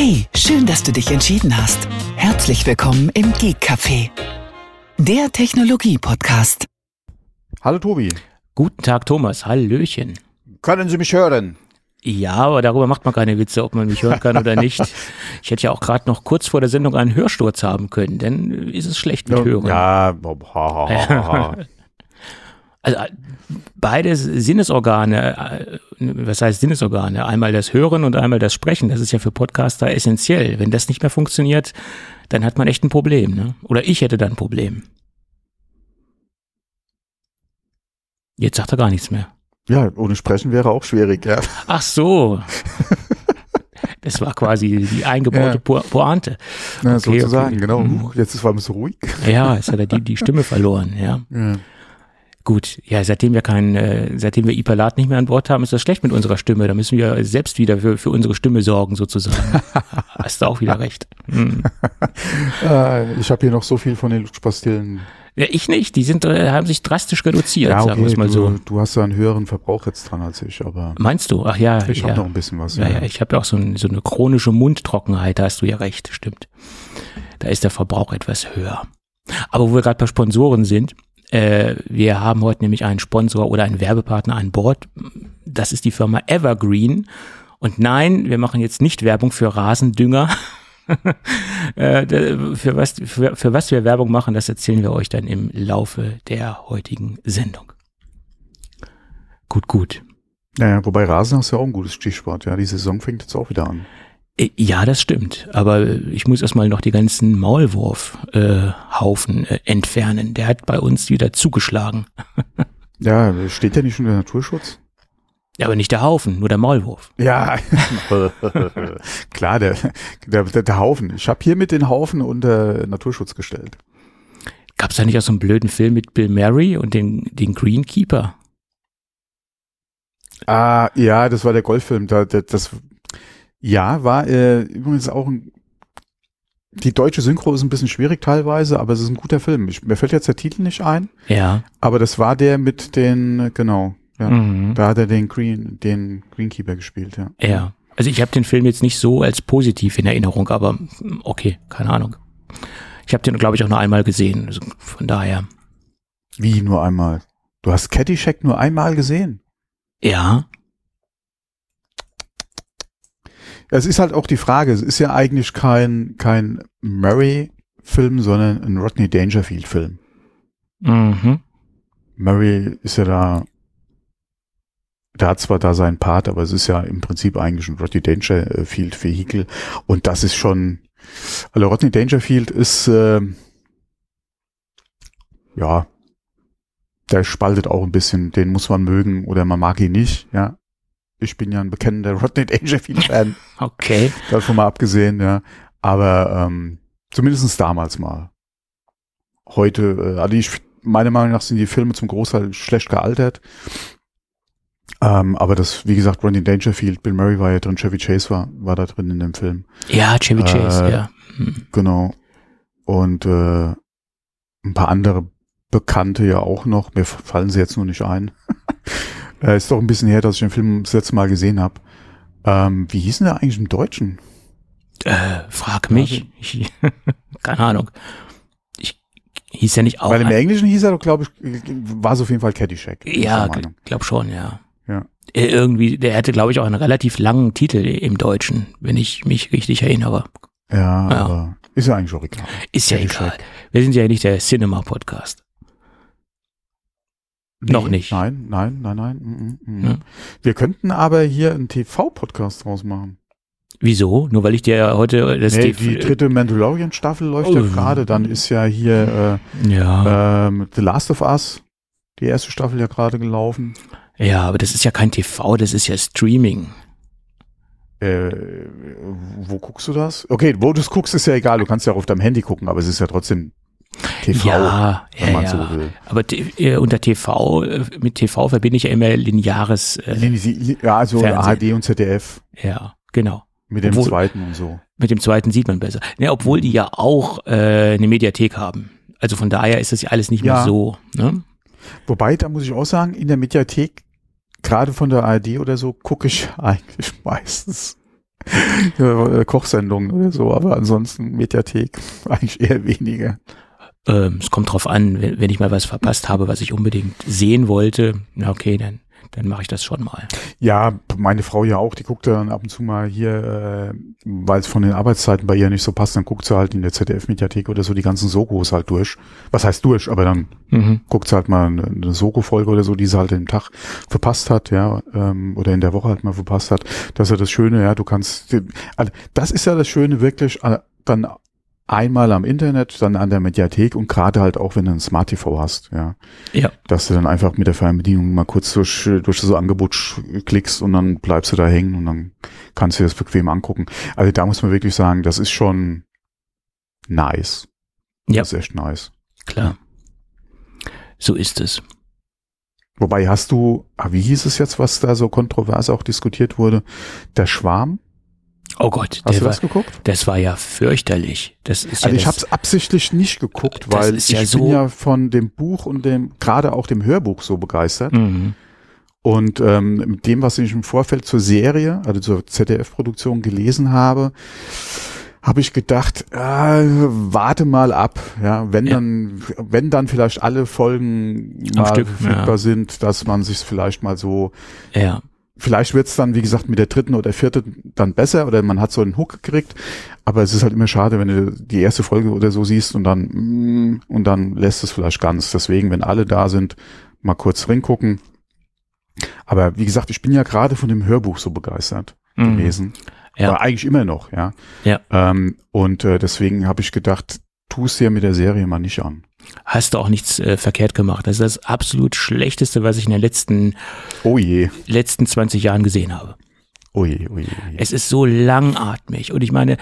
Hey, schön, dass du dich entschieden hast. Herzlich willkommen im Geek Café, der Technologie-Podcast. Hallo Tobi. Guten Tag, Thomas. Hallöchen. Können Sie mich hören? Ja, aber darüber macht man keine Witze, ob man mich hören kann oder nicht. Ich hätte ja auch gerade noch kurz vor der Sendung einen Hörsturz haben können, denn ist es schlecht mit Hören. Ja, ha, ha, ha. Also beide Sinnesorgane, äh, was heißt Sinnesorgane? Einmal das Hören und einmal das Sprechen. Das ist ja für Podcaster essentiell. Wenn das nicht mehr funktioniert, dann hat man echt ein Problem. Ne? Oder ich hätte dann ein Problem. Jetzt sagt er gar nichts mehr. ja, ohne Sprechen wäre auch schwierig, ja. Ach so. Das war quasi die eingebaute Ja. Po Pointe. ja Okay, sozusagen, okay. genau. Mhm. Jetzt ist es so ruhig. Ja, jetzt hat er die, die Stimme verloren, ja. Ja. Gut, ja, seitdem wir kein, äh, seitdem wir Ipalat nicht mehr an Bord haben, ist das schlecht mit unserer Stimme. Da müssen wir selbst wieder für, für unsere Stimme sorgen, sozusagen. Hast du auch wieder recht. Hm. Äh, ich habe hier noch so viel von den Lutschpastillen. Ja, ich nicht. Die sind, äh, haben sich drastisch reduziert, Ja, sagen wir okay, es mal du, so. du hast ja einen höheren Verbrauch jetzt dran als ich, aber Meinst du? Ach ja, ich ja. habe noch ein bisschen was. Ja, ja, ich habe ja auch so, ein, so eine chronische Mundtrockenheit, da hast du ja recht, stimmt. Da ist der Verbrauch etwas höher. Aber wo wir gerade bei Sponsoren sind, äh, wir haben heute nämlich einen Sponsor oder einen Werbepartner an Bord. Das ist die Firma Evergreen. Und nein, wir machen jetzt nicht Werbung für Rasendünger. äh, für, was, für, für was wir Werbung machen, das erzählen wir euch dann im Laufe der heutigen Sendung. Gut, gut. Ja, ja, wobei Rasen ist ja auch ein gutes Stichwort. Ja, die Saison fängt jetzt auch wieder an. Äh, Ja, das stimmt. Aber ich muss erstmal noch die ganzen Maulwurfhaufen äh, äh, entfernen. Der hat bei uns wieder zugeschlagen. Ja, steht ja nicht schon der Naturschutz? Ja, aber nicht der Haufen, nur der Maulwurf. Ja, klar, der, der, der, der Haufen. Ich habe hiermit den Haufen unter Naturschutz gestellt. Gab's da nicht auch so einen blöden Film mit Bill Murray und den, den Greenkeeper? Ah, ja, das war der Golffilm. Da, das, ja, war äh, übrigens auch ein. Die deutsche Synchro ist ein bisschen schwierig teilweise, aber es ist ein guter Film. Ich, mir fällt jetzt der Titel nicht ein, Ja. aber das war der mit den, äh, genau, ja. Mhm. Da hat er den Green, den Greenkeeper gespielt, ja. Ja. Also ich habe den Film jetzt nicht so als positiv in Erinnerung, aber mm, okay, keine Ahnung. Ich habe den, glaube ich, auch nur einmal gesehen. Also von daher. Wie nur einmal? Du hast Caddyshack nur einmal gesehen. Ja. Es ist halt auch die Frage, es ist ja eigentlich kein, kein Murray-Film, sondern ein Rodney Dangerfield-Film. Mhm. Murray ist ja da, der hat zwar da seinen Part, aber es ist ja im Prinzip eigentlich ein Rodney Dangerfield Vehikel und das ist schon, also Rodney Dangerfield ist, äh, ja, der spaltet auch ein bisschen, den muss man mögen oder man mag ihn nicht, ja. Ich bin ja ein bekennender Rodney Dangerfield Fan, Okay. davon mal abgesehen, ja. Aber ähm, zumindest damals mal. Heute, äh, also ich, meiner Meinung nach sind die Filme zum Großteil schlecht gealtert. Ähm, aber das, wie gesagt, Rodney Dangerfield, Bill Murray war ja drin, Chevy Chase war, war da drin in dem Film. Ja, Chevy Chase, Äh, ja. Hm. Genau. Und äh, ein paar andere Bekannte ja auch noch. Mir fallen sie jetzt nur nicht ein. äh, ist doch ein bisschen her, dass ich den Film das letzte Mal gesehen habe. Ähm, wie hieß denn der eigentlich im Deutschen? Äh, frag mich. Ich, keine Ahnung. Ich hieß ja nicht auch. Weil im Englischen hieß er doch, glaube ich, war es auf jeden Fall Caddyshack. ja, der Meinung. glaub schon, ja. Ja. Äh, Irgendwie, der hatte, glaube ich, auch einen relativ langen Titel im Deutschen, wenn ich mich richtig erinnere. Ja, Ja. aber ist ja eigentlich auch egal. Ist ja Caddyshack. egal. Wir sind ja nicht der Cinema-Podcast. Noch nicht. Nein, nein, nein, nein. Mm, mm, mm. Ja. Wir könnten aber hier einen TV-Podcast draus machen. Wieso? Nur weil ich dir heute das Nee, die dritte Mandalorian-Staffel läuft ja Oh. gerade. Dann ist ja hier Ja, äh, ähm, The Last of Us, die erste Staffel ja gerade gelaufen. ja, aber das ist ja kein TV, das ist ja Streaming. Äh, wo guckst du das? Okay, wo du es guckst, ist ja egal. Du kannst ja auch auf deinem Handy gucken, aber es ist ja trotzdem TV, ja, wenn ja, man ja. so will. Aber äh, unter TV, äh, mit TV verbinde ich ja immer lineares, äh, Ja, also Fernsehen. ARD und ZDF ja, genau. mit dem Obwohl- zweiten und so. Mit dem zweiten sieht man besser. Ne, obwohl die ja auch äh, eine Mediathek haben. Also von daher ist das ja alles nicht mehr Ja. so. Ne? Wobei, da muss ich auch sagen, in der Mediathek, gerade von der ARD oder so, gucke ich eigentlich meistens Kochsendungen oder so, aber ansonsten Mediathek eigentlich eher weniger. Ähm, es kommt drauf an, wenn, wenn ich mal was verpasst habe, was ich unbedingt sehen wollte, na okay, dann dann mache ich das schon mal. Ja, meine Frau ja auch, die guckt dann ab und zu mal hier, äh, weil es von den Arbeitszeiten bei ihr nicht so passt, dann guckt sie halt in der ZDF-Mediathek oder so die ganzen Sokos halt durch. Was heißt durch, aber dann mhm. guckt sie halt mal eine, eine Soko-Folge oder so, die sie halt den Tag verpasst hat, ja, ähm, oder in der Woche halt mal verpasst hat. Das ist ja das Schöne, ja, du kannst, also das ist ja das Schöne wirklich, äh, dann einmal am Internet, dann an der Mediathek und gerade halt auch, wenn du ein Smart TV hast, ja. Ja. Dass du dann einfach mit der Fernbedienung mal kurz durch, durch das Angebot klickst und dann bleibst du da hängen und dann kannst du dir das bequem angucken. Also da muss man wirklich sagen, das ist schon nice. Ja. Das ist echt nice. Klar. So ist es. Wobei hast du, ah, wie hieß es jetzt, was da so kontrovers auch diskutiert wurde? Der Schwarm? Oh Gott, Hast du war, das geguckt? das war ja fürchterlich. Das ist Also ja ich habe es absichtlich nicht geguckt, weil ich ja bin so- ja von dem Buch und dem gerade auch dem Hörbuch so begeistert. Mhm. Und ähm, mit dem, was ich im Vorfeld zur Serie, also zur ZDF-Produktion gelesen habe, habe ich gedacht, äh, warte mal ab, ja, wenn Ja. dann, wenn dann vielleicht alle Folgen Am mal Stück, verfügbar ja. sind, dass man sich vielleicht mal so Ja, Vielleicht wird's dann, wie gesagt, mit der dritten oder vierten dann besser oder man hat so einen Hook gekriegt. Aber es ist halt immer schade, wenn du die erste Folge oder so siehst und dann mm, und dann lässt es vielleicht ganz. Deswegen, wenn alle da sind, mal kurz reingucken. Aber wie gesagt, ich bin ja gerade von dem Hörbuch so begeistert Mhm. gewesen. Ja. Aber eigentlich immer noch, ja. Ja. Ähm, und äh, deswegen habe ich gedacht, tu es dir mit der Serie mal nicht an. Hast du auch nichts äh, verkehrt gemacht. Das ist das absolut Schlechteste, was ich in den letzten, Oh je, letzten 20 Jahren gesehen habe. oh je, oh je. Oh je. Es ist so langatmig. Und ich meine,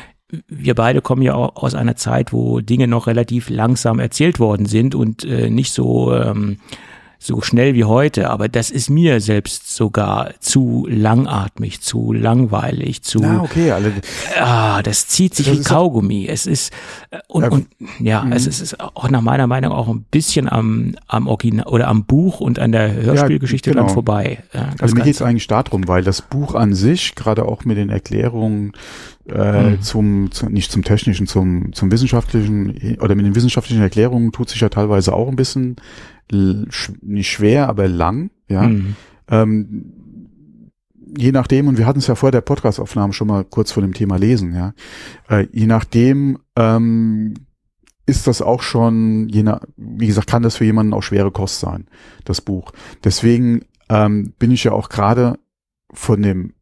wir beide kommen ja auch aus einer Zeit, wo Dinge noch relativ langsam erzählt worden sind und äh, nicht so, ähm, so schnell wie heute. Aber das ist mir selbst sogar zu langatmig, zu langweilig, zu, Na, okay, alle, ah, das zieht sich Das wie Kaugummi. Es ist, äh, und, Ja, und ja, mhm. es ist, es auch nach meiner Meinung auch ein bisschen am, am Original oder am Buch und an der Hörspielgeschichte genau. dann vorbei. Ja, Also mir Ganze. geht's eigentlich darum, weil das Buch an sich, gerade auch mit den Erklärungen äh, Mhm. zum, zu, nicht zum technischen, zum, zum wissenschaftlichen oder mit den wissenschaftlichen Erklärungen tut sich ja teilweise auch ein bisschen nicht schwer, aber lang, ja. Mhm. Ähm, je nachdem, und wir hatten es ja vor der Podcastaufnahme schon mal kurz vor dem Thema Lesen, ja. Äh, je nachdem ähm, ist das auch schon, je nach, wie gesagt, kann das für jemanden auch schwere Kost sein, das Buch. Deswegen ähm, bin ich ja auch gerade von dem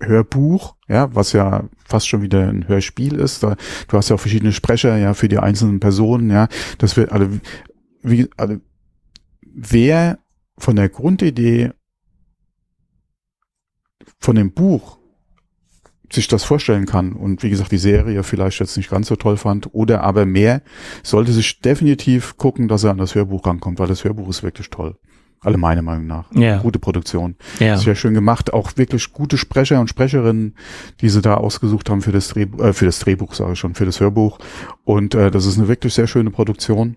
Hörbuch, ja, was ja fast schon wieder ein Hörspiel ist. Da, du hast ja auch verschiedene Sprecher, ja, für die einzelnen Personen, ja. Das wird alle, wie, alle, wer von der Grundidee von dem Buch sich das vorstellen kann und wie gesagt die Serie vielleicht jetzt nicht ganz so toll fand oder aber mehr, sollte sich definitiv gucken, dass er an das Hörbuch rankommt, weil das Hörbuch ist wirklich toll. Alle meiner Meinung nach. Ja, Gute Produktion. ja. Sehr schön gemacht. Auch wirklich gute Sprecher und Sprecherinnen, die sie da ausgesucht haben für das Drehbuch, äh, für das Drehbuch, sage ich schon, für das Hörbuch. Und äh, das ist eine wirklich sehr schöne Produktion.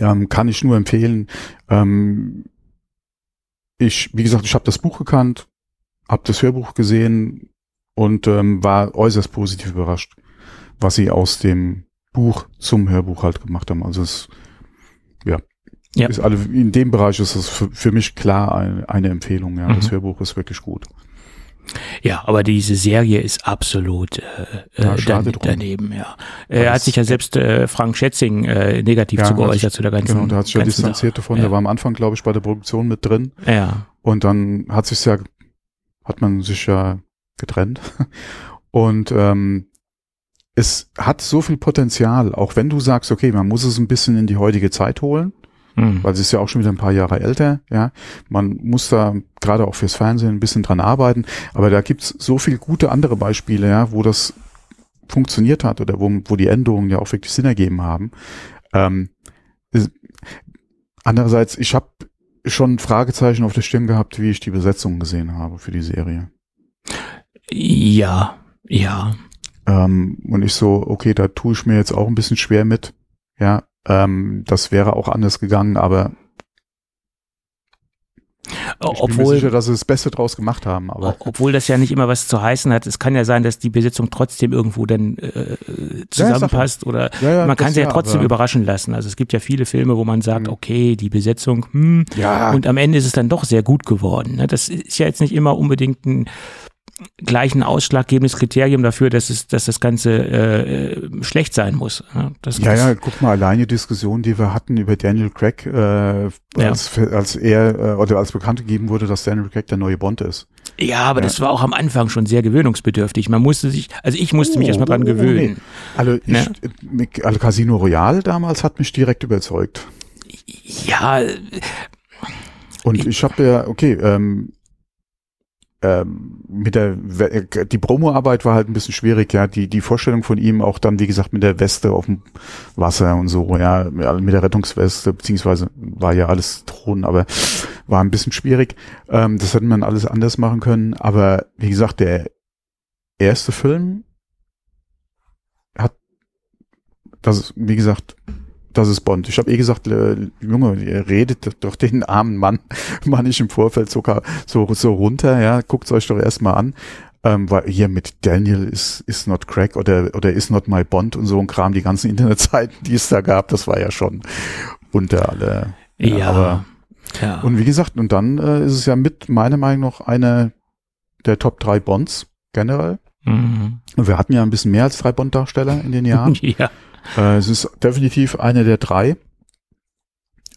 Ähm, kann ich nur empfehlen. Ähm, ich, wie gesagt, ich habe das Buch gekannt, habe das Hörbuch gesehen und ähm, war äußerst positiv überrascht, was sie aus dem Buch zum Hörbuch halt gemacht haben. Also es ja, Ja. ist alle in dem Bereich ist es für, für mich klar eine, eine Empfehlung. Ja, das Mhm. Hörbuch ist wirklich gut. Ja, aber diese Serie ist absolut äh, Ja, äh, schade dan drum. daneben, ja. Er hat sich ja selbst äh, Frank Schätzing äh, negativ Ja, zu hat sich- geäußert zu der ganzen Genau, da hat sich ja distanziert davon. Ja. Der war am Anfang, glaube ich, bei der Produktion mit drin. Ja, und dann hat sich ja, hat man sich ja getrennt und ähm, es hat so viel Potenzial, auch wenn du sagst, okay, man muss es ein bisschen in die heutige Zeit holen, hm. weil sie ist ja auch schon wieder ein paar Jahre älter, ja. Man muss da gerade auch fürs Fernsehen ein bisschen dran arbeiten, aber da gibt's so viel gute andere Beispiele, ja, wo das funktioniert hat oder wo, wo die Änderungen ja auch wirklich Sinn ergeben haben. Ähm, ist, andererseits, ich habe schon Fragezeichen auf der Stirn gehabt, wie ich die Besetzung gesehen habe für die Serie. ja, ja. Ähm, und ich so, okay, da tue ich mir jetzt auch ein bisschen schwer mit. Ja, ähm, das wäre auch anders gegangen, aber Ich bin mir Obwohl, sicher, dass sie das Beste draus gemacht haben, aber obwohl das ja nicht immer was zu heißen hat. Es kann ja sein, dass die Besetzung trotzdem irgendwo dann äh, zusammenpasst oder Ja, ja, man kann sie ja ja, trotzdem überraschen lassen. Also es gibt ja viele Filme, wo man sagt, Mhm. okay, die Besetzung, hm, ja, und am Ende ist es dann doch sehr gut geworden. Ne? Das ist ja jetzt nicht immer unbedingt ein gleich ein ausschlaggebendes Kriterium dafür, dass es, dass das Ganze äh, äh, schlecht sein muss. Ne? Das, Ja, ja, guck mal, alleine die Diskussion, die wir hatten über Daniel Craig, äh, Ja. als, als er äh, oder als bekannt gegeben wurde, dass Daniel Craig der neue Bond ist. ja, aber Ja. das war auch am Anfang schon sehr gewöhnungsbedürftig. Man musste sich, also ich musste mich Oh, erstmal dran oh, oh, gewöhnen. Also, ich, Ja. mit- also Casino Royale damals hat mich direkt überzeugt. Ja, Und ich habe ja, okay, ähm, ähm, mit der We- die Promoarbeit war halt ein bisschen schwierig, ja. Die die Vorstellung von ihm auch dann, wie gesagt, mit der Weste auf dem Wasser und so, ja, mit der Rettungsweste, beziehungsweise war ja alles Thron, aber war ein bisschen schwierig. Ähm, das hätte man alles anders machen können. Aber wie gesagt, der erste Film hat das, ist, wie gesagt, das ist Bond. Ich habe eh gesagt, äh, Junge, ihr redet doch den armen Mann mal nicht im Vorfeld sogar so, so runter, ja, guckt's euch doch erstmal an. Ähm, weil hier mit Daniel ist, ist not crack oder, oder is not my Bond und so ein Kram, die ganzen Internetseiten, die es da gab, das war ja schon unter alle. ja. aber, ja. und wie gesagt, und dann äh, ist es ja mit meiner Meinung nach einer der Top drei Bonds generell. Mhm. Und wir hatten ja ein bisschen mehr als drei Bond-Darsteller in den Jahren. ja. Äh, es ist definitiv einer der drei,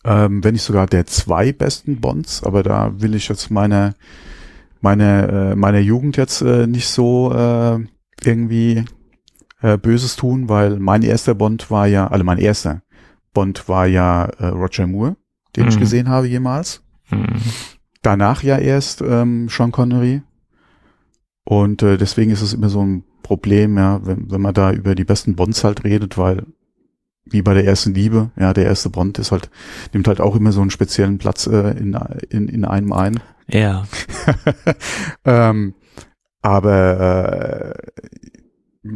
ähm, wenn nicht sogar der zwei besten Bonds, aber da will ich jetzt meine, meine, äh, meiner Jugend jetzt äh, nicht so äh, irgendwie äh, Böses tun, weil mein erster Bond war ja, also mein erster Bond war ja äh, Roger Moore, den ich Mhm. gesehen habe jemals. Mhm. Danach ja erst ähm, Sean Connery. Und äh, deswegen ist es immer so ein Problem, ja, wenn, wenn man da über die besten Bonds halt redet, weil wie bei der ersten Liebe, ja, der erste Bond ist halt, nimmt halt auch immer so einen speziellen Platz äh, in, in, in einem ein. Ja. ähm, aber äh,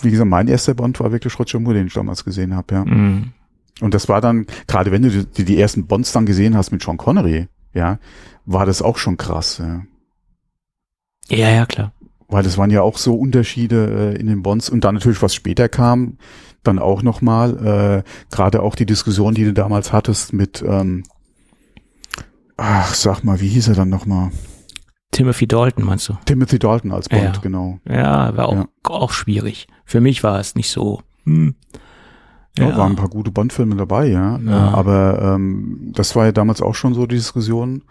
wie gesagt, mein erster Bond war wirklich Roger Moore, den ich damals gesehen habe, ja. Mhm. Und das war dann, gerade wenn du die, die ersten Bonds dann gesehen hast mit Sean Connery, ja, war das auch schon krass, ja. Ja, ja, klar. Weil das waren ja auch so Unterschiede äh, in den Bonds und dann natürlich, was später kam, dann auch nochmal, äh, gerade auch die Diskussion, die du damals hattest mit, ähm, ach, sag mal, wie hieß er dann nochmal? Timothy Dalton, meinst du? Timothy Dalton als Bond, Ja. genau. Ja, war auch, Ja. auch schwierig. Für mich war es nicht so. Hm. Ja. waren ein paar gute Bond-Filme dabei, ja. Ja. Aber ähm, das war ja damals auch schon so die Diskussion.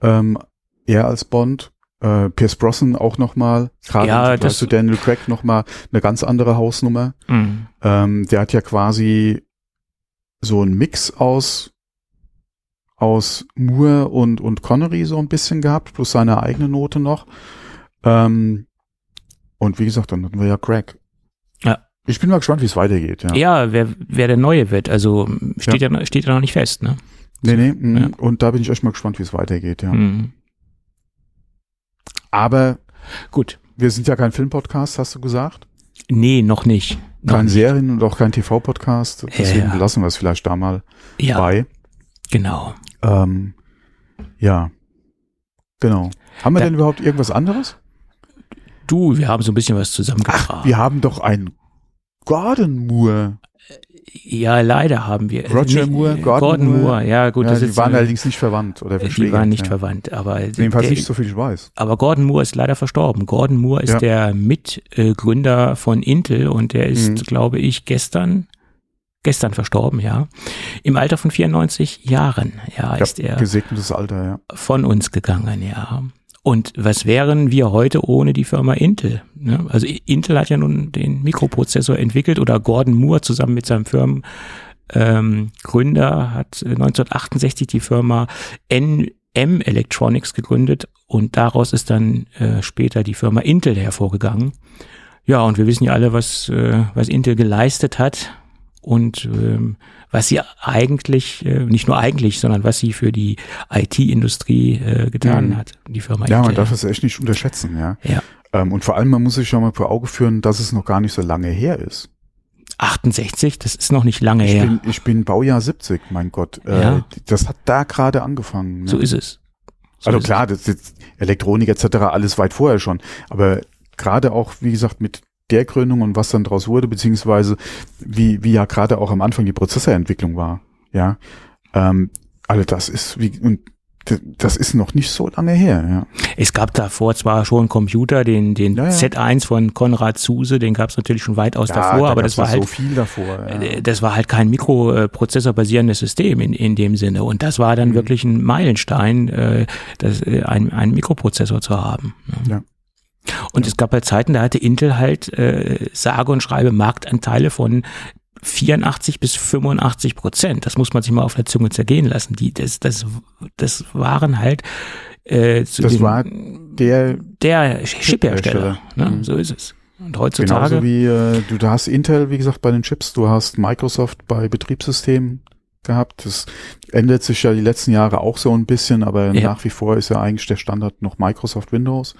Ähm, er als Bond, äh, Pierce Brosnan auch nochmal, gerade Ja, das- zu Daniel Craig nochmal eine ganz andere Hausnummer. Mhm. Ähm, der hat ja quasi so einen Mix aus aus Moore und und Connery so ein bisschen gehabt, plus seine eigene Note noch. Ähm, und wie gesagt, dann hatten wir ja Craig. Ja. Ich bin mal gespannt, wie es weitergeht. Ja. Ja, wer, wer der Neue wird, also steht ja, steht ja noch nicht fest, ne? Nee, nee. Ja. und da bin ich echt mal gespannt, wie es weitergeht, ja. Mhm. Aber Gut. wir sind ja kein Filmpodcast, hast du gesagt. Nee, noch nicht. Noch Kein nicht. Serien- und auch kein TV-Podcast. Deswegen ja. belassen wir es vielleicht da mal Ja, bei. genau. Ähm, ja, genau. Haben wir Ja. denn überhaupt irgendwas anderes? Du, wir haben so ein bisschen was zusammengetragen. Wir haben doch einen Gordon Moore. Ja, leider haben wir. Roger Nicht- Moore, äh, Gordon Gordon, Moore. Moore. ja gut. ja, das die ist, waren äh, allerdings nicht verwandt oder Die verschwägert. waren nicht ja. verwandt, aber Jedenfalls der, nicht, so viel ich weiß. aber Gordon Moore ist leider verstorben. Gordon Moore ist Ja. der Mitgründer von Intel und der ist, Mhm. glaube ich, gestern gestern verstorben, ja. Im Alter von 94 Jahren, ja, Ja, ist er gesegnetes Alter, ja. von uns gegangen, ja. Und was wären wir heute ohne die Firma Intel? Ne? Also Intel hat ja nun den Mikroprozessor entwickelt oder Gordon Moore zusammen mit seinem Firmengründer ähm, Gründer hat äh, 1968 die Firma NM Electronics gegründet und daraus ist dann äh, später die Firma Intel hervorgegangen. Ja, und wir wissen ja alle, was, äh, was Intel geleistet hat und ähm, was sie eigentlich, äh, nicht nur eigentlich, sondern was sie für die IT-Industrie äh, getan Mhm. hat, die Firma Ja, man darf das echt nicht unterschätzen, ja. Ja. Ähm, und vor allem, man muss sich schon mal vor Auge führen, dass es noch gar nicht so lange her ist. 68, das ist noch nicht lange Ich, her. bin, ich bin Baujahr 70, mein Gott. Äh, Ja. Das hat da gerade angefangen. Ne? So ist es. So also ist klar, das ist Elektronik etc. alles weit vorher schon. Aber gerade auch, wie gesagt, mit der Gründung und was dann draus wurde, beziehungsweise wie, wie ja gerade auch am Anfang die Prozessorentwicklung war. Ja. Ähm, also das ist wie, und das ist noch nicht so lange her, ja. Es gab davor zwar schon einen Computer, den, den Ja, ja. Z1 von Konrad Zuse, den gab es natürlich schon weitaus ja, davor, da aber das war ja halt so viel davor. Äh, Das war halt kein mikroprozessorbasierendes System in, in dem Sinne. Und das war dann Mhm. wirklich ein Meilenstein, äh, das, äh, ein, einen Mikroprozessor zu haben. Ja. Und es gab halt Zeiten, da hatte Intel halt äh, sage und schreibe Marktanteile von 84 bis 85 Prozent. Das muss man sich mal auf der Zunge zergehen lassen. Die, das, das, das waren halt äh, zu Das den, war Der der Chiphersteller. Ne? Mhm. So ist es. Und heutzutage. Genauso wie äh, du, du hast Intel, wie gesagt, bei den Chips, du hast Microsoft bei Betriebssystemen gehabt. Das ändert sich ja die letzten Jahre auch so ein bisschen, aber Ja. nach wie vor ist ja eigentlich der Standard noch Microsoft Windows.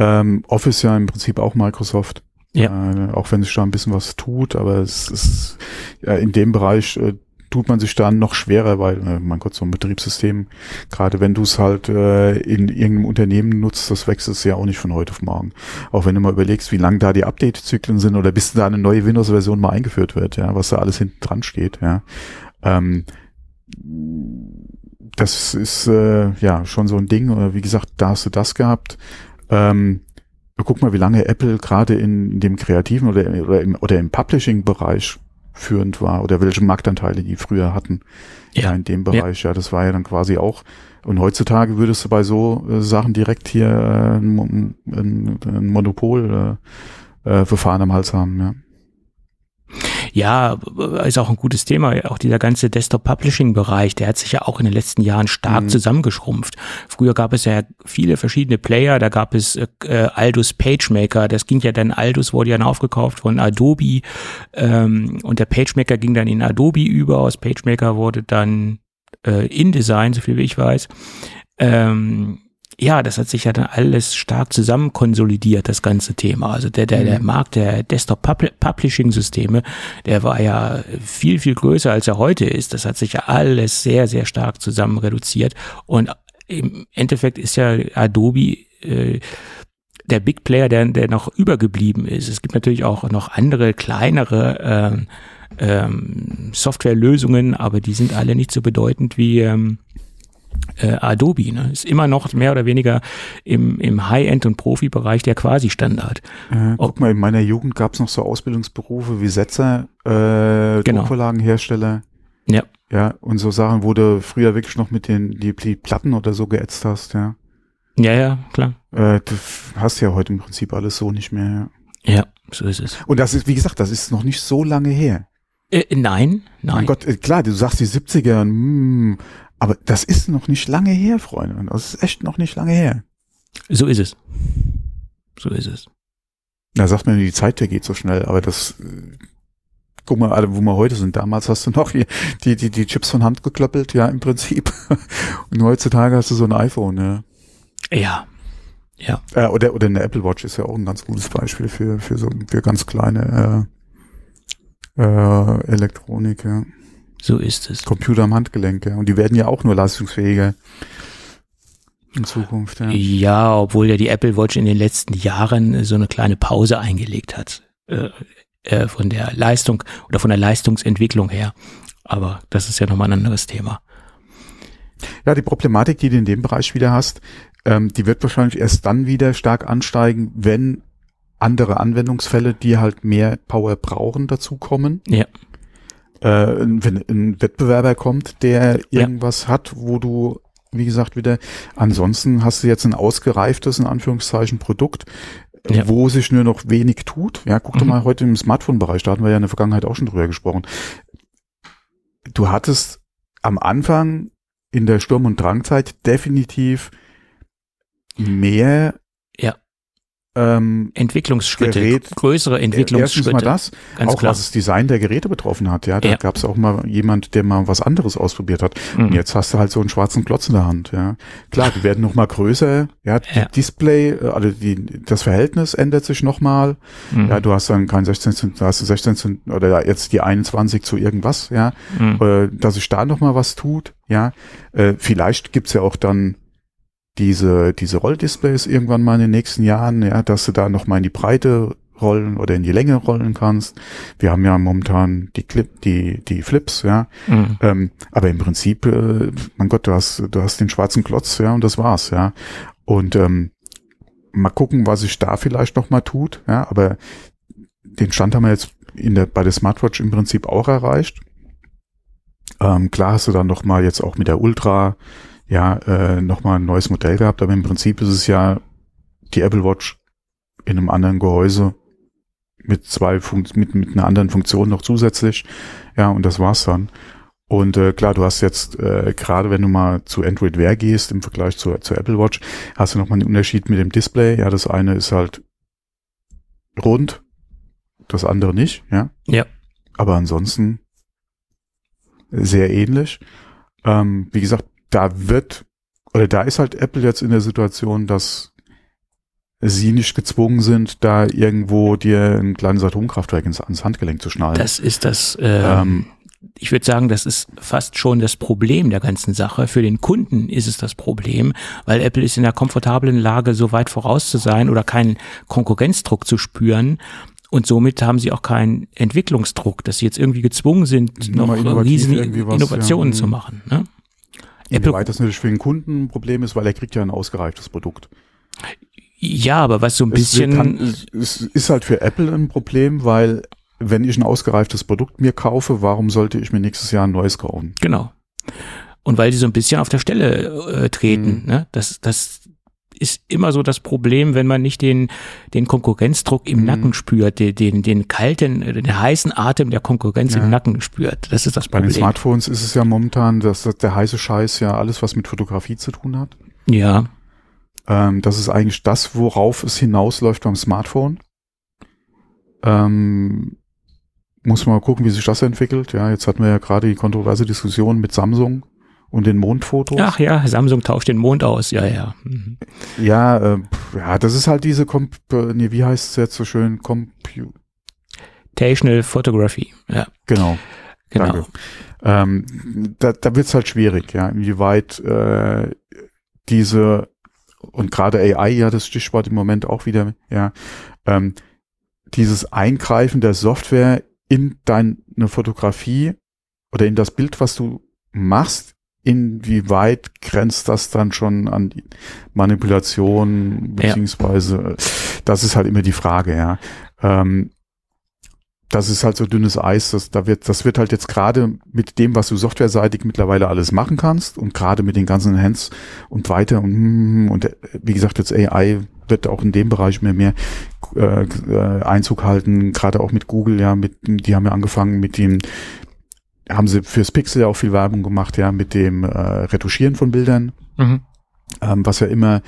Ähm, Office ja im Prinzip auch Microsoft. Ja. Äh, auch wenn sich da ein bisschen was tut, aber es ist ja, in dem Bereich äh, tut man sich dann noch schwerer, weil, äh, mein Gott, so ein Betriebssystem, gerade wenn du es halt äh, in irgendeinem Unternehmen nutzt, das wächst es ja auch nicht von heute auf morgen. Auch wenn du mal überlegst, wie lang da die Update-Zyklen sind oder bis da eine neue Windows-Version mal eingeführt wird, ja, was da alles hinten dran steht, ja. Ähm, das ist äh, ja schon so ein Ding. Oder wie gesagt, da hast du das gehabt. Ähm, guck mal, wie lange Apple gerade in, in dem kreativen oder, oder im, oder im Publishing-Bereich führend war oder welche Marktanteile die früher hatten. Ja, in dem Bereich. Ja. das war ja dann quasi auch. Und heutzutage würdest du bei so äh, Sachen direkt hier äh, ein, ein, ein Monopol äh, äh, am Hals haben. Ja. Ja, ist auch ein gutes Thema. Auch dieser ganze Desktop-Publishing-Bereich, der hat sich ja auch in den letzten Jahren stark Mhm. zusammengeschrumpft. Früher gab es ja viele verschiedene Player. Da gab es äh, Aldus PageMaker. Das ging ja dann, Aldus wurde ja dann aufgekauft von Adobe. Ähm, und der PageMaker ging dann in Adobe über. Aus PageMaker wurde dann äh, InDesign, so viel wie ich weiß. Ähm, ja, das hat sich ja dann alles stark zusammen konsolidiert, das ganze Thema. Also der, der, der Mhm. Markt der Desktop-Publishing-Systeme, der war ja viel, viel größer, als er heute ist. Das hat sich ja alles sehr, sehr stark zusammen reduziert. Und im Endeffekt ist ja Adobe äh, der Big Player, der, der noch übergeblieben ist. Es gibt natürlich auch noch andere, kleinere ähm, ähm, Softwarelösungen, aber die sind alle nicht so bedeutend wie ähm, äh, Adobe. Ne? Ist immer noch mehr oder weniger im, im High-End- und Profi-Bereich der Quasi-Standard. Äh, guck mal, in meiner Jugend gab es noch so Ausbildungsberufe wie Setzer, äh, Genau. Druckvorlagenhersteller. Ja. Ja, und so Sachen, wo du früher wirklich noch mit den die, die Platten oder so geätzt hast, ja. Ja, ja, klar. Äh, du hast ja heute im Prinzip alles so nicht mehr, ja. Ja, so ist es. Und das ist, wie gesagt, das ist noch nicht so lange her. Äh, nein, nein. Mein Gott, äh, klar, du sagst die 70er, mm, aber das ist noch nicht lange her, Freunde. Das ist echt noch nicht lange her. So ist es. So ist es. Da sagt man, die Zeit vergeht so schnell, aber das, äh, guck mal, alle, wo wir heute sind. Damals hast du noch die, die, die, die Chips von Hand geklöppelt, ja, im Prinzip. Und heutzutage hast du so ein iPhone, ja. Ja. Ja. Äh, oder, oder eine Apple Watch ist ja auch ein ganz gutes Beispiel für, für so, für ganz kleine, äh, äh, Elektronik, ja. So ist es. Computer am Handgelenk, ja. Und die werden ja auch nur leistungsfähiger in Zukunft, ja. Ja, obwohl ja die Apple Watch in den letzten Jahren so eine kleine Pause eingelegt hat. Äh, äh, von der Leistung oder von der Leistungsentwicklung her. Aber das ist ja nochmal ein anderes Thema. Ja, die Problematik, die du in dem Bereich wieder hast, ähm, die wird wahrscheinlich erst dann wieder stark ansteigen, wenn andere Anwendungsfälle, die halt mehr Power brauchen, dazukommen. Ja. Äh, wenn ein Wettbewerber kommt, der Ja. irgendwas hat, wo du, wie gesagt, wieder, ansonsten hast du jetzt ein ausgereiftes, in Anführungszeichen, Produkt, äh, Ja. wo sich nur noch wenig tut. Ja, guck doch Mhm. mal heute im Smartphone-Bereich, da hatten wir ja in der Vergangenheit auch schon drüber gesprochen. Du hattest am Anfang in der Sturm- und Drangzeit definitiv mehr Ja. Ähm, Entwicklungsschritte, Gerät- größere Erstens mal Entwicklungsschritte. das, ganz auch klar. was das Design der Geräte betroffen hat. Ja, da Ja. gab es auch mal jemand, der mal was anderes ausprobiert hat. Und Mhm. jetzt hast du halt so einen schwarzen Klotz in der Hand. Ja, klar, die werden noch mal größer. Ja, die Ja. Display, äh, also die, das Verhältnis ändert sich noch mal. Mhm. Ja, du hast dann kein 16, zu- da hast du 16 zu- oder jetzt die 21 zu irgendwas. Ja, Mhm. äh, dass sich da noch mal was tut. Ja, äh, vielleicht gibt's ja auch dann diese, diese Rolldisplays irgendwann mal in den nächsten Jahren, ja, dass du da nochmal in die Breite rollen oder in die Länge rollen kannst. Wir haben ja momentan die Clip, die, die Flips, ja. Mhm. Ähm, aber im Prinzip, äh, mein Gott, du hast, du hast den schwarzen Klotz, ja, und das war's, ja. Und ähm, mal gucken, was sich da vielleicht noch mal tut, ja, aber den Stand haben wir jetzt in der, bei der Smartwatch im Prinzip auch erreicht. Ähm, klar hast du dann noch mal jetzt auch mit der Ultra ja äh, noch mal ein neues Modell gehabt, aber im Prinzip ist es ja die Apple Watch in einem anderen Gehäuse mit zwei Fun mit mit einer anderen Funktion noch zusätzlich. Ja, und das war's dann. Und äh, klar, du hast jetzt äh, gerade, wenn du mal zu Android Wear gehst im Vergleich zur, zur Apple Watch, hast du noch mal einen Unterschied mit dem Display. Ja, das eine ist halt rund, das andere nicht. Ja. Ja. Aber ansonsten sehr ähnlich. Ähm, wie gesagt, da wird, oder da ist halt Apple jetzt in der Situation, dass sie nicht gezwungen sind, da irgendwo dir ein kleines Atomkraftwerk ins, ans Handgelenk zu schnallen. Das ist das, äh, ähm, ich würde sagen, das ist fast schon das Problem der ganzen Sache. Für den Kunden ist es das Problem, weil Apple ist in der komfortablen Lage, so weit voraus zu sein oder keinen Konkurrenzdruck zu spüren, und somit haben sie auch keinen Entwicklungsdruck, dass sie jetzt irgendwie gezwungen sind, noch riesen Innovationen ja. zu machen. Ne? Apple, das natürlich für den Kunden ein Problem ist, weil er kriegt ja ein ausgereiftes Produkt. Ja, aber was so ein bisschen. Es, kann, es ist halt für Apple ein Problem, weil wenn ich ein ausgereiftes Produkt mir kaufe, warum sollte ich mir nächstes Jahr ein neues kaufen? Genau. Und weil die so ein bisschen auf der Stelle äh, treten. Mhm. Ne? Das, das ist immer so das Problem, wenn man nicht den, den Konkurrenzdruck im mhm. Nacken spürt, den, den, den kalten, den heißen Atem der Konkurrenz ja. im Nacken spürt. Das ist das Problem. Bei den Smartphones ist es ja momentan, dass der heiße Scheiß ja alles, was mit Fotografie zu tun hat. Ja. Ähm, das ist eigentlich das, worauf es hinausläuft beim Smartphone. Ähm, muss man mal gucken, wie sich das entwickelt. Ja, jetzt hatten wir ja gerade die kontroverse Diskussion mit Samsung und den Mondfotos. Ach ja, Samsung tauscht den Mond aus, ja, ja. Mhm. Ja, äh, ja, das ist halt diese, Comp nee, wie heißt es jetzt so schön, Computational Photography, ja. Genau. Genau. Danke. Ähm, da da wird es halt schwierig, ja, inwieweit äh, diese und gerade AI, ja, das Stichwort im Moment auch wieder, ja, ähm, dieses Eingreifen der Software in deine Fotografie oder in das Bild, was du machst, inwieweit grenzt das dann schon an Manipulation, beziehungsweise, ja. das ist halt immer die Frage, ja. Ähm, das ist halt so dünnes Eis, das, da wird, das wird halt jetzt gerade mit dem, was du softwareseitig mittlerweile alles machen kannst und gerade mit den ganzen Hands und weiter und, und wie gesagt, jetzt AI wird auch in dem Bereich mehr mehr äh, äh, Einzug halten, gerade auch mit Google, ja, mit, die haben ja angefangen mit dem haben sie fürs Pixel ja auch viel Werbung gemacht, ja, mit dem äh, Retuschieren von Bildern, mhm. ähm, was ja immer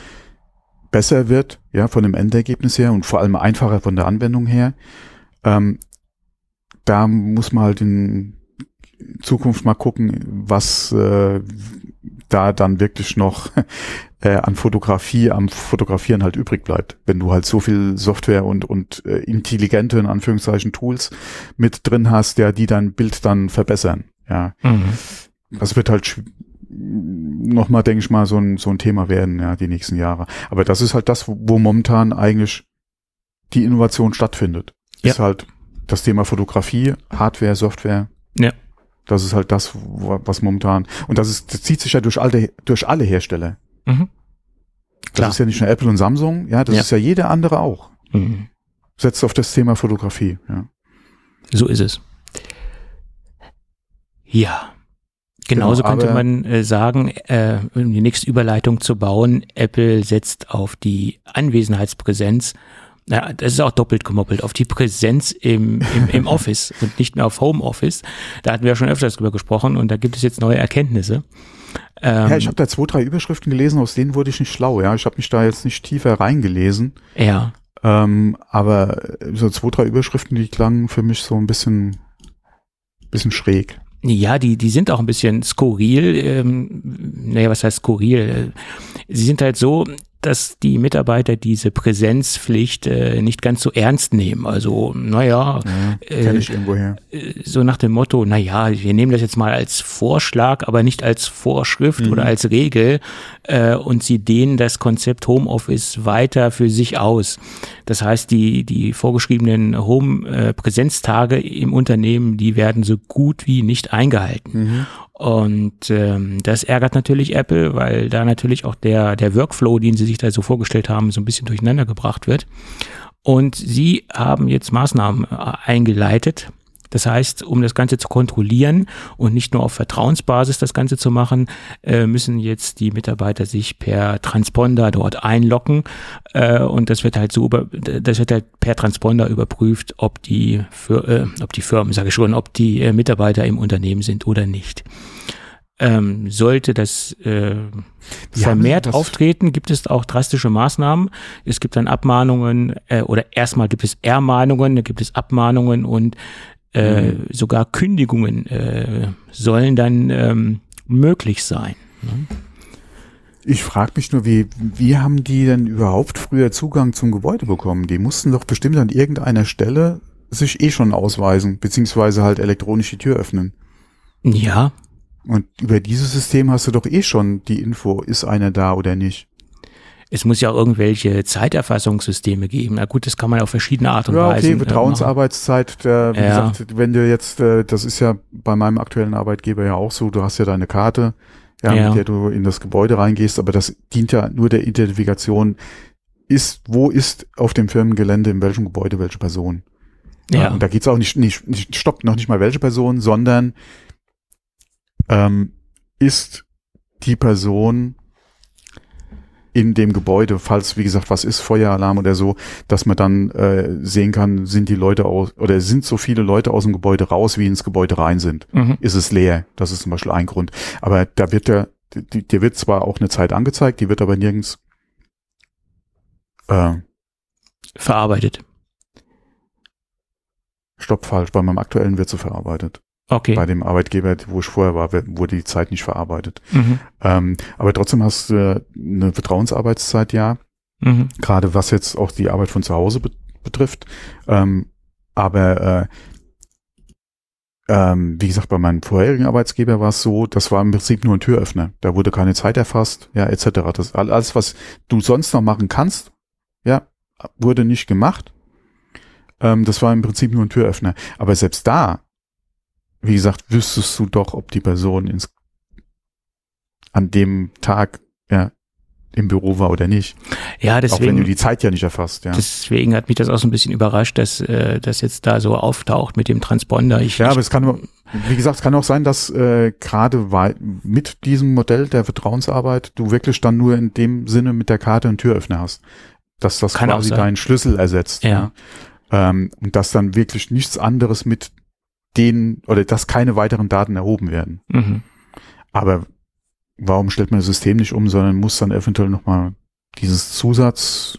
besser wird, ja, von dem Endergebnis her und vor allem einfacher von der Anwendung her. Ähm, da muss man halt in Zukunft mal gucken, was äh, da dann wirklich noch äh, an Fotografie, am Fotografieren halt übrig bleibt. Wenn du halt so viel Software und, und äh, intelligente, in Anführungszeichen, Tools mit drin hast, ja, die dein Bild dann verbessern. Ja. Mhm. Das wird halt nochmal, denke ich mal, so ein, so ein Thema werden, ja, die nächsten Jahre. Aber das ist halt das, wo, wo momentan eigentlich die Innovation stattfindet. Ja. Ist halt das Thema Fotografie, Hardware, Software. Ja. Das ist halt das, was momentan, und das ist, das zieht sich ja durch alle, durch alle Hersteller. Mhm. Das ist ja nicht nur Apple und Samsung, ja, das ja. ist ja jeder andere auch. Mhm. Setzt auf das Thema Fotografie, ja. So ist es. Ja. Genauso genau, könnte man äh, sagen, äh, um die nächste Überleitung zu bauen, Apple setzt auf die Anwesenheitspräsenz ja, das ist auch doppelt gemoppelt, auf die Präsenz im, im, im Office und nicht mehr auf Homeoffice. Da hatten wir ja schon öfters drüber gesprochen und da gibt es jetzt neue Erkenntnisse. Ähm, ja, ich habe da zwei, drei Überschriften gelesen, aus denen wurde ich nicht schlau, ja. Ich habe mich da jetzt nicht tiefer reingelesen. Ja. Ähm, aber so zwei, drei Überschriften, die klangen für mich so ein bisschen, bisschen schräg. Ja, die, die sind auch ein bisschen skurril. Ähm, naja, was heißt skurril? Sie sind halt so, dass die Mitarbeiter diese Präsenzpflicht äh, nicht ganz so ernst nehmen. Also, naja, Ja, irgendwoher. äh, so nach dem Motto, naja, wir nehmen das jetzt mal als Vorschlag, aber nicht als Vorschrift oder als Regel äh, und sie dehnen das Konzept Homeoffice weiter für sich aus. Das heißt, die, die vorgeschriebenen Home-Präsenztage im Unternehmen, die werden so gut wie nicht eingehalten. Und ähm, das ärgert natürlich Apple, weil da natürlich auch der, der Workflow, den sie sich da so vorgestellt haben, so ein bisschen durcheinander gebracht wird. Und sie haben jetzt Maßnahmen äh, eingeleitet. Das heißt, um das Ganze zu kontrollieren und nicht nur auf Vertrauensbasis das Ganze zu machen, äh, müssen jetzt die Mitarbeiter sich per Transponder dort einloggen äh, und das wird halt so über, das wird halt per Transponder überprüft, ob die für, äh, ob die Firmen, sage ich schon, ob die äh, Mitarbeiter im Unternehmen sind oder nicht. Ähm, sollte das äh, vermehrt das- auftreten, gibt es auch drastische Maßnahmen. Es gibt dann Abmahnungen äh, oder erstmal gibt es Ermahnungen, dann gibt es Abmahnungen und äh, sogar Kündigungen äh, sollen dann ähm, möglich sein. Ne? Ich frage mich nur, wie, wie haben die denn überhaupt früher Zugang zum Gebäude bekommen? Die mussten doch bestimmt an irgendeiner Stelle sich eh schon ausweisen, beziehungsweise halt elektronisch die Tür öffnen. Ja, Und über dieses System hast du doch eh schon die Info, ist einer da oder nicht. Es muss ja auch irgendwelche Zeiterfassungssysteme geben. Na gut, das kann man auf verschiedene Art und Ja, Weise. okay, äh. Vertrauensarbeitszeit, der, wie Ja. gesagt, wenn du jetzt, äh, das ist ja bei meinem aktuellen Arbeitgeber ja auch so, du hast ja deine Karte, ja, Ja. mit der du in das Gebäude reingehst, aber das dient ja nur der Identifikation, ist, wo ist auf dem Firmengelände, in welchem Gebäude welche Person. Ja, Und da geht's auch nicht, nicht, nicht, stoppt noch nicht mal welche Person, sondern ähm, ist die Person in dem Gebäude, falls, wie gesagt, was ist, Feueralarm oder so, dass man dann äh, sehen kann, sind die Leute aus, oder sind so viele Leute aus dem Gebäude raus, wie ins Gebäude rein sind. mhm. Ist es leer? Das ist zum Beispiel ein Grund. Aber da wird der, die, dir wird zwar auch eine Zeit angezeigt, die wird aber nirgends äh, verarbeitet. stopp falsch. Bei meinem aktuellen wird sie verarbeitet. Okay. Bei dem Arbeitgeber, wo ich vorher war, wurde die Zeit nicht verarbeitet. Mhm. Ähm, aber trotzdem hast du eine Vertrauensarbeitszeit, ja. Mhm. Gerade was jetzt auch die Arbeit von zu Hause be betrifft. Ähm, aber äh, ähm, wie gesagt, bei meinem vorherigen Arbeitsgeber war es so, das war im Prinzip nur ein Türöffner. Da wurde keine Zeit erfasst, ja, etc. Das all- alles, was du sonst noch machen kannst, ja, wurde nicht gemacht. Ähm, das war im Prinzip nur ein Türöffner. Aber selbst da, wie gesagt, wüsstest du doch, ob die Person ins an dem Tag ja, im Büro war oder nicht. Ja, Auch wenn deswegen. du die Zeit ja nicht erfasst, ja. Deswegen hat mich das auch so ein bisschen überrascht, dass äh, das jetzt da so auftaucht mit dem Transponder. Ich, Ja, aber ich, es kann, wie gesagt, es kann auch sein, dass äh, gerade mit diesem Modell der Vertrauensarbeit du wirklich dann nur in dem Sinne mit der Karte einen Türöffner hast. Dass das quasi deinen Schlüssel ersetzt. Ja. Ähm, und dass dann wirklich nichts anderes mit denen oder dass keine weiteren Daten erhoben werden. mhm. Aber warum stellt man das System nicht um, sondern muss dann eventuell nochmal dieses Zusatz.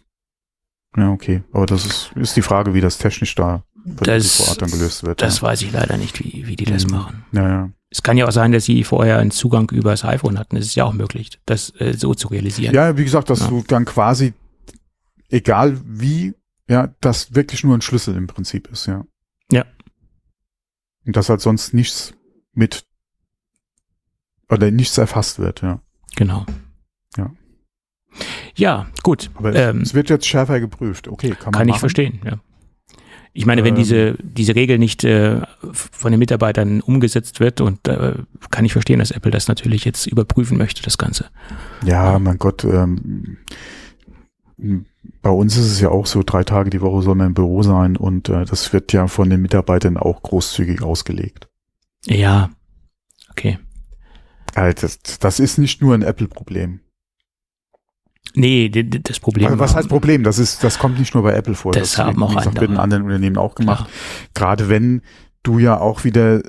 Ja, okay. Aber das ist, ist die Frage, wie das technisch da Das- vor Ort dann gelöst wird. Das ja. weiß ich leider nicht, wie, wie die das Mhm. machen. Ja, ja. Es kann ja auch sein, dass sie vorher einen Zugang über das iPhone hatten. Das ist ja auch möglich, das äh, so zu realisieren. Ja, wie gesagt, dass Ja. du dann quasi, egal wie, ja, das wirklich nur ein Schlüssel im Prinzip ist. Ja. Und dass halt sonst nichts mit oder nichts erfasst wird, ja. Genau. Ja. Ja, gut. Aber Ähm, es wird jetzt schärfer geprüft. Okay, kann man Kann ich machen. verstehen, ja. Ich meine, wenn Ähm. diese, diese Regel nicht äh, von den Mitarbeitern umgesetzt wird, und äh, kann ich verstehen, dass Apple das natürlich jetzt überprüfen möchte, das Ganze. Ja, mein Gott, ähm, bei uns ist es ja auch so, drei Tage die Woche soll man im Büro sein und äh, das wird ja von den Mitarbeitern auch großzügig ausgelegt. Ja, okay. Also das, das ist nicht nur ein Apple-Problem. Nee, das Problem Also was heißt Problem? Das ist, das kommt nicht nur bei Apple vor. Das haben wird, auch gesagt, wird in andere. anderen Unternehmen auch gemacht. Klar. Gerade wenn du ja auch wieder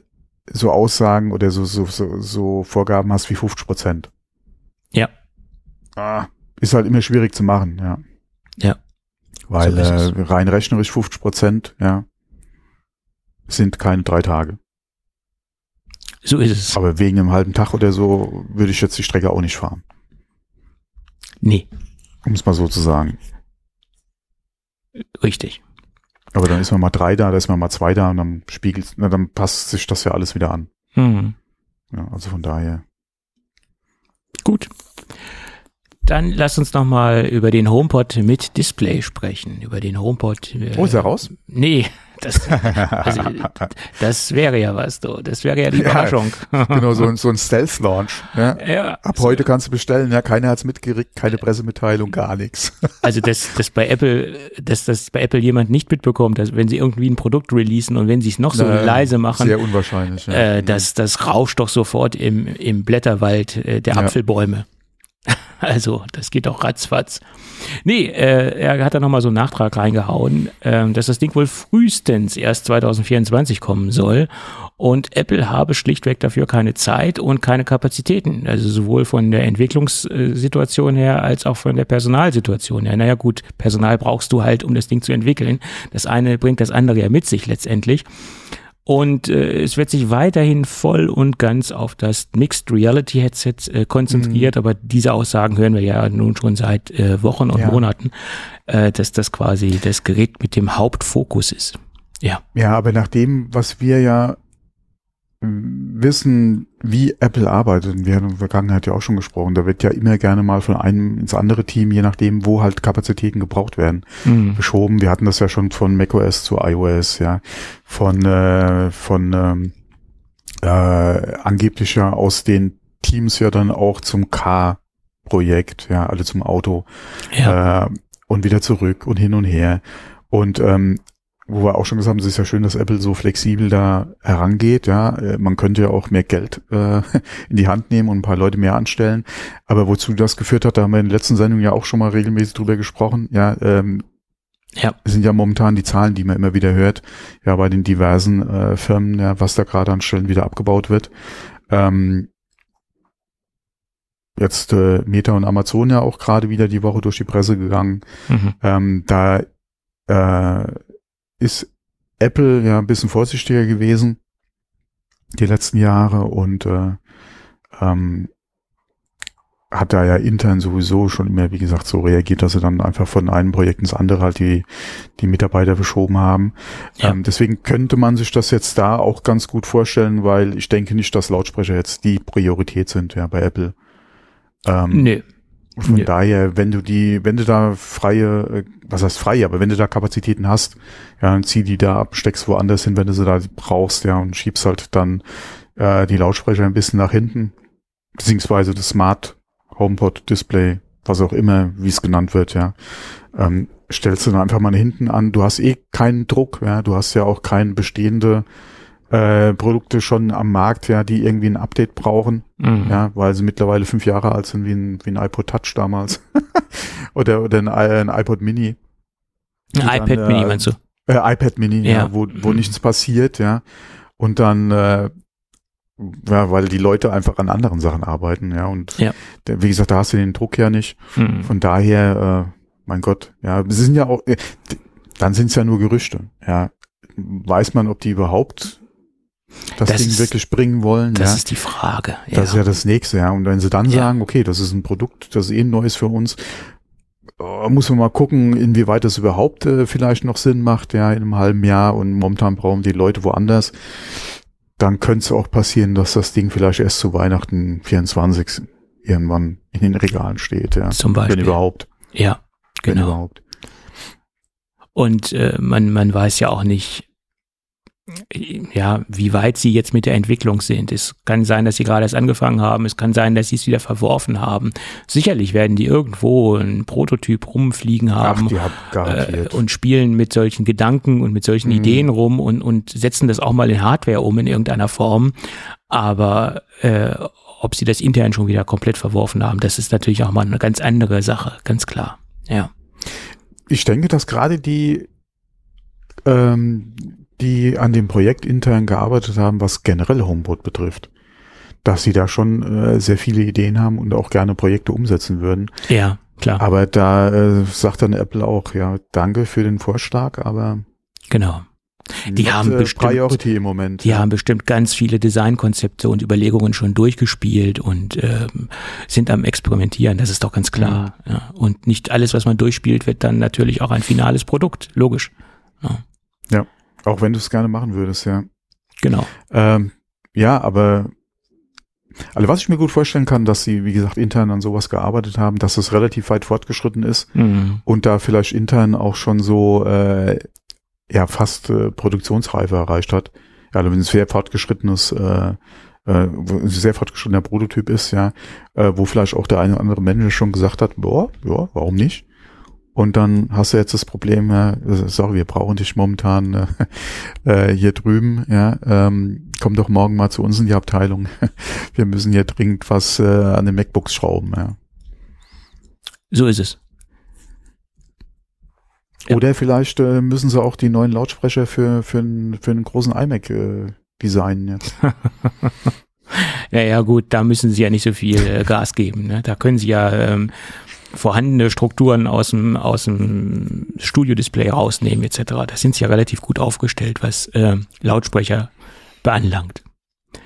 so Aussagen oder so, so, so, so Vorgaben hast wie 50 Prozent. Ja. Ah, ist halt immer schwierig zu machen, ja. Ja. Weil So äh, rein rechnerisch 50 Prozent, ja, sind keine drei Tage. So ist es. Aber wegen einem halben Tag oder so würde ich jetzt die Strecke auch nicht fahren. Nee. Um es mal so zu sagen. Richtig. Aber dann ist man mal drei da, da ist man mal zwei da und dann spiegelt, na, dann passt sich das ja alles wieder an. Mhm. Ja, also von daher. Gut. Dann lass uns noch mal über den HomePod mit Display sprechen. Über den HomePod. Äh, Oh, ist er raus? Nee, das, also, das wäre ja was, du. Das wäre ja die Ja. Überraschung. genau, so, ein- so ein Stealth-Launch. Ja. Ja, Ab heute kannst du bestellen, ja, keiner hat's mitgerickt, keine Pressemitteilung, gar nichts. also dass, dass bei Apple, dass das bei Apple jemand nicht mitbekommt, dass wenn sie irgendwie ein Produkt releasen und wenn sie es noch so Äh, leise machen, Sehr unwahrscheinlich. Ja. äh, das, das rauscht doch sofort im, im Blätterwald äh, der Ja. Apfelbäume. Also, das geht doch ratzfatz. Nee, äh, er hat da nochmal so einen Nachtrag reingehauen, ähm, dass das Ding wohl frühestens erst 2024 kommen soll. Und Apple habe schlichtweg dafür keine Zeit und keine Kapazitäten. Also sowohl von der Entwicklungssituation her als auch von der Personalsituation her. Naja gut, Personal brauchst du halt, um das Ding zu entwickeln. Das eine bringt das andere ja mit sich letztendlich. Und äh, es wird sich weiterhin voll und ganz auf das Mixed Reality Headset äh, konzentriert, aber diese Aussagen hören wir ja nun schon seit äh, Wochen und Ja. Monaten, äh, dass das quasi das Gerät mit dem Hauptfokus ist. Ja. Ja, aber nach dem, was wir ja wissen, wie Apple arbeitet, und wir haben in der Vergangenheit ja auch schon gesprochen, da wird ja immer gerne mal von einem ins andere Team, je nachdem, wo halt Kapazitäten gebraucht werden, Mhm. geschoben. Wir hatten das ja schon von macOS zu iOS, ja, von, äh, von ähm, äh, angeblich ja aus den Teams ja dann auch zum Car-Projekt, ja, alle zum Auto Ja. äh, und wieder zurück und hin und her. Und ähm, wo wir auch schon gesagt haben, es ist ja schön, dass Apple so flexibel da herangeht. Ja, Äh, man könnte ja auch mehr Geld äh, in die Hand nehmen und ein paar Leute mehr anstellen. Aber wozu das geführt hat, da haben wir in der letzten Sendung ja auch schon mal regelmäßig drüber gesprochen. Ja, ähm, Ja. es sind ja momentan die Zahlen, die man immer wieder hört, ja, bei den diversen äh, Firmen, ja, was da gerade an Stellen wieder abgebaut wird. Ähm, jetzt äh, Meta und Amazon ja auch gerade wieder die Woche durch die Presse gegangen. Mhm. Ähm, da äh, ist Apple ja ein bisschen vorsichtiger gewesen die letzten Jahre und äh, ähm, hat da ja intern sowieso schon immer, wie gesagt, so reagiert, dass sie dann einfach von einem Projekt ins andere halt die, die Mitarbeiter verschoben haben. Ja. Ähm, deswegen könnte man sich das jetzt da auch ganz gut vorstellen, weil ich denke nicht, dass Lautsprecher jetzt die Priorität sind, ja, bei Apple. Ähm, Nö. von Ja. daher, wenn du die, wenn du da freie, äh, was heißt freie, aber wenn du da Kapazitäten hast, ja, dann zieh die da ab, steckst woanders hin, wenn du sie da brauchst, ja, und schiebst halt dann äh, die Lautsprecher ein bisschen nach hinten, beziehungsweise das Smart HomePod Display, was auch immer, wie es genannt wird, ja, ähm, stellst du dann einfach mal hinten an. Du hast eh keinen Druck, ja, du hast ja auch keine bestehende äh, Produkte schon am Markt, ja, die irgendwie ein Update brauchen. Mhm. Ja, weil sie mittlerweile fünf Jahre alt sind, wie ein, wie ein iPod Touch damals. oder oder ein, ein iPod Mini. Ein dann, iPad äh, Mini meinst du? Äh, iPad Mini, ja, Ja. wo, wo Mhm. nichts passiert, ja. Und dann, äh, ja, weil die Leute einfach an anderen Sachen arbeiten, ja. Und Ja. der, wie gesagt, da hast du den Druck ja nicht. Mhm. Von daher, äh, mein Gott, ja, sie sind ja auch, äh, dann sind es ja nur Gerüchte, ja. Weiß man, ob die überhaupt das, Das Ding ist- wirklich bringen wollen? Das ja? ist die Frage. Das ist ja das nächste, ja. Und wenn sie dann Ja. sagen, okay, das ist ein Produkt, das ist eh ein neues für uns, äh, muss man mal gucken, inwieweit das überhaupt äh, vielleicht noch Sinn macht, ja, in einem halben Jahr und momentan brauchen die Leute woanders. Dann könnte es auch passieren, dass das Ding vielleicht erst zu Weihnachten 24 irgendwann in den Regalen steht, ja. Zum Beispiel. Wenn überhaupt. Ja, Wenn genau. überhaupt. Und äh, man, man weiß ja auch nicht, ja, wie weit sie jetzt mit der Entwicklung sind. Es kann sein, dass sie gerade erst angefangen haben. Es kann sein, dass sie es wieder verworfen haben. Sicherlich werden die irgendwo einen Prototyp rumfliegen haben. Ach, äh, und spielen mit solchen Gedanken und mit solchen Mhm. Ideen rum und, und setzen das auch mal in Hardware um in irgendeiner Form. Aber äh, ob sie das intern schon wieder komplett verworfen haben, das ist natürlich auch mal eine ganz andere Sache, ganz klar. Ja. ich denke, dass gerade die, ähm, die an dem Projekt intern gearbeitet haben, was generell Homepod betrifft, dass sie da schon äh, sehr viele Ideen haben und auch gerne Projekte umsetzen würden. Ja, klar. Aber da äh, sagt dann Apple auch, ja, danke für den Vorschlag, aber Genau, Die haben äh, bestimmt- Priority im Moment. Die ja. haben bestimmt ganz viele Designkonzepte und Überlegungen schon durchgespielt und ähm, sind am Experimentieren, das ist doch ganz klar. Ja. Und nicht alles, was man durchspielt, wird dann natürlich auch ein finales Produkt, logisch. ja. Auch wenn du es gerne machen würdest, ja. Genau. Ähm, ja, aber also was ich mir gut vorstellen kann, dass sie, wie gesagt, intern an sowas gearbeitet haben, dass es relativ weit fortgeschritten ist Mhm. und da vielleicht intern auch schon so äh, ja fast äh, Produktionsreife erreicht hat. Ja, also wenn es sehr fortgeschrittenes, äh, äh, sehr fortgeschrittener Prototyp ist, ja, äh, wo vielleicht auch der eine oder andere Manager schon gesagt hat, boah, ja, warum nicht? Und dann hast du jetzt das Problem, ja, sorry, wir brauchen dich momentan äh, äh, hier drüben, ja, ähm, komm doch morgen mal zu uns in die Abteilung. Wir müssen hier dringend was äh, an den MacBooks schrauben, ja. So ist es. Ja. Oder vielleicht äh, müssen sie auch die neuen Lautsprecher für, für, einen, für einen großen iMac äh, designen jetzt. Ja, ja, gut, da müssen sie ja nicht so viel äh, Gas geben. Ne? Da können sie ja ähm, vorhandene Strukturen aus dem, aus dem Studio-Display rausnehmen, etc. Da sind sie ja relativ gut aufgestellt, was ähm, Lautsprecher beanlangt.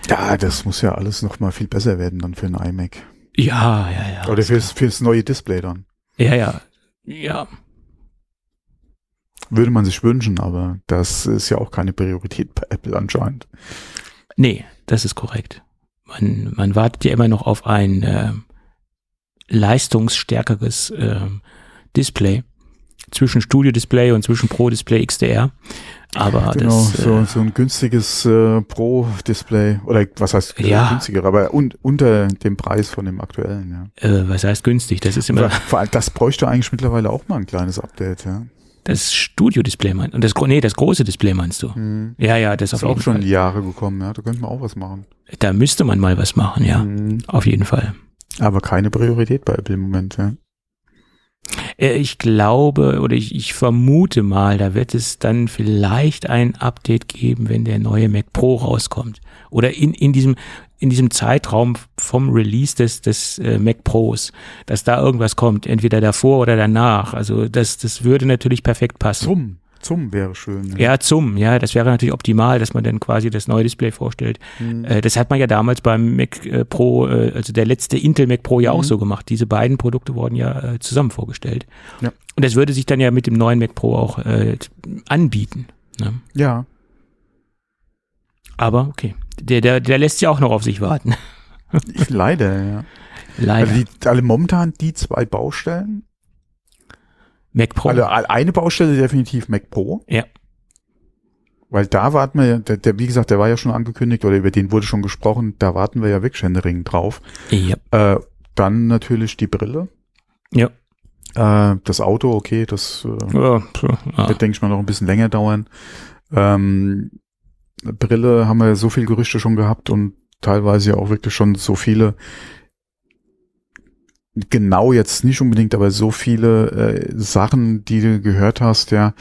Ja, das muss ja alles noch mal viel besser werden dann für einen iMac. Ja, ja, ja. Oder fürs, fürs neue Display dann. Ja, ja. Ja, Würde man sich wünschen, aber das ist ja auch keine Priorität bei Apple anscheinend. nee, das ist korrekt. Man, man wartet ja immer noch auf ein äh, leistungsstärkeres äh, Display zwischen Studio-Display und zwischen Pro-Display XDR. Aber genau, das, so, äh, so ein günstiges äh, Pro-Display oder was heißt äh, Ja. günstiger, aber un, unter dem Preis von dem aktuellen, ja. äh, was heißt günstig? Das ist immer Vor allem, das bräuchte eigentlich mittlerweile auch mal ein kleines Update, ja. das Studio-Display meinst und das nee, das große Display meinst du? Hm. Ja, ja, das Ist auf auch jeden schon Fall. Jahre gekommen, ja. Da könnte man auch was machen. Da müsste man mal was machen, ja, Hm. auf jeden Fall. Aber keine Priorität bei Apple im Moment, ja. Äh, Ich glaube oder ich, ich vermute mal, da wird es dann vielleicht ein Update geben, wenn der neue Mac Pro rauskommt. Oder in, in diesem in diesem Zeitraum vom Release des, des äh, Mac Pros, dass da irgendwas kommt, entweder davor oder danach. Also das, das würde natürlich perfekt passen. Zum, zum wäre schön. Ja, zum, ja, das wäre natürlich optimal, dass man dann quasi das neue Display vorstellt. Hm. Äh, das hat man ja damals beim Mac äh, Pro, äh, also der letzte Intel Mac Pro ja auch Mhm. so gemacht. Diese beiden Produkte wurden ja äh, zusammen vorgestellt. Ja. Und das würde sich dann ja mit dem neuen Mac Pro auch äh, anbieten. Ne? Ja. Aber okay, der, der, der lässt ja auch noch auf sich warten. Ich, leider, ja. Leider. Also die, alle momentan die zwei Baustellen. Mac Pro. Also eine Baustelle definitiv Mac Pro. Ja. Weil da warten wir, ja- der, der, wie gesagt, der war ja schon angekündigt oder über den wurde schon gesprochen, da warten wir ja wirklich händeringend drauf. ja. Äh, dann natürlich die Brille. Ja. Äh, das Auto, okay, das äh, Ja, ja. wird, denke ich mal, noch ein bisschen länger dauern. Ähm, Brille haben wir so viel Gerüchte schon gehabt und teilweise ja auch wirklich schon so viele, genau jetzt nicht unbedingt, aber so viele äh, Sachen, die du gehört hast, ja,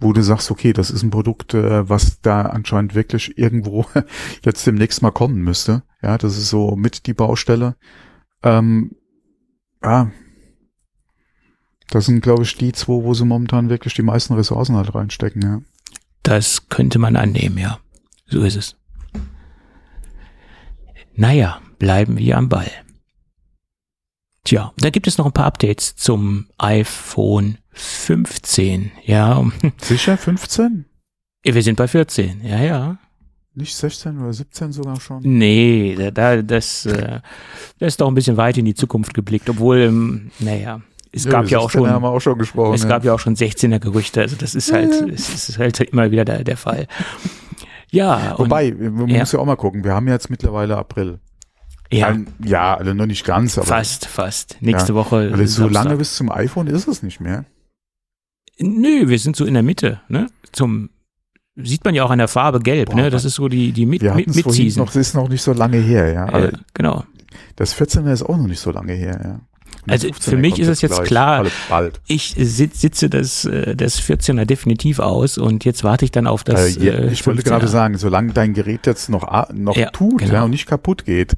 wo du sagst, okay, das ist ein Produkt, äh, was da anscheinend wirklich irgendwo jetzt demnächst mal kommen müsste. Ja, das ist so mit die Baustelle. Ähm, ja, das sind, glaube ich, die zwei, wo sie momentan wirklich die meisten Ressourcen halt reinstecken, ja. Das könnte man annehmen, ja. So ist es. Naja, bleiben wir am Ball. Tja, da gibt es noch ein paar Updates zum iPhone 15. Ja, Sicher 15? wir sind bei 14. Ja, ja. Nicht 16 oder 17 sogar schon? Nee, da, da das, äh, das ist doch ein bisschen weit in die Zukunft geblickt, obwohl, ähm, naja, es gab ja auch 16 haben schon, wir auch schon gesprochen. es ja. gab ja auch schon 16er Gerüchte, also das ist halt, Ja. es ist halt immer wieder der, der Fall. Ja, und, Wobei, man ja. muss ja auch mal gucken, wir haben jetzt mittlerweile April. Ja, Ein- ja also noch nicht ganz, aber fast, fast. Nächste Ja, Woche. also so Samstag. lange bis zum iPhone ist es nicht mehr. Nö, wir sind so in der Mitte, ne? Zum sieht man ja auch an der Farbe gelb, Boah, ne? Das ist so die die es vorhin Mid-Season. noch, das ist noch nicht so lange her, ja. Also Äh, genau. das 14er ist auch noch nicht so lange her, ja. Also 15er für mich ist es jetzt gleich, klar, Bald. Ich sitz, sitze das, äh, das 14er definitiv aus und jetzt warte ich dann auf das. äh, ja, äh, ich wollte 15er. gerade sagen, solange dein Gerät jetzt noch, noch Ja, tut genau. ja, und nicht kaputt geht,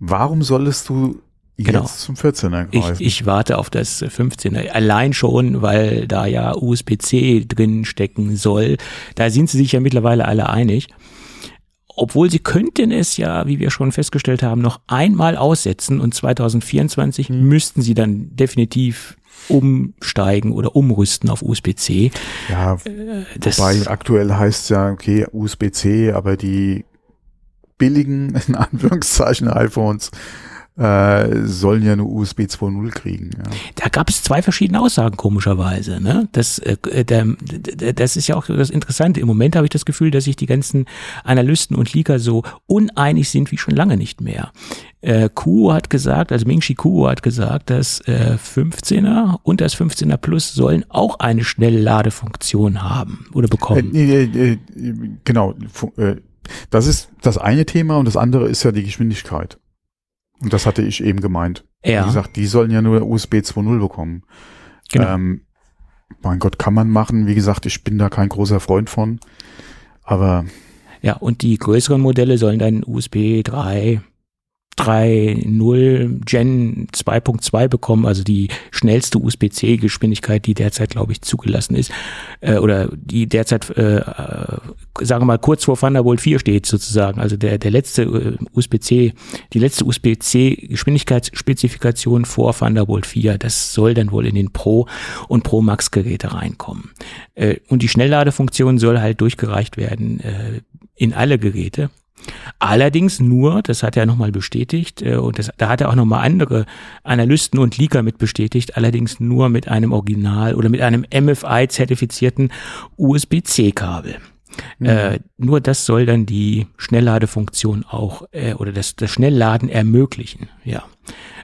warum solltest du Genau. jetzt zum 14er Ich, greifen. ich warte auf das 15er. Allein schon, weil da ja USB-C drin stecken soll. Da sind sie sich ja mittlerweile alle einig. Obwohl sie könnten es ja, wie wir schon festgestellt haben, noch einmal aussetzen und 2024 müssten sie dann definitiv umsteigen oder umrüsten auf USB-C. ja, Das, wobei aktuell heißt ja, okay, USB-C, aber die billigen, in Anführungszeichen, iPhones äh, sollen ja nur USB 2.0 kriegen. Ja. da gab es zwei verschiedene Aussagen komischerweise. Ne? Das, äh, der, der, das ist ja auch das Interessante. Im Moment habe ich das Gefühl, dass sich die ganzen Analysten und Leaker so uneinig sind wie schon lange nicht mehr. Äh, Kuo hat gesagt, also Ming-Chi Kuo hat gesagt, dass äh, 15er und das 15er Plus sollen auch eine Schnellladefunktion haben oder Äh, bekommen. nee, äh, äh, genau, äh, das ist das eine Thema und das andere ist ja die Geschwindigkeit. Und das hatte ich eben gemeint. Ja. Wie gesagt, die sollen ja nur USB 2.0 bekommen. Genau. Ähm, mein Gott, kann man machen. Wie gesagt, ich bin da kein großer Freund von. Aber Ja, und die größeren Modelle sollen dann USB 3, 3.0 Gen 2.2 bekommen, also die schnellste USB-C-Geschwindigkeit, die derzeit, glaube ich, zugelassen ist, äh, oder die derzeit, äh, äh, sagen wir mal, kurz vor Thunderbolt 4 steht sozusagen. Also der, der letzte äh, USB-C, die letzte USB-C-Geschwindigkeitsspezifikation vor Thunderbolt 4, das soll dann wohl in den Pro und Pro Max Geräte reinkommen. Äh, und die Schnellladefunktion soll halt durchgereicht werden äh, in alle Geräte. Allerdings nur, das hat er nochmal bestätigt, äh, und das, da hat er auch nochmal andere Analysten und Leaker mit bestätigt, allerdings nur mit einem Original oder mit einem MFI-zertifizierten USB-C-Kabel. Äh, nur das soll dann die Schnellladefunktion auch äh, oder das, das Schnellladen ermöglichen. Ja,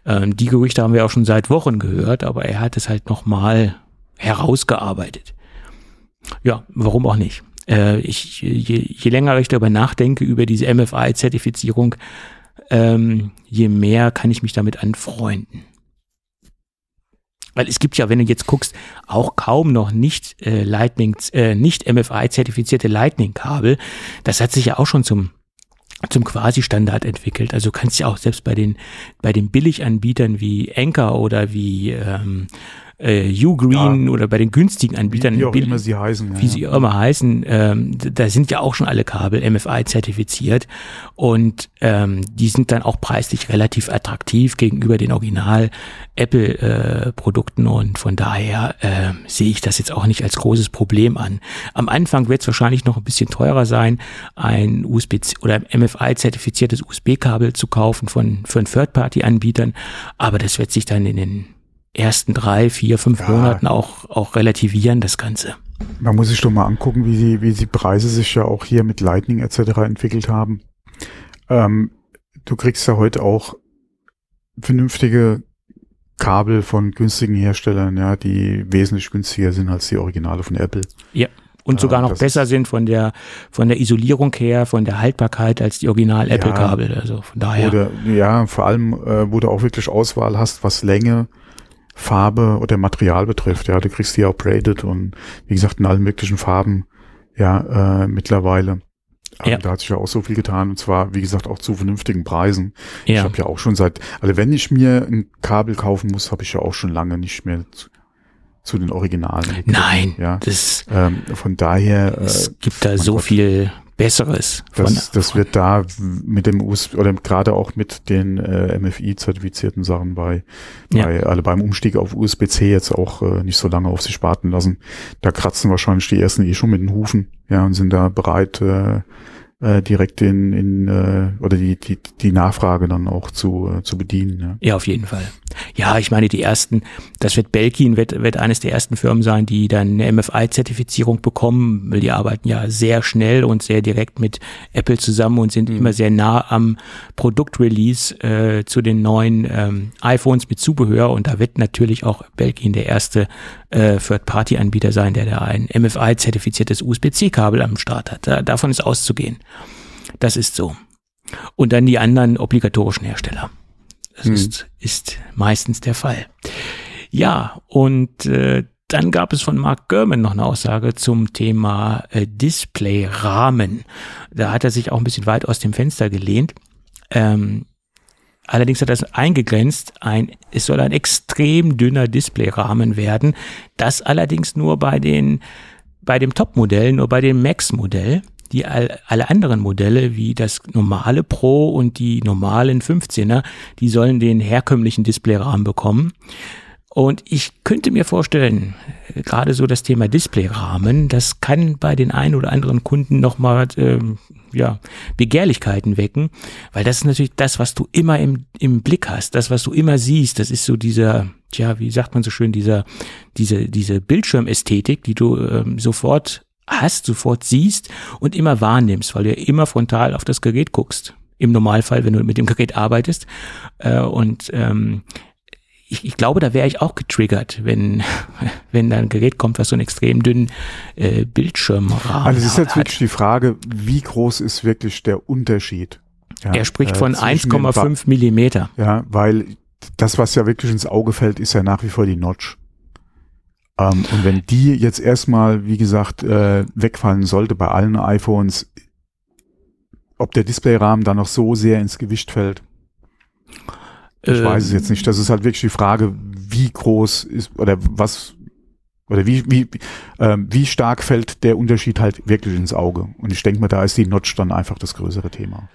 ähm, die Gerüchte haben wir auch schon seit Wochen gehört, aber er hat es halt nochmal herausgearbeitet. Ja, warum auch nicht? Äh, ich, je, je länger ich darüber nachdenke, über diese MFI-Zertifizierung, ähm, je mehr kann ich mich damit anfreunden. Weil es gibt ja, wenn du jetzt guckst, auch kaum noch nicht äh, Lightning, äh, nicht MFI-zertifizierte Lightning-Kabel. Das hat sich ja auch schon zum zum Quasi-Standard entwickelt. Also du kannst ja auch selbst bei den bei den Billiganbietern wie Anchor oder wie ähm, äh, Ugreen oder bei den günstigen Anbietern wie auch bill- immer sie heißen. ja, wie ja. sie immer heißen, ähm, da sind ja auch schon alle Kabel MFI zertifiziert und ähm, die sind dann auch preislich relativ attraktiv gegenüber den Original Apple äh, Produkten und von daher äh, sehe ich das jetzt auch nicht als großes Problem an. Am Anfang wird es wahrscheinlich noch ein bisschen teurer sein, ein USB oder MFI zertifiziertes USB-Kabel zu kaufen von von Third-Party-Anbietern, aber das wird sich dann in den ersten drei, vier, fünf Ja. Monaten auch auch relativieren das Ganze. Man muss sich doch mal angucken, wie die, wie die Preise sich ja auch hier mit Lightning etc. entwickelt haben. Ähm, du kriegst ja heute auch vernünftige Kabel von günstigen Herstellern, ja, die wesentlich günstiger sind als die Originale von Apple. und Ja, sogar noch das besser sind von der von der Isolierung her, von der Haltbarkeit als die Original Apple Kabel. Also von daher. Oder ja, vor allem, äh, wo du auch wirklich Auswahl hast, was Länge, Farbe oder Material betrifft. Ja, du kriegst die auch braided und wie gesagt in allen möglichen Farben. Ja, äh, mittlerweile. Also Ja. Da hat sich ja auch so viel getan und zwar, wie gesagt, auch zu vernünftigen Preisen. Ich ja. habe ja auch schon seit, also wenn ich mir ein Kabel kaufen muss, habe ich ja auch schon lange nicht mehr zu, zu den Originalen. Nein, Ja, das ähm, von daher, äh, es gibt da so Gott. viel Besseres. Das, das wird da mit dem US oder gerade auch mit den äh, MFI-zertifizierten Sachen bei, Ja. bei alle beim Umstieg auf USB-C jetzt auch äh, nicht so lange auf sich warten lassen. Da kratzen wahrscheinlich die ersten eh schon mit den Hufen, ja, und sind da bereit, äh, äh, direkt in, in äh, oder die, die, die Nachfrage dann auch zu, äh, zu bedienen. Ja. Ja, auf jeden Fall. Ja, ich meine, die ersten, das wird Belkin, wird, wird eines der ersten Firmen sein, die dann eine MFI-Zertifizierung bekommen, weil die arbeiten ja sehr schnell und sehr direkt mit Apple zusammen und sind immer sehr nah am Produktrelease äh, zu den neuen ähm, iPhones mit Zubehör und da wird natürlich auch Belkin der erste äh, Third-Party-Anbieter sein, der da ein MFI-zertifiziertes USB-C-Kabel am Start hat. Da, davon ist auszugehen. Das ist so. Und dann die anderen obligatorischen Hersteller. Das Hm. ist, ist meistens der Fall. Ja, und äh, dann gab es von Mark Gurman noch eine Aussage zum Thema äh, Display-Rahmen. Da hat er sich auch ein bisschen weit aus dem Fenster gelehnt. Ähm, Allerdings hat das eingegrenzt, ein, es soll ein extrem dünner Displayrahmen werden. Das allerdings nur bei den, bei dem Top-Modell, nur bei dem Max-Modell. Die all, alle anderen Modelle, wie das normale Pro und die normalen 15er, die sollen den herkömmlichen Displayrahmen bekommen. Und ich könnte mir vorstellen, gerade so das Thema Displayrahmen, das kann bei den einen oder anderen Kunden nochmal ähm, ja, Begehrlichkeiten wecken, weil das ist natürlich das, was du immer im, im Blick hast, das, was du immer siehst, das ist so dieser, tja, wie sagt man so schön, dieser, diese, diese Bildschirmästhetik, die du ähm, sofort hast, sofort siehst und immer wahrnimmst, weil du ja immer frontal auf das Gerät guckst. Im Normalfall, wenn du mit dem Gerät arbeitest. Äh, und ähm, ich, ich glaube, da wäre ich auch getriggert, wenn, wenn da ein Gerät kommt, was so einen extrem dünnen äh, Bildschirmrahmen Also es ist jetzt hat. wirklich die Frage, wie groß ist wirklich der Unterschied? Ja, er spricht äh, von den 1,5 Millimeter. Ja, weil das, was ja wirklich ins Auge fällt, ist ja nach wie vor die Notch. Ähm, und wenn die jetzt erstmal, wie gesagt, äh, wegfallen sollte bei allen iPhones, ob der Displayrahmen dann noch so sehr ins Gewicht fällt, ich Äh, weiß es jetzt nicht. Das ist halt wirklich die Frage, wie groß ist oder was oder wie wie ähm, wie stark fällt der Unterschied halt wirklich ins Auge. Und ich denke mal, da ist die Notch dann einfach das größere Thema.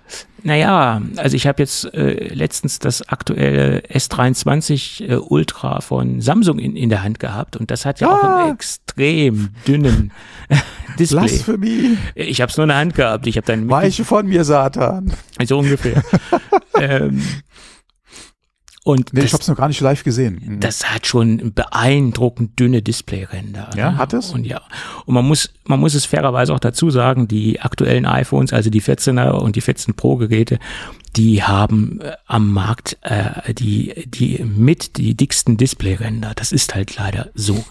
Naja, also ich habe jetzt äh, letztens das aktuelle S23 äh, Ultra von Samsung in, in der Hand gehabt und das hat ja auch Ah! einen extrem dünnen Display. Blasphemie, Ich habe es nur in der Hand gehabt. Ich habe dann weiche von mir, Satan. so ungefähr. ähm, und Nee, ich das, habe es noch gar nicht live gesehen. Mhm. das hat schon beeindruckend dünne Displayränder. Ja, ne? hat es? Und ja, und man muss man muss es fairerweise auch dazu sagen, die aktuellen iPhones, also die 14er und die 14 Pro Geräte, die haben äh, am Markt äh, die die mit die dicksten Displayränder. Das ist halt leider so.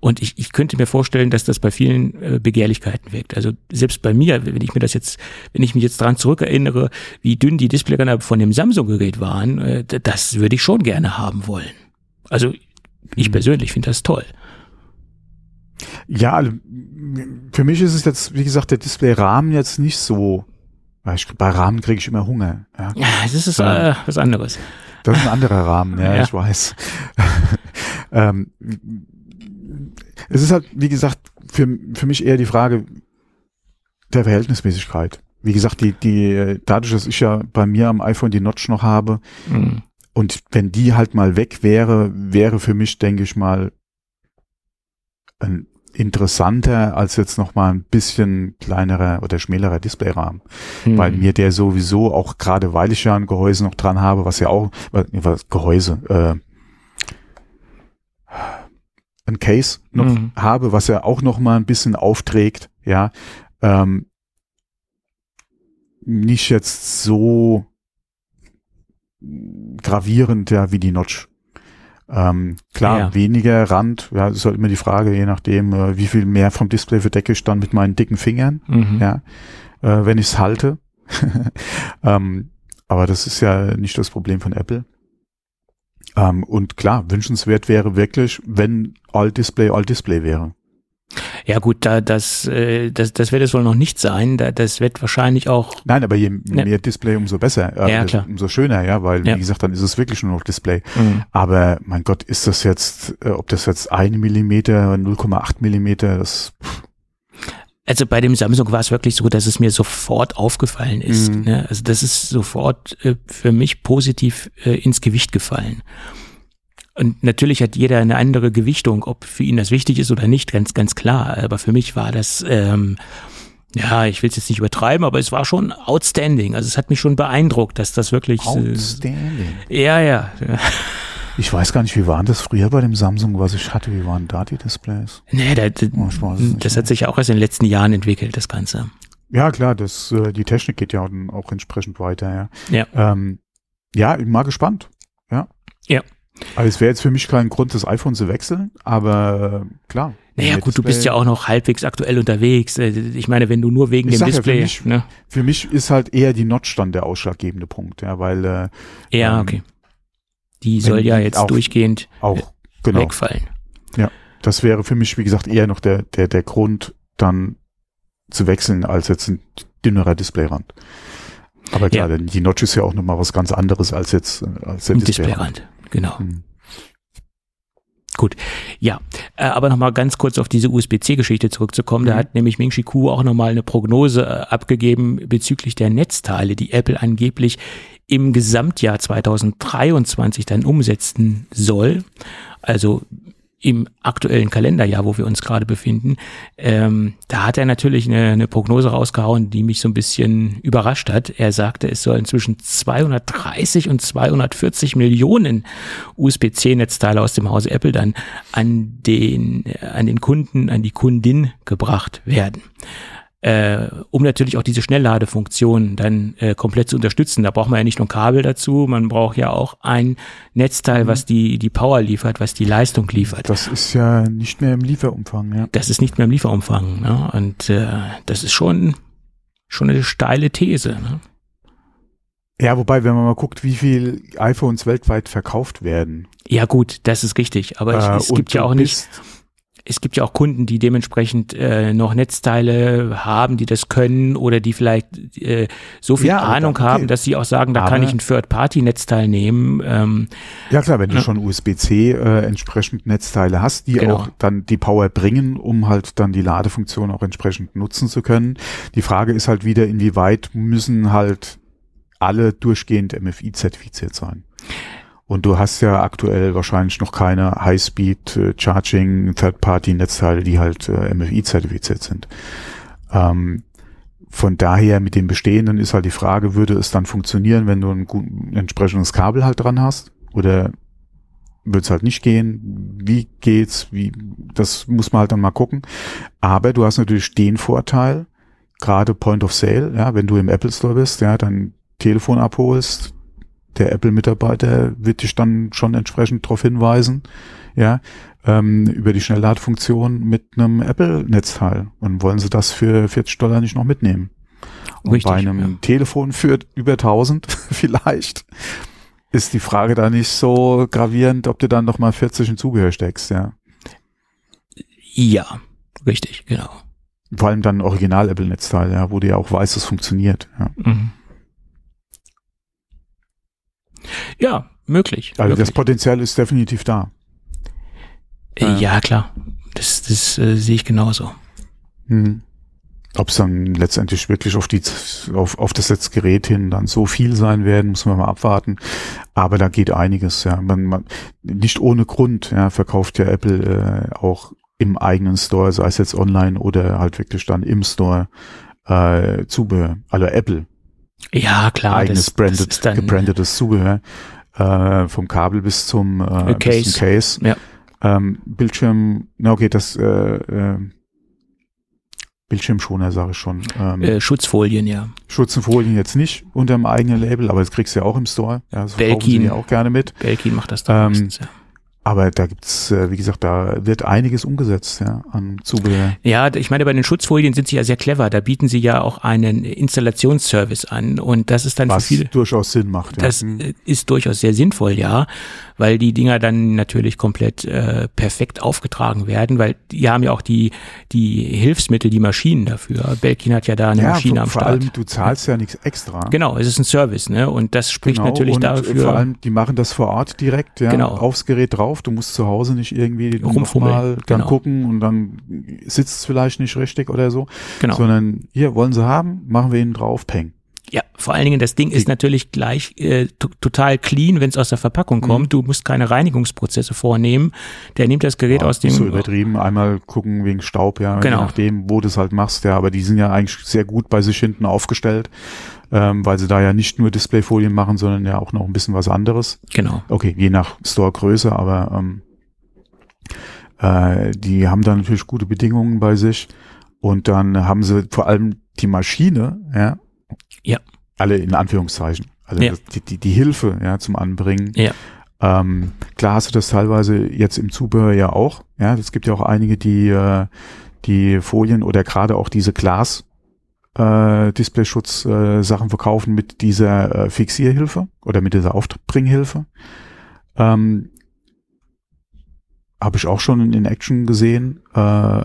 Und ich, ich könnte mir vorstellen, dass das bei vielen äh, Begehrlichkeiten wirkt. Also selbst bei mir, wenn ich mir das jetzt, wenn ich mich jetzt dran zurückerinnere, wie dünn die Displayränder von dem Samsung-Gerät waren, äh, das würde ich schon gerne haben wollen. Also ich persönlich finde das toll. Ja, also, für mich ist es jetzt, wie gesagt, der Display-Rahmen jetzt nicht so. Ich, bei Rahmen kriege ich immer Hunger. Ja. Ja, das ist Ja. äh, was anderes. Das ist ein anderer Rahmen, ja, Ja. ich weiß. ähm, es ist halt, wie gesagt, für, für mich eher die Frage der Verhältnismäßigkeit. Wie gesagt, die, die, dadurch, dass ich ja bei mir am iPhone die Notch noch habe Mhm. und wenn die halt mal weg wäre, wäre für mich, denke ich mal, ein interessanter als jetzt noch mal ein bisschen kleinerer oder schmälerer Displayrahmen weil Mhm. mir der sowieso auch gerade, weil ich ja ein Gehäuse noch dran habe, was ja auch, was, was Gehäuse, äh, ein Case noch Mhm. habe, was ja auch noch mal ein bisschen aufträgt, ja, ähm, nicht jetzt so gravierend, ja, wie die Notch. Ähm, klar, Ja. weniger Rand, ja, ist halt immer die Frage, je nachdem, äh, wie viel mehr vom Display verdecke ich dann mit meinen dicken Fingern Mhm. ja, äh, wenn ich es halte. ähm, aber das ist ja nicht das Problem von Apple. Ähm, und klar, wünschenswert wäre wirklich, wenn All Display All Display wäre. Ja gut, da, das, äh, das, das wird es wohl noch nicht sein. Da, das wird wahrscheinlich auch. Nein, aber je Ja. mehr Display, umso besser. Äh, Ja, klar. Umso schöner, ja, weil, Ja. wie gesagt, dann ist es wirklich nur noch Display. Mhm. Aber mein Gott, ist das jetzt, äh, ob das jetzt ein Millimeter, 0,8 Millimeter, das, Also bei dem Samsung war es wirklich so, dass es mir sofort aufgefallen ist. Mhm. Ne? Also das ist sofort äh, für mich positiv äh, ins Gewicht gefallen. Und natürlich hat jeder eine andere Gewichtung, ob für ihn das wichtig ist oder nicht, ganz, ganz klar. Aber für mich war das, ähm, ja, ich will es jetzt nicht übertreiben, aber es war schon outstanding. Also es hat mich schon beeindruckt, dass das wirklich. Äh, outstanding. ja, ja. Ich weiß gar nicht, wie waren das früher bei dem Samsung, was ich hatte? Wie waren da die Displays? Nee, da, Oh, das hat sich ja auch erst in den letzten Jahren entwickelt, das Ganze. Ja, klar, das, äh, die Technik geht ja auch entsprechend weiter, ja. Ja. Ähm, ja, ich bin mal gespannt. Ja. Ja. Also es wäre jetzt für mich kein Grund, das iPhone zu wechseln, aber äh, klar. Naja, gut, du bist Display- ja auch noch halbwegs aktuell unterwegs. Äh, Ich meine, wenn du nur wegen Ich dem sag ja, für Display. mich- ne? Für mich ist halt eher die Notch dann der ausschlaggebende Punkt, ja, weil äh, Ja, ähm, okay. Die soll ja jetzt auch- durchgehend auch, genau, wegfallen. das wäre für mich, wie gesagt, eher noch der, der, der Grund, dann zu wechseln, als jetzt ein dünnerer Displayrand. Aber klar, denn die Notch ist ja auch nochmal was ganz anderes als jetzt äh, als der Ein Displayrand. Displayrand, genau. Hm. Gut, ja, äh, aber nochmal ganz kurz auf diese USB-C-Geschichte zurückzukommen. Da Mhm. hat nämlich Ming Chi Kuo auch nochmal eine Prognose äh, abgegeben bezüglich der Netzteile, die Apple angeblich im Gesamtjahr 2023 dann umsetzen soll. Also im aktuellen Kalenderjahr, wo wir uns gerade befinden, ähm, da hat er natürlich eine, eine Prognose rausgehauen, die mich so ein bisschen überrascht hat. Er sagte, es sollen zwischen 230 und 240 Millionen USB-C-Netzteile aus dem Hause Apple dann an den, äh, an den Kunden, an die Kundin gebracht werden. Äh, um natürlich auch diese Schnellladefunktion dann äh, komplett zu unterstützen. Da braucht man ja nicht nur ein Kabel dazu, man braucht ja auch ein Netzteil, was die, die Power liefert, was die Leistung liefert. Das ist ja nicht mehr im Lieferumfang, ja. Das ist nicht mehr im Lieferumfang. Ne? Und äh, das ist schon, schon eine steile These. Ne? Ja, wobei, wenn man mal guckt, wie viel iPhones weltweit verkauft werden. Ja gut, das ist richtig. Aber äh, es, gibt ja auch nicht, es gibt ja auch Kunden, die dementsprechend äh, noch Netzteile haben, die das können oder die vielleicht äh, so viel Ja, Ahnung okay. haben, dass sie auch sagen, da kann Aber- ich ein Third-Party-Netzteil nehmen. Ähm, Ja klar, wenn du Ja. schon USB-C äh, entsprechend Netzteile hast, die Genau. auch dann die Power bringen, um halt dann die Ladefunktion auch entsprechend nutzen zu können. Die Frage ist halt wieder, inwieweit müssen halt alle durchgehend MFI zertifiziert sein. Und du hast ja aktuell wahrscheinlich noch keine High-Speed äh, Charging Third-Party Netzteile, die halt äh, MFI zertifiziert sind. Ähm, von daher mit dem Bestehenden ist halt die Frage, würde es dann funktionieren, wenn du ein, gut, ein entsprechendes Kabel halt dran hast? Oder würde es halt nicht gehen? Wie geht's? Wie, das muss man halt dann mal gucken. Aber du hast natürlich den Vorteil, gerade Point of Sale, ja, wenn du im Apple Store bist, ja, dein Telefon abholst, der Apple-Mitarbeiter wird dich dann schon entsprechend darauf hinweisen, ja, ähm, über die Schnellladefunktion mit einem Apple-Netzteil. Und wollen sie das für 40 Dollar nicht noch mitnehmen? Und Richtig, bei einem ja. Telefon für über 1000 vielleicht ist die Frage da nicht so gravierend, ob du dann noch mal 40 in Zubehör steckst, ja. ja, richtig, genau. Vor allem dann original Apple-Netzteil, ja, wo du ja auch weißt, es funktioniert. Ja. Mhm. Ja, möglich. Also das möglich. Potenzial ist definitiv da. Äh, ja, klar. Das, das äh, sehe ich genauso. Mhm. Ob es dann letztendlich wirklich auf, die, auf, auf das letzte Gerät hin dann so viel sein werden, muss man mal abwarten. Aber da geht einiges. Ja. Man, man, nicht ohne Grund ja, verkauft ja Apple äh, auch im eigenen Store, sei es jetzt online oder halt wirklich dann im Store, äh, Zubehör. Also Apple, Ja, klar. eigenes das, branded, das ist dann, gebrandetes Zubehör. Äh, vom Kabel bis zum, äh, bis Case. zum Case. Ja. Ähm, Bildschirm, na okay, das äh, äh, Bildschirmschoner, sage ich schon. Ähm, äh, Schutzfolien, ja. Schutzenfolien jetzt nicht unter dem eigenen Label, aber das kriegst du ja auch im Store. Ja, das Belkin. sie ja auch gerne mit. Belkin macht das dann Ähm, meistens, ja. Aber da gibt's, äh, wie gesagt, da wird einiges umgesetzt, ja, an Zubehör. Ja, ich meine, bei den Schutzfolien sind sie ja sehr clever. Da bieten sie ja auch einen Installationsservice an und das ist dann Was für viele. durchaus Sinn macht. Ja. Das Hm. äh, ist durchaus sehr sinnvoll, ja, weil die Dinger dann natürlich komplett äh, perfekt aufgetragen werden, weil die haben ja auch die die Hilfsmittel, die Maschinen dafür. Belkin hat ja da eine ja, Maschine vor, am vor Start. allem, du zahlst ja nichts extra. Genau, es ist ein Service, ne? Und das spricht Genau, natürlich und dafür. Vor allem, die machen das vor Ort direkt, ja, Genau. aufs Gerät drauf. Du musst zu Hause nicht irgendwie Rumfummeln, dann genau. gucken und dann sitzt es vielleicht nicht richtig oder so, genau. sondern hier wollen sie haben, machen wir ihnen drauf, peng. Ja, vor allen Dingen das Ding ist natürlich gleich äh, to- total clean, wenn es aus der Verpackung kommt. Mhm. Du musst keine Reinigungsprozesse vornehmen. Der nimmt das Gerät Ja, aus dem so übertrieben, einmal gucken wegen Staub, ja, Genau. je nachdem, wo du es halt machst, ja, aber die sind ja eigentlich sehr gut bei sich hinten aufgestellt, ähm, weil sie da ja nicht nur Displayfolien machen, sondern ja auch noch ein bisschen was anderes. genau. Okay, je nach Store-Größe, aber ähm, äh, die haben da natürlich gute Bedingungen bei sich und dann haben sie vor allem die Maschine, ja, Ja. alle in Anführungszeichen, also Ja. das, die, die, die Hilfe, ja, zum Anbringen. Ja. Ähm, klar hast du das teilweise jetzt im Zubehör ja auch, ja, es gibt ja auch einige, die äh, die Folien oder gerade auch diese Glas äh, Displayschutz äh, Sachen verkaufen mit dieser äh, Fixierhilfe oder mit dieser Aufbringhilfe. Ähm, Habe ich auch schon in Action gesehen. Äh,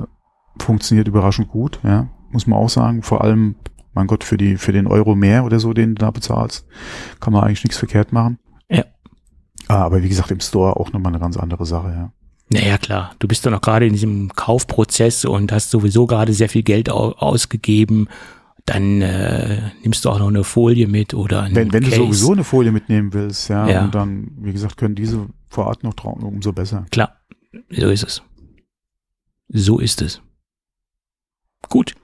funktioniert überraschend gut, ja, muss man auch sagen. Vor allem Mein Gott, für die, für den Euro mehr oder so, den du da bezahlst, kann man eigentlich nichts verkehrt machen. Ja. Ah, Aber wie gesagt, im Store auch nochmal eine ganz andere Sache, ja. Naja, klar. Du bist doch noch gerade in diesem Kaufprozess und hast sowieso gerade sehr viel Geld au ausgegeben. Dann äh, nimmst du auch noch eine Folie mit oder ein Wenn, wenn du Case. sowieso eine Folie mitnehmen willst, ja, Ja. und dann, wie gesagt, können diese vor Ort noch trauen, umso besser. Klar, so ist es. So ist es. Gut.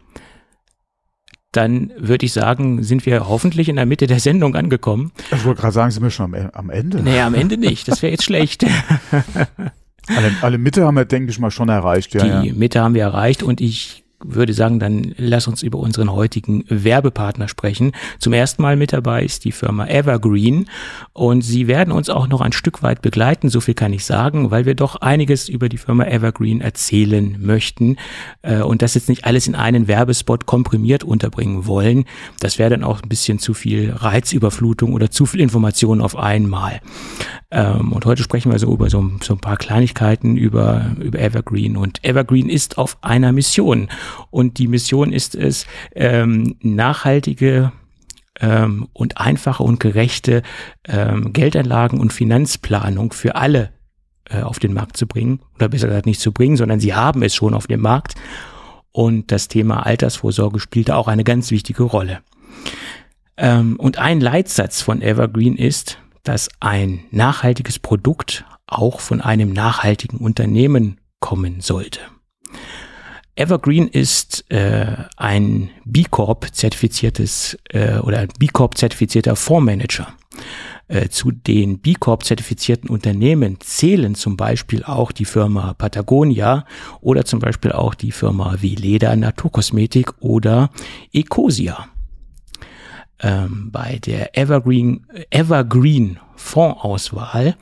Dann würde ich sagen, sind wir hoffentlich in der Mitte der Sendung angekommen. Ich wollte gerade sagen, sind wir schon am, am Ende. Naja, am Ende nicht. Das wäre jetzt schlecht. Alle, alle Mitte haben wir, denke ich mal, schon erreicht, ja. Die ja. Mitte haben wir erreicht und ich würde sagen, dann lass uns über unseren heutigen Werbepartner sprechen. Zum ersten Mal mit dabei ist die Firma Evergreen und sie werden uns auch noch ein Stück weit begleiten, so viel kann ich sagen, weil wir doch einiges über die Firma Evergreen erzählen möchten äh, und das jetzt nicht alles in einen Werbespot komprimiert unterbringen wollen. Das wäre dann auch ein bisschen zu viel Reizüberflutung oder zu viel Information auf einmal. Ähm, und heute sprechen wir so über so, ein paar Kleinigkeiten über, über Evergreen. Und Evergreen ist auf einer Mission. Und die Mission ist es, ähm, nachhaltige ähm, und einfache und gerechte ähm, Geldanlagen und Finanzplanung für alle äh, auf den Markt zu bringen. Oder besser gesagt nicht zu bringen, sondern sie haben es schon auf dem Markt. Und das Thema Altersvorsorge spielt da auch eine ganz wichtige Rolle. Ähm, und ein Leitsatz von Evergreen ist, dass ein nachhaltiges Produkt auch von einem nachhaltigen Unternehmen kommen sollte. Evergreen ist äh, ein B Corp zertifiziertes äh, oder ein B Corp zertifizierter Fondsmanager. Äh, zu den B Corp zertifizierten Unternehmen zählen zum Beispiel auch die Firma Patagonia oder zum Beispiel auch die Firma wie Leder Naturkosmetik oder Ecosia ähm, bei der Evergreen, Evergreen Fondsauswahl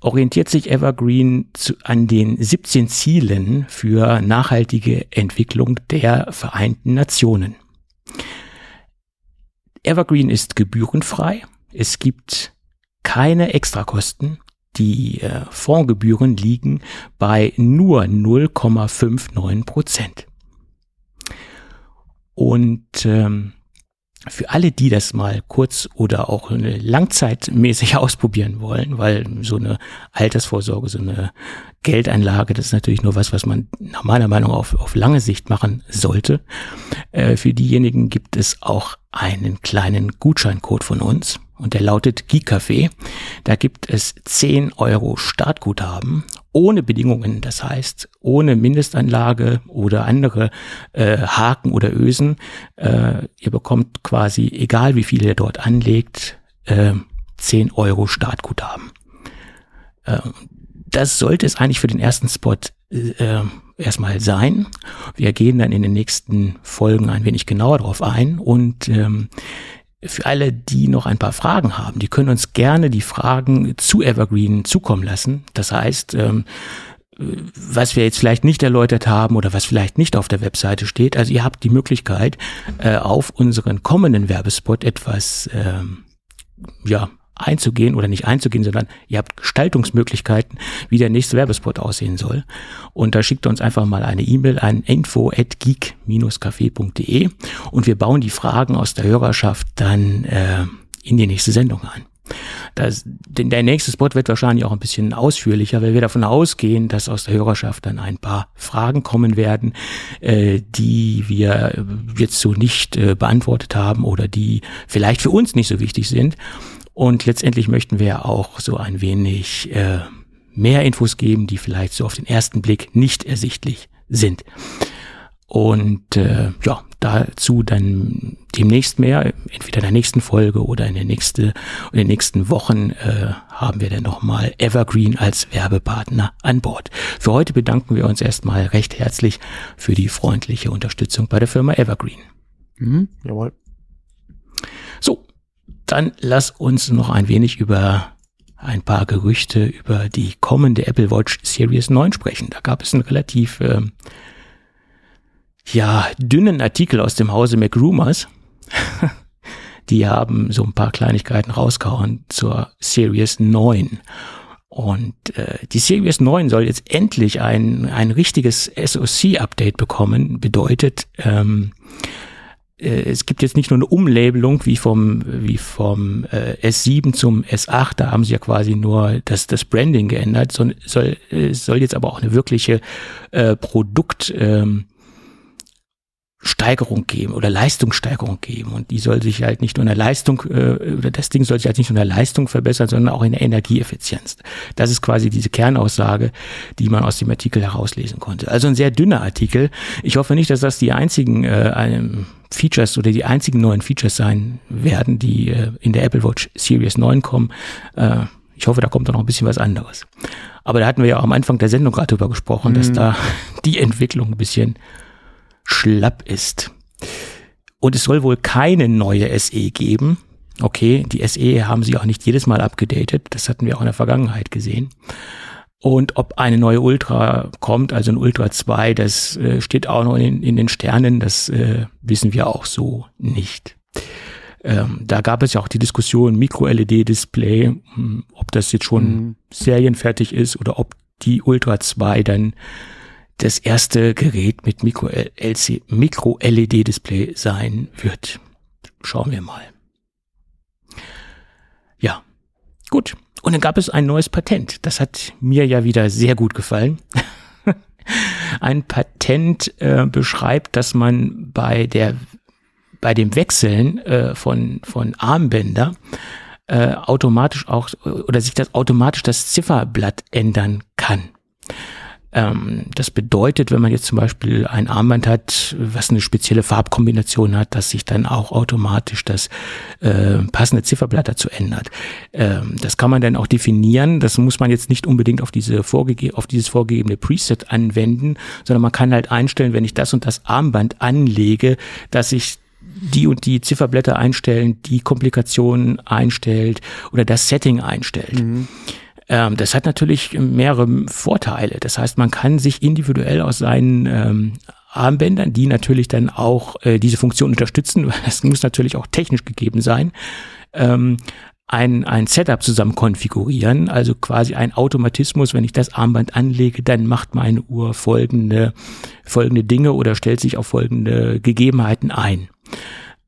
orientiert sich Evergreen zu, an den 17 Zielen für nachhaltige Entwicklung der Vereinten Nationen. Evergreen ist gebührenfrei. Es gibt keine Extrakosten. Die äh, Fondsgebühren liegen bei nur 0,59 Prozent. Und ähm, für alle, die das mal kurz oder auch langzeitmäßig ausprobieren wollen, weil so eine Altersvorsorge, so eine Geldeinlage, das ist natürlich nur was, was man nach meiner Meinung auf, auf lange Sicht machen sollte. Äh, für diejenigen gibt es auch einen kleinen Gutscheincode von uns und der lautet Geekcafé. Da gibt es 10 Euro Startguthaben ohne Bedingungen, das heißt ohne Mindestanlage oder andere äh, Haken oder Ösen. Äh, ihr bekommt quasi, egal wie viel ihr dort anlegt, äh, 10 Euro Startguthaben. Äh, das sollte es eigentlich für den ersten Spot äh, erstmal sein. Wir gehen dann in den nächsten Folgen ein wenig genauer darauf ein und ähm, für alle, die noch ein paar Fragen haben, die können uns gerne die Fragen zu Evergreen zukommen lassen. Das heißt, ähm, was wir jetzt vielleicht nicht erläutert haben oder was vielleicht nicht auf der Webseite steht. Also ihr habt die Möglichkeit, äh, auf unseren kommenden Werbespot etwas ähm, ja, einzugehen oder nicht einzugehen, sondern ihr habt Gestaltungsmöglichkeiten, wie der nächste Werbespot aussehen soll. Und da schickt uns einfach mal eine E-Mail an info at geek-café.de und wir bauen die Fragen aus der Hörerschaft dann äh, in die nächste Sendung ein. Das, denn der nächste Spot wird wahrscheinlich auch ein bisschen ausführlicher, weil wir davon ausgehen, dass aus der Hörerschaft dann ein paar Fragen kommen werden, äh, die wir jetzt so nicht äh, beantwortet haben oder die vielleicht für uns nicht so wichtig sind. Und letztendlich möchten wir auch so ein wenig äh, mehr Infos geben, die vielleicht so auf den ersten Blick nicht ersichtlich sind. Und äh, ja, dazu dann demnächst mehr, entweder in der nächsten Folge oder in, der nächste, in den nächsten Wochen äh, haben wir dann nochmal Evergreen als Werbepartner an Bord. Für heute bedanken wir uns erstmal recht herzlich für die freundliche Unterstützung bei der Firma Evergreen. Mhm, jawohl. Dann lass uns noch ein wenig über ein paar Gerüchte über die kommende Apple Watch Series 9 sprechen. Da gab es einen relativ äh, ja, dünnen Artikel aus dem Hause McRumors. die haben so ein paar Kleinigkeiten rausgehauen zur Series 9. Und äh, die Series 9 soll jetzt endlich ein, ein richtiges SoC-Update bekommen. Bedeutet, ähm, äh, es gibt jetzt nicht nur eine Umlabelung wie vom, wie vom äh, S7 zum S8, da haben sie ja quasi nur das, das Branding geändert, sondern soll, äh, soll jetzt aber auch eine wirkliche äh, Produkt, ähm, Steigerung geben oder Leistungssteigerung geben. Und die soll sich halt nicht nur in der Leistung, äh, oder das Ding soll sich halt nicht nur in der Leistung verbessern, sondern auch in der Energieeffizienz. Das ist quasi diese Kernaussage, die man aus dem Artikel herauslesen konnte. Also ein sehr dünner Artikel. Ich hoffe nicht, dass das die einzigen äh, Features oder die einzigen neuen Features sein werden, die äh, in der Apple Watch Series 9 kommen. Äh, ich hoffe, da kommt noch ein bisschen was anderes. Aber da hatten wir ja auch am Anfang der Sendung gerade drüber gesprochen, mhm. dass da die Entwicklung ein bisschen schlapp ist. Und es soll wohl keine neue SE geben. Okay, die SE haben sie auch nicht jedes Mal abgedatet. Das hatten wir auch in der Vergangenheit gesehen. Und ob eine neue Ultra kommt, also ein Ultra 2, das äh, steht auch noch in, in, den Sternen. Das äh, wissen wir auch so nicht. Ähm, da gab es ja auch die Diskussion Micro-LED-Display, hm, ob das jetzt schon mhm. serienfertig ist oder ob die Ultra 2 dann das erste Gerät mit Micro-LED-Display sein wird. Schauen wir mal. Ja, gut. Und dann gab es ein neues Patent. Das hat mir ja wieder sehr gut gefallen. ein Patent äh, beschreibt, dass man bei der bei dem Wechseln äh, von von Armbänder äh, automatisch auch oder sich das automatisch das Zifferblatt ändern kann. Ähm, das bedeutet, wenn man jetzt zum Beispiel ein Armband hat, was eine spezielle Farbkombination hat, dass sich dann auch automatisch das äh, passende Zifferblatt dazu ändert. Ähm, das kann man dann auch definieren. Das muss man jetzt nicht unbedingt auf diese vorgege auf dieses vorgegebene Preset anwenden, sondern man kann halt einstellen, wenn ich das und das Armband anlege, dass ich die und die Zifferblätter einstellen, die Komplikationen einstellt oder das Setting einstellt. Mhm. Ähm, das hat natürlich mehrere Vorteile. Das heißt, man kann sich individuell aus seinen ähm, Armbändern, die natürlich dann auch äh, diese Funktion unterstützen, das muss natürlich auch technisch gegeben sein, ähm, ein, ein Setup zusammen konfigurieren, also quasi ein Automatismus, wenn ich das Armband anlege, dann macht meine Uhr folgende, folgende Dinge oder stellt sich auf folgende Gegebenheiten ein.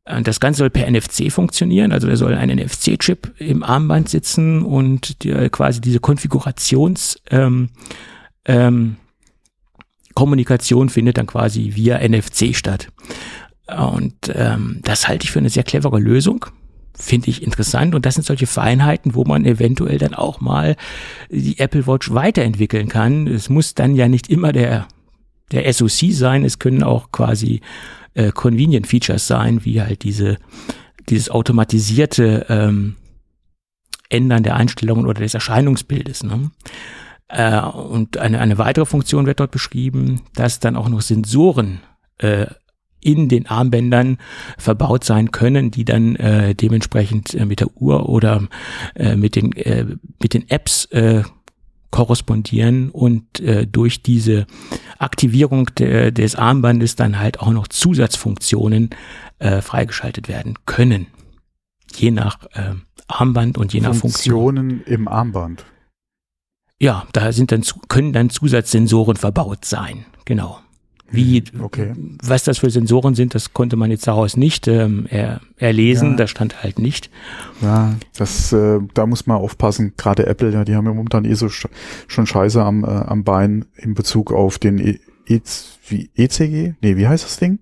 Äh, das Ganze soll per NFC funktionieren, also da soll ein NFC-Chip im Armband sitzen und die, quasi diese Konfigurations ähm, ähm, Kommunikation findet dann quasi via NFC statt. Und ähm, das halte ich für eine sehr clevere Lösung. Finde ich interessant. Und das sind solche Feinheiten, wo man eventuell dann auch mal die Apple Watch weiterentwickeln kann. Es muss dann ja nicht immer der, der SoC sein. Es können auch quasi äh, Convenient Features sein, wie halt diese, dieses automatisierte ähm, Ändern der Einstellungen oder des Erscheinungsbildes. Ne? Äh, und eine, eine weitere Funktion wird dort beschrieben, dass dann auch noch Sensoren äh, in den Armbändern verbaut sein können, die dann äh, dementsprechend äh, mit der Uhr oder äh, mit den äh, mit den Apps äh, korrespondieren und äh, durch diese Aktivierung de, des Armbandes dann halt auch noch Zusatzfunktionen äh, freigeschaltet werden können. Je nach äh, Armband und je nach Funktionen Funktion. im Armband. Ja, da sind dann können dann Zusatzsensoren verbaut sein. Genau. Wie, okay. was das für Sensoren sind, das konnte man jetzt daraus nicht ähm, er, erlesen, ja. da stand halt nicht. Ja, das, äh, da muss man aufpassen, gerade Apple, ja, die haben ja momentan eh so schon Scheiße am, äh, am Bein in Bezug auf den e, e wie ECG? Nee, wie heißt das Ding?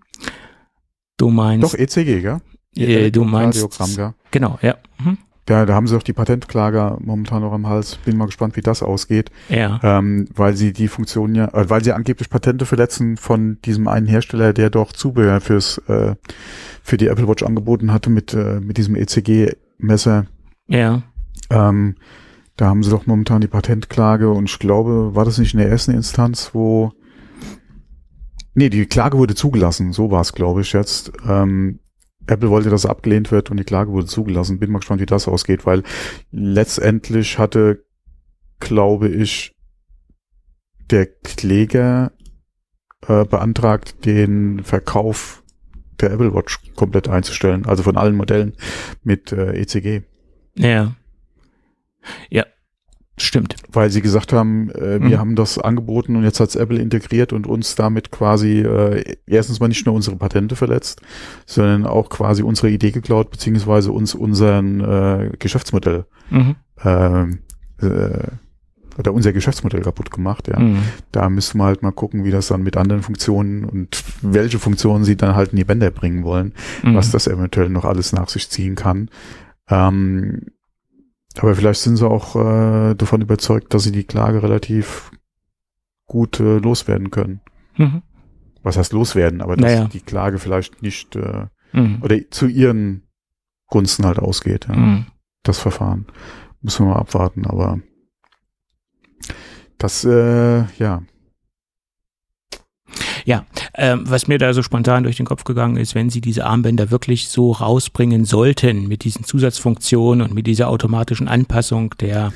Du meinst. Doch, ECG, gell? Äh, du meinst. gell? Genau, ja. Mhm. Ja, da haben sie auch die Patentklage momentan noch am Hals. Bin mal gespannt, wie das ausgeht. Ja. Ähm, weil sie die Funktion ja, äh, weil sie angeblich Patente verletzen von diesem einen Hersteller, der doch Zubehör fürs äh, für die Apple Watch angeboten hatte mit äh, mit diesem ECG-Messer. Ja. Ähm, da haben sie doch momentan die Patentklage und ich glaube, war das nicht in der ersten Instanz, wo Nee, die Klage wurde zugelassen, so war es, glaube ich, jetzt. Ähm, Apple wollte, dass abgelehnt wird und die Klage wurde zugelassen. Bin mal gespannt, wie das ausgeht, weil letztendlich hatte, glaube ich, der Kläger äh, beantragt, den Verkauf der Apple Watch komplett einzustellen, also von allen Modellen mit äh, ECG. Ja. Ja. Stimmt. Weil sie gesagt haben, äh, wir Mhm. haben das angeboten und jetzt hat's Apple integriert und uns damit quasi äh, erstens mal nicht nur unsere Patente verletzt, sondern auch quasi unsere Idee geklaut, beziehungsweise uns unseren äh, Geschäftsmodell Mhm. ähm, äh, oder unser Geschäftsmodell kaputt gemacht, ja. Mhm. Da müssen wir halt mal gucken, wie das dann mit anderen Funktionen und welche Funktionen sie dann halt in die Bänder bringen wollen, Mhm. was das eventuell noch alles nach sich ziehen kann. Ähm, aber vielleicht sind sie auch äh, davon überzeugt, dass sie die Klage relativ gut äh, loswerden können. Mhm. Was heißt loswerden? Aber dass Naja. die Klage vielleicht nicht äh, Mhm. oder zu ihren Gunsten halt ausgeht, ja, Mhm. das Verfahren. Müssen wir mal abwarten, aber das, äh, ja, Ähm, was mir da so spontan durch den Kopf gegangen ist, wenn sie diese Armbänder wirklich so rausbringen sollten mit diesen Zusatzfunktionen und mit dieser automatischen Anpassung der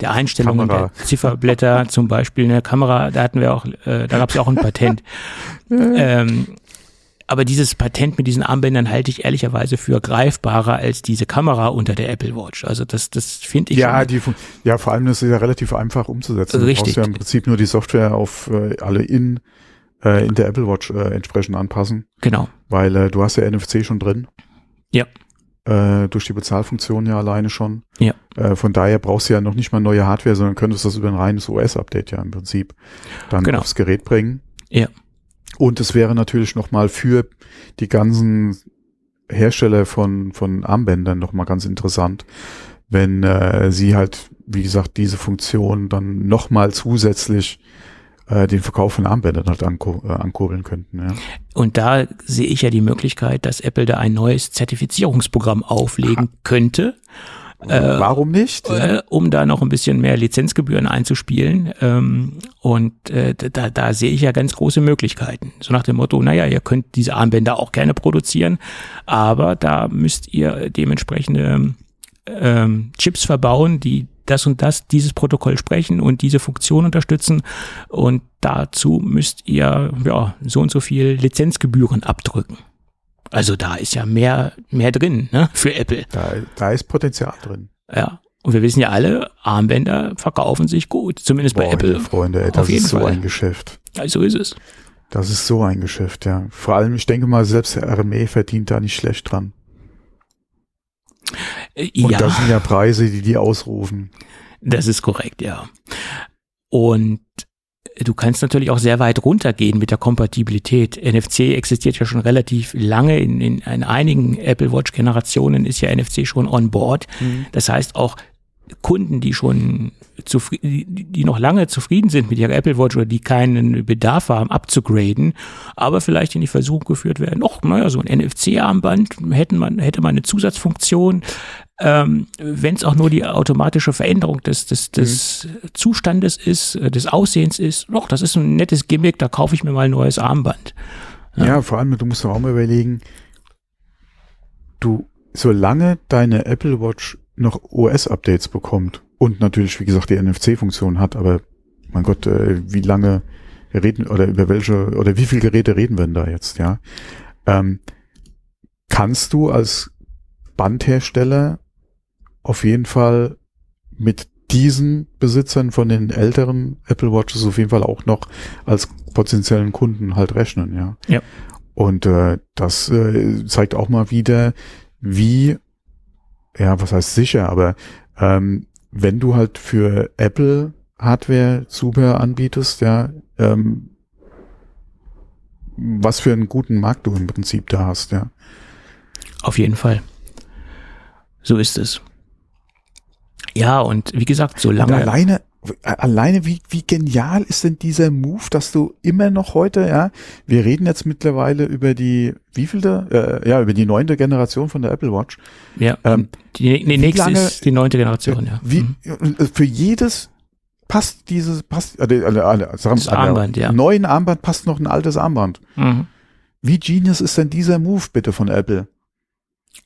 der Einstellungen Kamera. der Zifferblätter zum Beispiel in der Kamera, da hatten wir auch, äh, da gab es ja auch ein Patent. ähm, aber dieses Patent mit diesen Armbändern halte ich ehrlicherweise für greifbarer als diese Kamera unter der Apple Watch. Also das, das finde ich Ja, die, ja, vor allem ist ja relativ einfach umzusetzen. Richtig. Du brauchst ja im Prinzip nur die Software auf äh, alle in, äh, in der Apple Watch äh, entsprechend anpassen, genau. weil äh, du hast ja NFC schon drin. Ja. Äh, durch die Bezahlfunktion ja alleine schon. Ja. Äh, von daher brauchst du ja noch nicht mal neue Hardware, sondern könntest das über ein reines OS-Update ja im Prinzip dann Genau. aufs Gerät bringen. Ja. Und es wäre natürlich nochmal für die ganzen Hersteller von, von Armbändern nochmal ganz interessant, wenn äh, sie halt, wie gesagt, diese Funktion dann nochmal zusätzlich äh, den Verkauf von Armbändern halt anku äh, ankurbeln könnten. Ja. Und da sehe ich ja die Möglichkeit, dass Apple da ein neues Zertifizierungsprogramm auflegen könnte, Äh, Warum nicht? äh, um da noch ein bisschen mehr Lizenzgebühren einzuspielen. Ähm, und äh, da, da sehe ich ja ganz große Möglichkeiten. So nach dem Motto, naja, ihr könnt diese Armbänder auch gerne produzieren, aber da müsst ihr dementsprechende ähm, Chips verbauen, die das und das, dieses Protokoll sprechen und diese Funktion unterstützen. Und dazu müsst ihr ja so und so viel Lizenzgebühren abdrücken. Also da ist ja mehr, mehr drin ne, für Apple. Da, da ist Potenzial drin. Ja. Und wir wissen ja alle, Armbänder verkaufen sich gut, zumindest bei Boah, Apple. meine Freunde, ey, Auf das jeden ist so Fall. ein Geschäft. Ja, so ist es. Das ist so ein Geschäft, ja. Vor allem, ich denke mal, selbst der RME verdient da nicht schlecht dran. Äh, Und ja, das sind ja Preise, die die ausrufen. das ist korrekt, ja. Und du kannst natürlich auch sehr weit runtergehen mit der Kompatibilität. NFC existiert ja schon relativ lange. In, in, in einigen Apple Watch Generationen ist ja NFC schon on board. Das heißt auch Kunden, die schon zufrieden, die, noch lange zufrieden sind mit ihrer Apple Watch oder die keinen Bedarf haben, abzugraden, aber vielleicht in die Versuchung geführt werden, ach, naja, so ein NFC-Armband hätten man, hätte man eine Zusatzfunktion, ähm, wenn es auch nur die automatische Veränderung des, des, des Zustandes ist, äh, des Aussehens ist, doch, das ist ein nettes Gimmick, da kaufe ich mir mal ein neues Armband. Ja. vor allem, du musst auch mal überlegen, du, solange deine Apple Watch noch OS-Updates bekommt und natürlich, wie gesagt, die NFC-Funktion hat, aber mein Gott, äh, wie lange reden oder über welche oder wie viele Geräte reden wir denn da jetzt, ja? Ähm, kannst du als Bandhersteller auf jeden Fall mit diesen Besitzern von den älteren Apple Watches auf jeden Fall auch noch als potenziellen Kunden halt rechnen, ja. Ja. Und äh, das äh, zeigt auch mal wieder, wie, ja, was heißt sicher, aber ähm, wenn du halt für Apple Hardware Zubehör anbietest, ja, ähm, was für einen guten Markt du im Prinzip da hast, ja. Auf jeden Fall. So ist es. Ja, und wie gesagt, Und solange. alleine, alleine wie, wie genial ist denn dieser Move, dass du immer noch heute, ja, wir reden jetzt mittlerweile über die, wievielte, äh, ja, über die neunte Generation von der Apple Watch. Ja, Ähm, die, die wie nächste lange- ist die neunte Generation, ja. Wie, Mhm. äh, für jedes passt dieses, passt, äh, äh, äh, sagen Das Armband, ja. neuen Armband passt noch ein altes Armband. Mhm. Wie genius ist denn dieser Move bitte von Apple?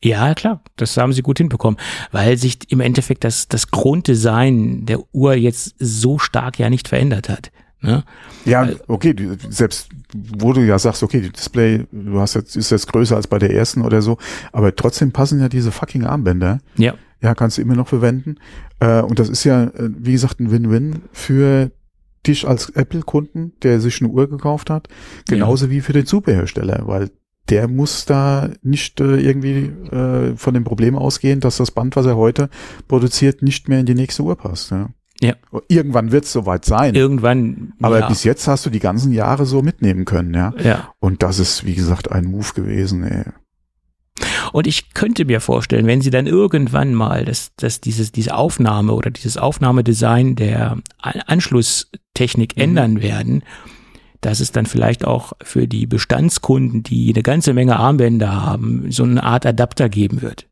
Ja, klar, das haben sie gut hinbekommen, weil sich im Endeffekt das, das Grunddesign der Uhr jetzt so stark ja nicht verändert hat. Ne? Ja, Äh, okay, du- selbst wo du ja sagst, okay, die Display, du hast jetzt, ist jetzt größer als bei der ersten oder so, aber trotzdem passen ja diese fucking Armbänder Ja, Ja, kannst du immer noch verwenden. Äh, und das ist ja, äh, wie gesagt, ein Win-Win für dich als Apple-Kunden, der sich eine Uhr gekauft hat, genauso ja. wie für den Zubehörsteller, weil der muss da nicht äh, irgendwie äh, von dem Problem ausgehen, dass das Band, was er heute produziert, nicht mehr in die nächste Uhr passt. Ja. Ja. Irgendwann wird es soweit sein. Irgendwann. Aber ja. bis jetzt hast du die ganzen Jahre so mitnehmen können, ja. Ja. Und das ist, wie gesagt, ein Move gewesen, ey. Und ich könnte mir vorstellen, wenn sie dann irgendwann mal das, das dieses, diese Aufnahme oder dieses Aufnahmedesign der Anschlusstechnik mhm. ändern werden, dass es dann vielleicht auch für die Bestandskunden, die eine ganze Menge Armbänder haben, so eine Art Adapter geben wird.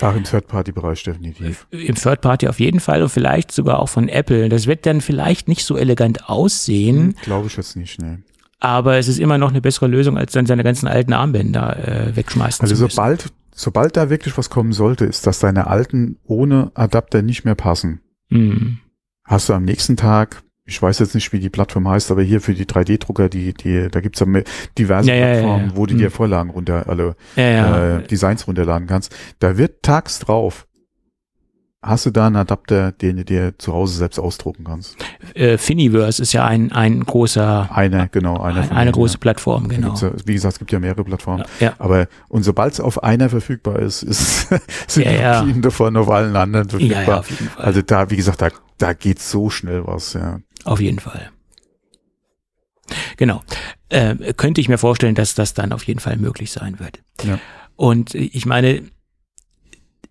Ach, im Third-Party-Bereich definitiv. Im Third-Party auf jeden Fall und vielleicht sogar auch von Apple. Das wird dann vielleicht nicht so elegant aussehen. Hm, Glaube ich jetzt nicht, ne. Aber es ist immer noch eine bessere Lösung, als dann seine ganzen alten Armbänder äh, wegschmeißen also zu müssen. sobald, sobald da wirklich was kommen sollte, ist, dass deine alten ohne Adapter nicht mehr passen. Mhm. Hast du am nächsten Tag ich weiß jetzt nicht, wie die Plattform heißt, aber hier für die 3D-Drucker, die, die, da gibt's ja diverse ja, Plattformen, ja, ja, wo du dir hm. Vorlagen runter, alle äh, Designs runterladen kannst. Da wird tags drauf. Hast du da einen Adapter, den du dir zu Hause selbst ausdrucken kannst? Äh, Finiverse ist ja ein, ein großer. Eine, genau, eine. Ein, eine große Plattform, genau. Wie gesagt, es gibt ja mehrere Plattformen. Ja. Aber, und sobald es auf einer verfügbar ist, ist sind ja, die davon auf allen anderen verfügbar. Ja. Also da, wie gesagt, da, da geht so schnell was, ja. Auf jeden Fall. Genau. Äh, könnte ich mir vorstellen, dass das dann auf jeden Fall möglich sein wird. Ja. Und ich meine,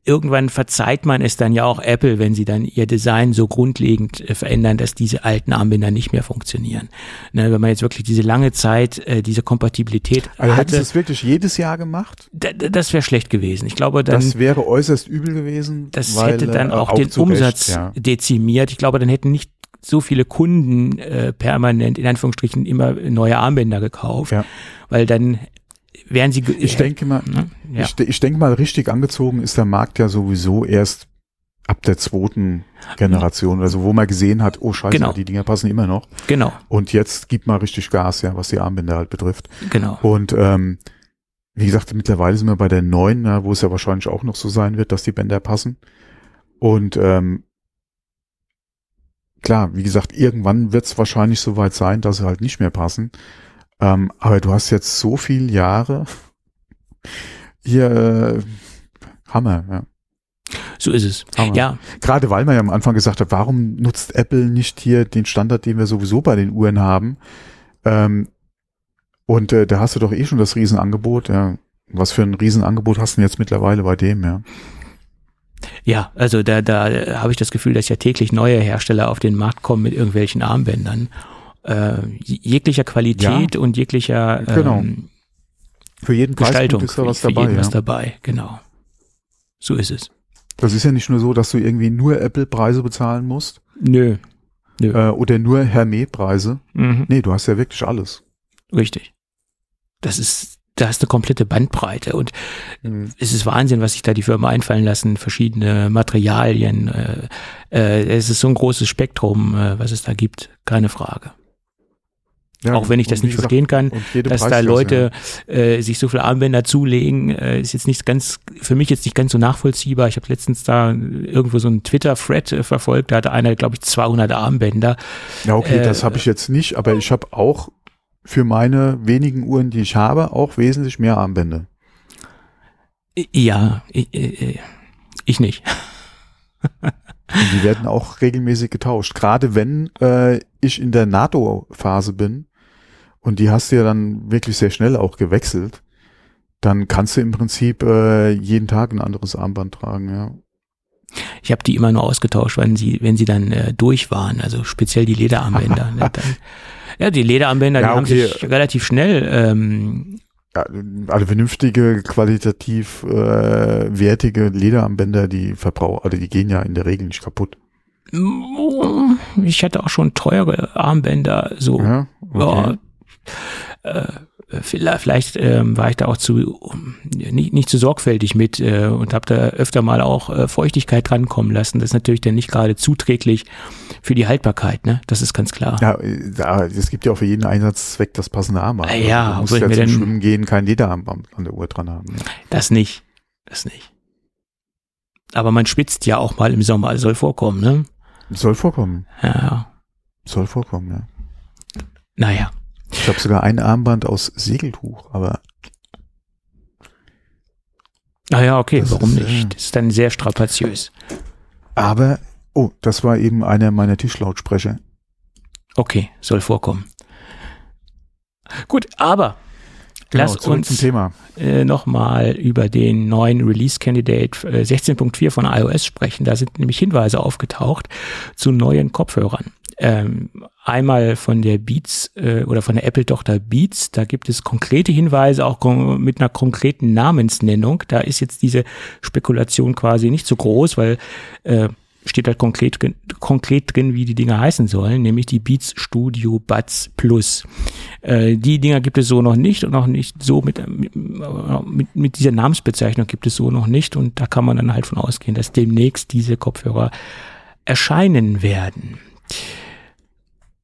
irgendwann verzeiht man es dann ja auch Apple, wenn sie dann ihr Design so grundlegend äh, verändern, dass diese alten Armbänder nicht mehr funktionieren. Ne, wenn man jetzt wirklich diese lange Zeit äh, diese Kompatibilität also hatte. Das wirklich jedes Jahr gemacht? Das wäre schlecht gewesen. Ich glaube, dann. Das wäre äußerst übel gewesen. Das weil, hätte dann äh, auch, auch den Umsatz Recht, ja. dezimiert. Ich glaube, dann hätten nicht so viele Kunden äh, permanent in Anführungsstrichen immer neue Armbänder gekauft, ja. weil dann wären sie. Ich denke mal, ne? ja. ich, ich denke mal, richtig angezogen ist der Markt ja sowieso erst ab der zweiten Generation, also wo man gesehen hat, oh scheiße, genau. die Dinger passen immer noch. Genau. Und jetzt gibt man richtig Gas, ja, was die Armbänder halt betrifft. Genau. Und ähm, wie gesagt, mittlerweile sind wir bei der neuen, ja, wo es ja wahrscheinlich auch noch so sein wird, dass die Bänder passen. Und ähm, klar, wie gesagt, irgendwann wird es wahrscheinlich soweit sein, dass sie halt nicht mehr passen. Ähm, aber du hast jetzt so viele Jahre hier äh, Hammer, ja. So ist es. Hammer. Ja. Gerade weil man ja am Anfang gesagt hat, warum nutzt Apple nicht hier den Standard, den wir sowieso bei den Uhren haben? Ähm, und äh, da hast du doch eh schon das Riesenangebot, ja. Was für ein Riesenangebot hast du denn jetzt mittlerweile bei dem, ja? Ja, also da, da habe ich das Gefühl, dass ja täglich neue Hersteller auf den Markt kommen mit irgendwelchen Armbändern. Äh, jeglicher Qualität Ja. und jeglicher Genau. ähm, Für jeden Gestaltung. Preispunkt ist da was für dabei, jeden ja. was dabei, genau. So ist es. Das ist ja nicht nur so, dass du irgendwie nur Apple-Preise bezahlen musst Nö. Nö. äh, oder nur Hermé-Preise. Mhm. Nee, du hast ja wirklich alles. Richtig. Das ist, da hast du komplette Bandbreite und es ist Wahnsinn, was sich da die Firma einfallen lassen, verschiedene Materialien. Äh, äh, es ist so ein großes Spektrum, äh, was es da gibt, keine Frage. Ja, Auch wenn ich das nicht gesagt, verstehen kann, dass da Preisklasse, Leute äh, sich so viele Armbänder zulegen, äh, ist jetzt nicht ganz, für mich jetzt nicht ganz so nachvollziehbar. Ich habe letztens da irgendwo so einen Twitter-Thread äh, verfolgt, da hatte einer, glaube ich, 200 Armbänder. Ja, okay, Äh, das habe ich jetzt nicht, aber ich habe auch für meine wenigen Uhren, die ich habe, auch wesentlich mehr Armbänder. Ja, ich, ich nicht. Und die werden auch regelmäßig getauscht. Gerade wenn äh, ich in der NATO-Phase bin und die hast du ja dann wirklich sehr schnell auch gewechselt, dann kannst du im Prinzip äh, jeden Tag ein anderes Armband tragen, ja. Ich habe die immer nur ausgetauscht, wenn sie, wenn sie dann äh, durch waren, also speziell die Lederarmbänder. ne, dann, ja, die Lederarmbänder, Ja, die haben okay. sich relativ schnell ähm, ja also vernünftige, qualitativ äh, wertige Lederarmbänder, die verbrauchen, also die gehen ja in der Regel nicht kaputt. Ich hatte auch schon teure Armbänder, so Ja, okay. ja, äh, vielleicht, ähm, war ich da auch zu nicht, nicht zu sorgfältig mit äh, und habe da öfter mal auch äh, Feuchtigkeit drankommen lassen. Das ist natürlich dann nicht gerade zuträglich für die Haltbarkeit, ne? Das ist ganz klar. Ja, da, es gibt ja auch für jeden Einsatzzweck das passende Armband. Ah, ja, Also du musst ja zum Schwimmen gehen kein Lederarmband an der Uhr dran haben. Ja. Das nicht. Das nicht. Aber man schwitzt ja auch mal im Sommer, soll vorkommen, ne? Soll vorkommen. Ja. Soll vorkommen, ja. Naja. Ich habe sogar ein Armband aus Segeltuch, aber Naja, okay, Das warum ist, äh, nicht? Das ist dann sehr strapaziös. aber oh, das war eben einer meiner Tischlautsprecher. Okay, soll vorkommen. Gut, aber Genau, lass zurück zum uns Thema. äh, nochmal über den neuen Release Candidate äh, 16.4 von iOS sprechen. Da sind nämlich Hinweise aufgetaucht zu neuen Kopfhörern. Ähm, einmal von der Beats äh, oder von der Apple-Tochter Beats, da gibt es konkrete Hinweise, auch kon- mit einer konkreten Namensnennung. Da ist jetzt diese Spekulation quasi nicht so groß, weil äh, steht halt konkret, konkret drin, wie die Dinger heißen sollen, nämlich die Beats Studio Buds Plus. Äh, die Dinger gibt es so noch nicht und noch nicht so mit, mit, mit dieser Namensbezeichnung gibt es so noch nicht und da kann man dann halt von ausgehen, dass demnächst diese Kopfhörer erscheinen werden.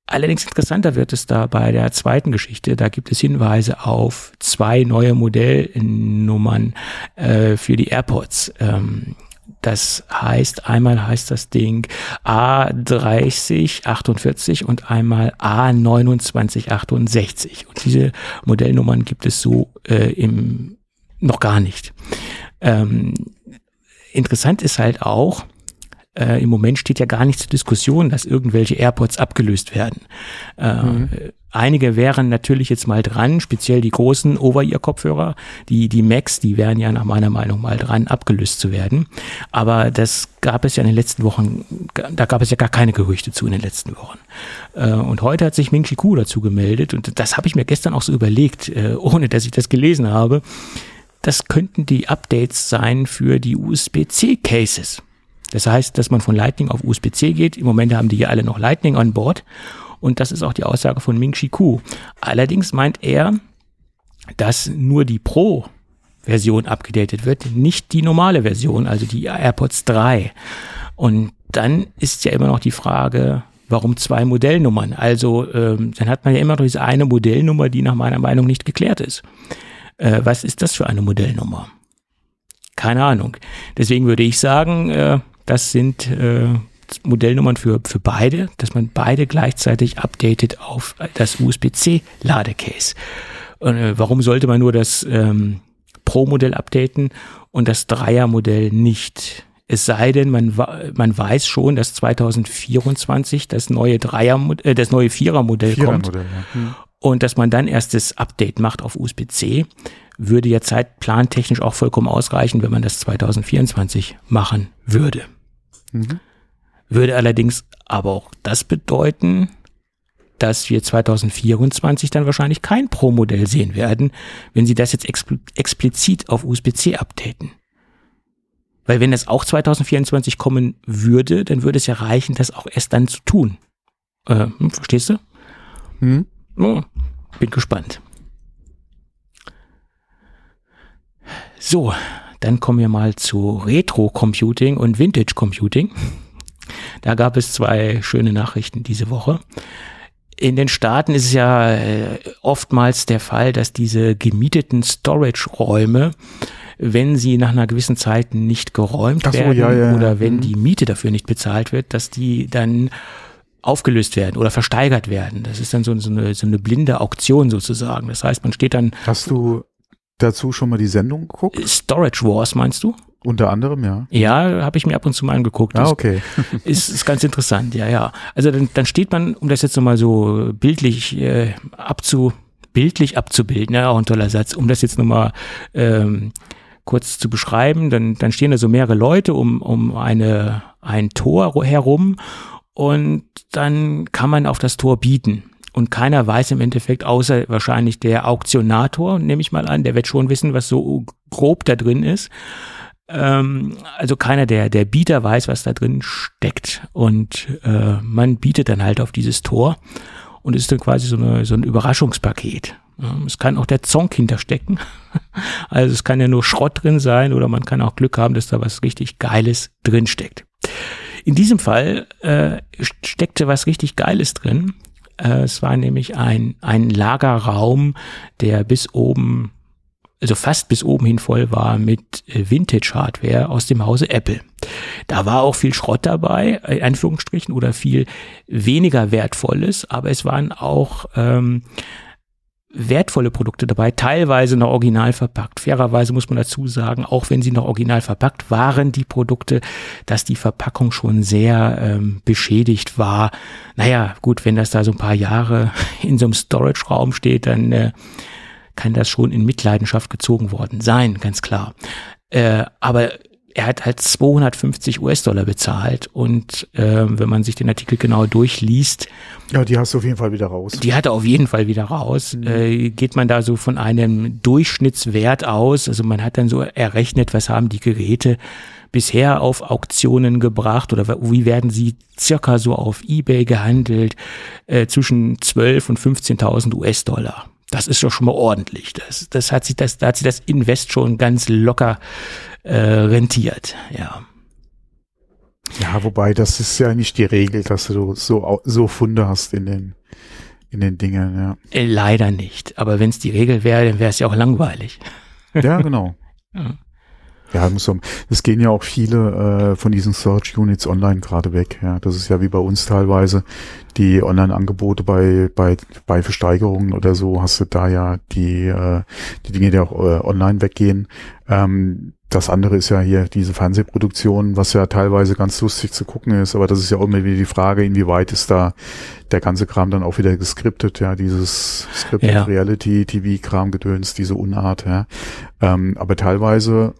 Allerdings interessanter wird es da bei der zweiten Geschichte. Da gibt es Hinweise auf zwei neue Modellnummern äh, für die AirPods. Ähm, das heißt, einmal heißt das Ding A3048 und einmal A2968. Und diese Modellnummern gibt es so äh, im noch gar nicht. Ähm, interessant ist halt auch, äh, im Moment steht ja gar nicht zur Diskussion, dass irgendwelche AirPods abgelöst werden. Äh, Einige wären natürlich jetzt mal dran, speziell die großen Over-Ear-Kopfhörer, die, die Macs, die wären ja nach meiner Meinung mal dran, abgelöst zu werden. Aber das gab es ja in den letzten Wochen, da gab es ja gar keine Gerüchte zu in den letzten Wochen. Äh, und heute hat sich Ming Chi Kuo dazu gemeldet und das habe ich mir gestern auch so überlegt, äh, ohne dass ich das gelesen habe. Das könnten die Updates sein für die USB-C-Cases. Das heißt, dass man von Lightning auf USB-C geht. Im Moment haben die ja alle noch Lightning an Bord. Und das ist auch die Aussage von Ming Chi Kuo. Allerdings meint er, dass nur die Pro-Version abgedatet wird, nicht die normale Version, also die AirPods 3. Und dann ist ja immer noch die Frage, warum zwei Modellnummern? Also ähm, dann hat man ja immer noch diese eine Modellnummer, die nach meiner Meinung nicht geklärt ist. Äh, was ist das für eine Modellnummer? Keine Ahnung. Deswegen würde ich sagen, äh, das sind äh, Modellnummern für, für beide, dass man beide gleichzeitig updatet auf das USB-C-Ladecase. Äh, warum sollte man nur das ähm, Pro-Modell updaten und das Dreier-Modell nicht? Es sei denn, man, man weiß schon, dass 2024 das neue Dreier, äh, das neue Vierer-Modell kommt Vierermodell, ja. Hm. und dass man dann erst das Update macht auf USB-C, würde ja zeitplantechnisch auch vollkommen ausreichen, wenn man das 2024 machen würde. Mhm. Würde allerdings aber auch das bedeuten, dass wir 2024 dann wahrscheinlich kein Pro-Modell sehen werden, wenn sie das jetzt expl explizit auf USB-C updaten. Weil wenn das auch 2024 kommen würde, dann würde es ja reichen, das auch erst dann zu tun. Äh, hm, verstehst du? Hm? Oh, bin gespannt. So, dann kommen wir mal zu Retro-Computing und Vintage-Computing. Da gab es zwei schöne Nachrichten diese Woche. In den Staaten ist es ja äh, oftmals der Fall, dass diese gemieteten Storage-Räume, wenn sie nach einer gewissen Zeit nicht geräumt so, werden ja, ja. oder wenn Mhm. die Miete dafür nicht bezahlt wird, dass die dann aufgelöst werden oder versteigert werden. Das ist dann so, so, eine, so eine blinde Auktion sozusagen. Das heißt, man steht dann Hast du dazu schon mal die Sendung geguckt? Storage Wars, meinst du? Unter anderem, ja. Ja, habe ich mir ab und zu mal angeguckt. Ah, okay. ist, ist ganz interessant, ja, ja. Also dann, dann steht man, um das jetzt nochmal so bildlich äh, abzu, bildlich abzubilden, ja, auch ein toller Satz, um das jetzt nochmal ähm, kurz zu beschreiben, dann, dann stehen da so mehrere Leute um, um eine, ein Tor herum und dann kann man auf das Tor bieten. Und keiner weiß im Endeffekt, außer wahrscheinlich der Auktionator, nehme ich mal an, der wird schon wissen, was so grob da drin ist. Ähm, also keiner der, der Bieter weiß, was da drin steckt. Und äh, man bietet dann halt auf dieses Tor und es ist dann quasi so, eine, so ein Überraschungspaket. Ähm, es kann auch der Zonk hinterstecken. Also es kann ja nur Schrott drin sein oder man kann auch Glück haben, dass da was richtig Geiles drin steckt. In diesem Fall äh, steckte was richtig Geiles drin. Äh, es war nämlich ein, ein Lagerraum, der bis oben, also fast bis oben hin voll war mit äh, Vintage-Hardware aus dem Hause Apple. Da war auch viel Schrott dabei, in Anführungsstrichen, oder viel weniger Wertvolles, aber es waren auch ähm, wertvolle Produkte dabei, teilweise noch original verpackt. Fairerweise muss man dazu sagen, auch wenn sie noch original verpackt waren, die Produkte, dass die Verpackung schon sehr ähm, beschädigt war. Naja, gut, wenn das da so ein paar Jahre in so einem Storage-Raum steht, dann äh, kann das schon in Mitleidenschaft gezogen worden sein, ganz klar. Äh, aber er hat halt 250 US-Dollar bezahlt und äh, wenn man sich den Artikel genau durchliest. Ja, die hast du auf jeden Fall wieder raus. Die hat er auf jeden Fall wieder raus. Mhm. Äh, geht man da so von einem Durchschnittswert aus, also man hat dann so errechnet, was haben die Geräte bisher auf Auktionen gebracht oder wie werden sie circa so auf eBay gehandelt, äh, zwischen 12 und 15.000 US-Dollar. Das ist doch schon mal ordentlich. Das, das hat sich das, da hat sich das Invest schon ganz locker äh, rentiert, ja. Ja, wobei das ist ja nicht die Regel, dass du so, so Funde hast in den, in den Dingen, ja. Äh, leider nicht. Aber wenn es die Regel wäre, dann wäre es ja auch langweilig. Ja, genau. ja. Ja, muss so, es gehen ja auch viele äh, von diesen Search Units online gerade weg. Ja, das ist ja wie bei uns teilweise die Online-Angebote bei bei bei Versteigerungen oder so hast du da ja die äh, die Dinge, die auch äh, online weggehen. Ähm, das andere ist ja hier diese Fernsehproduktion, was ja teilweise ganz lustig zu gucken ist, aber das ist ja auch immer wieder die Frage, inwieweit ist da der ganze Kram dann auch wieder geskriptet, ja, dieses Scripted ja. Reality, TV-Kram gedöns, diese Unart, ja. Ähm, aber teilweise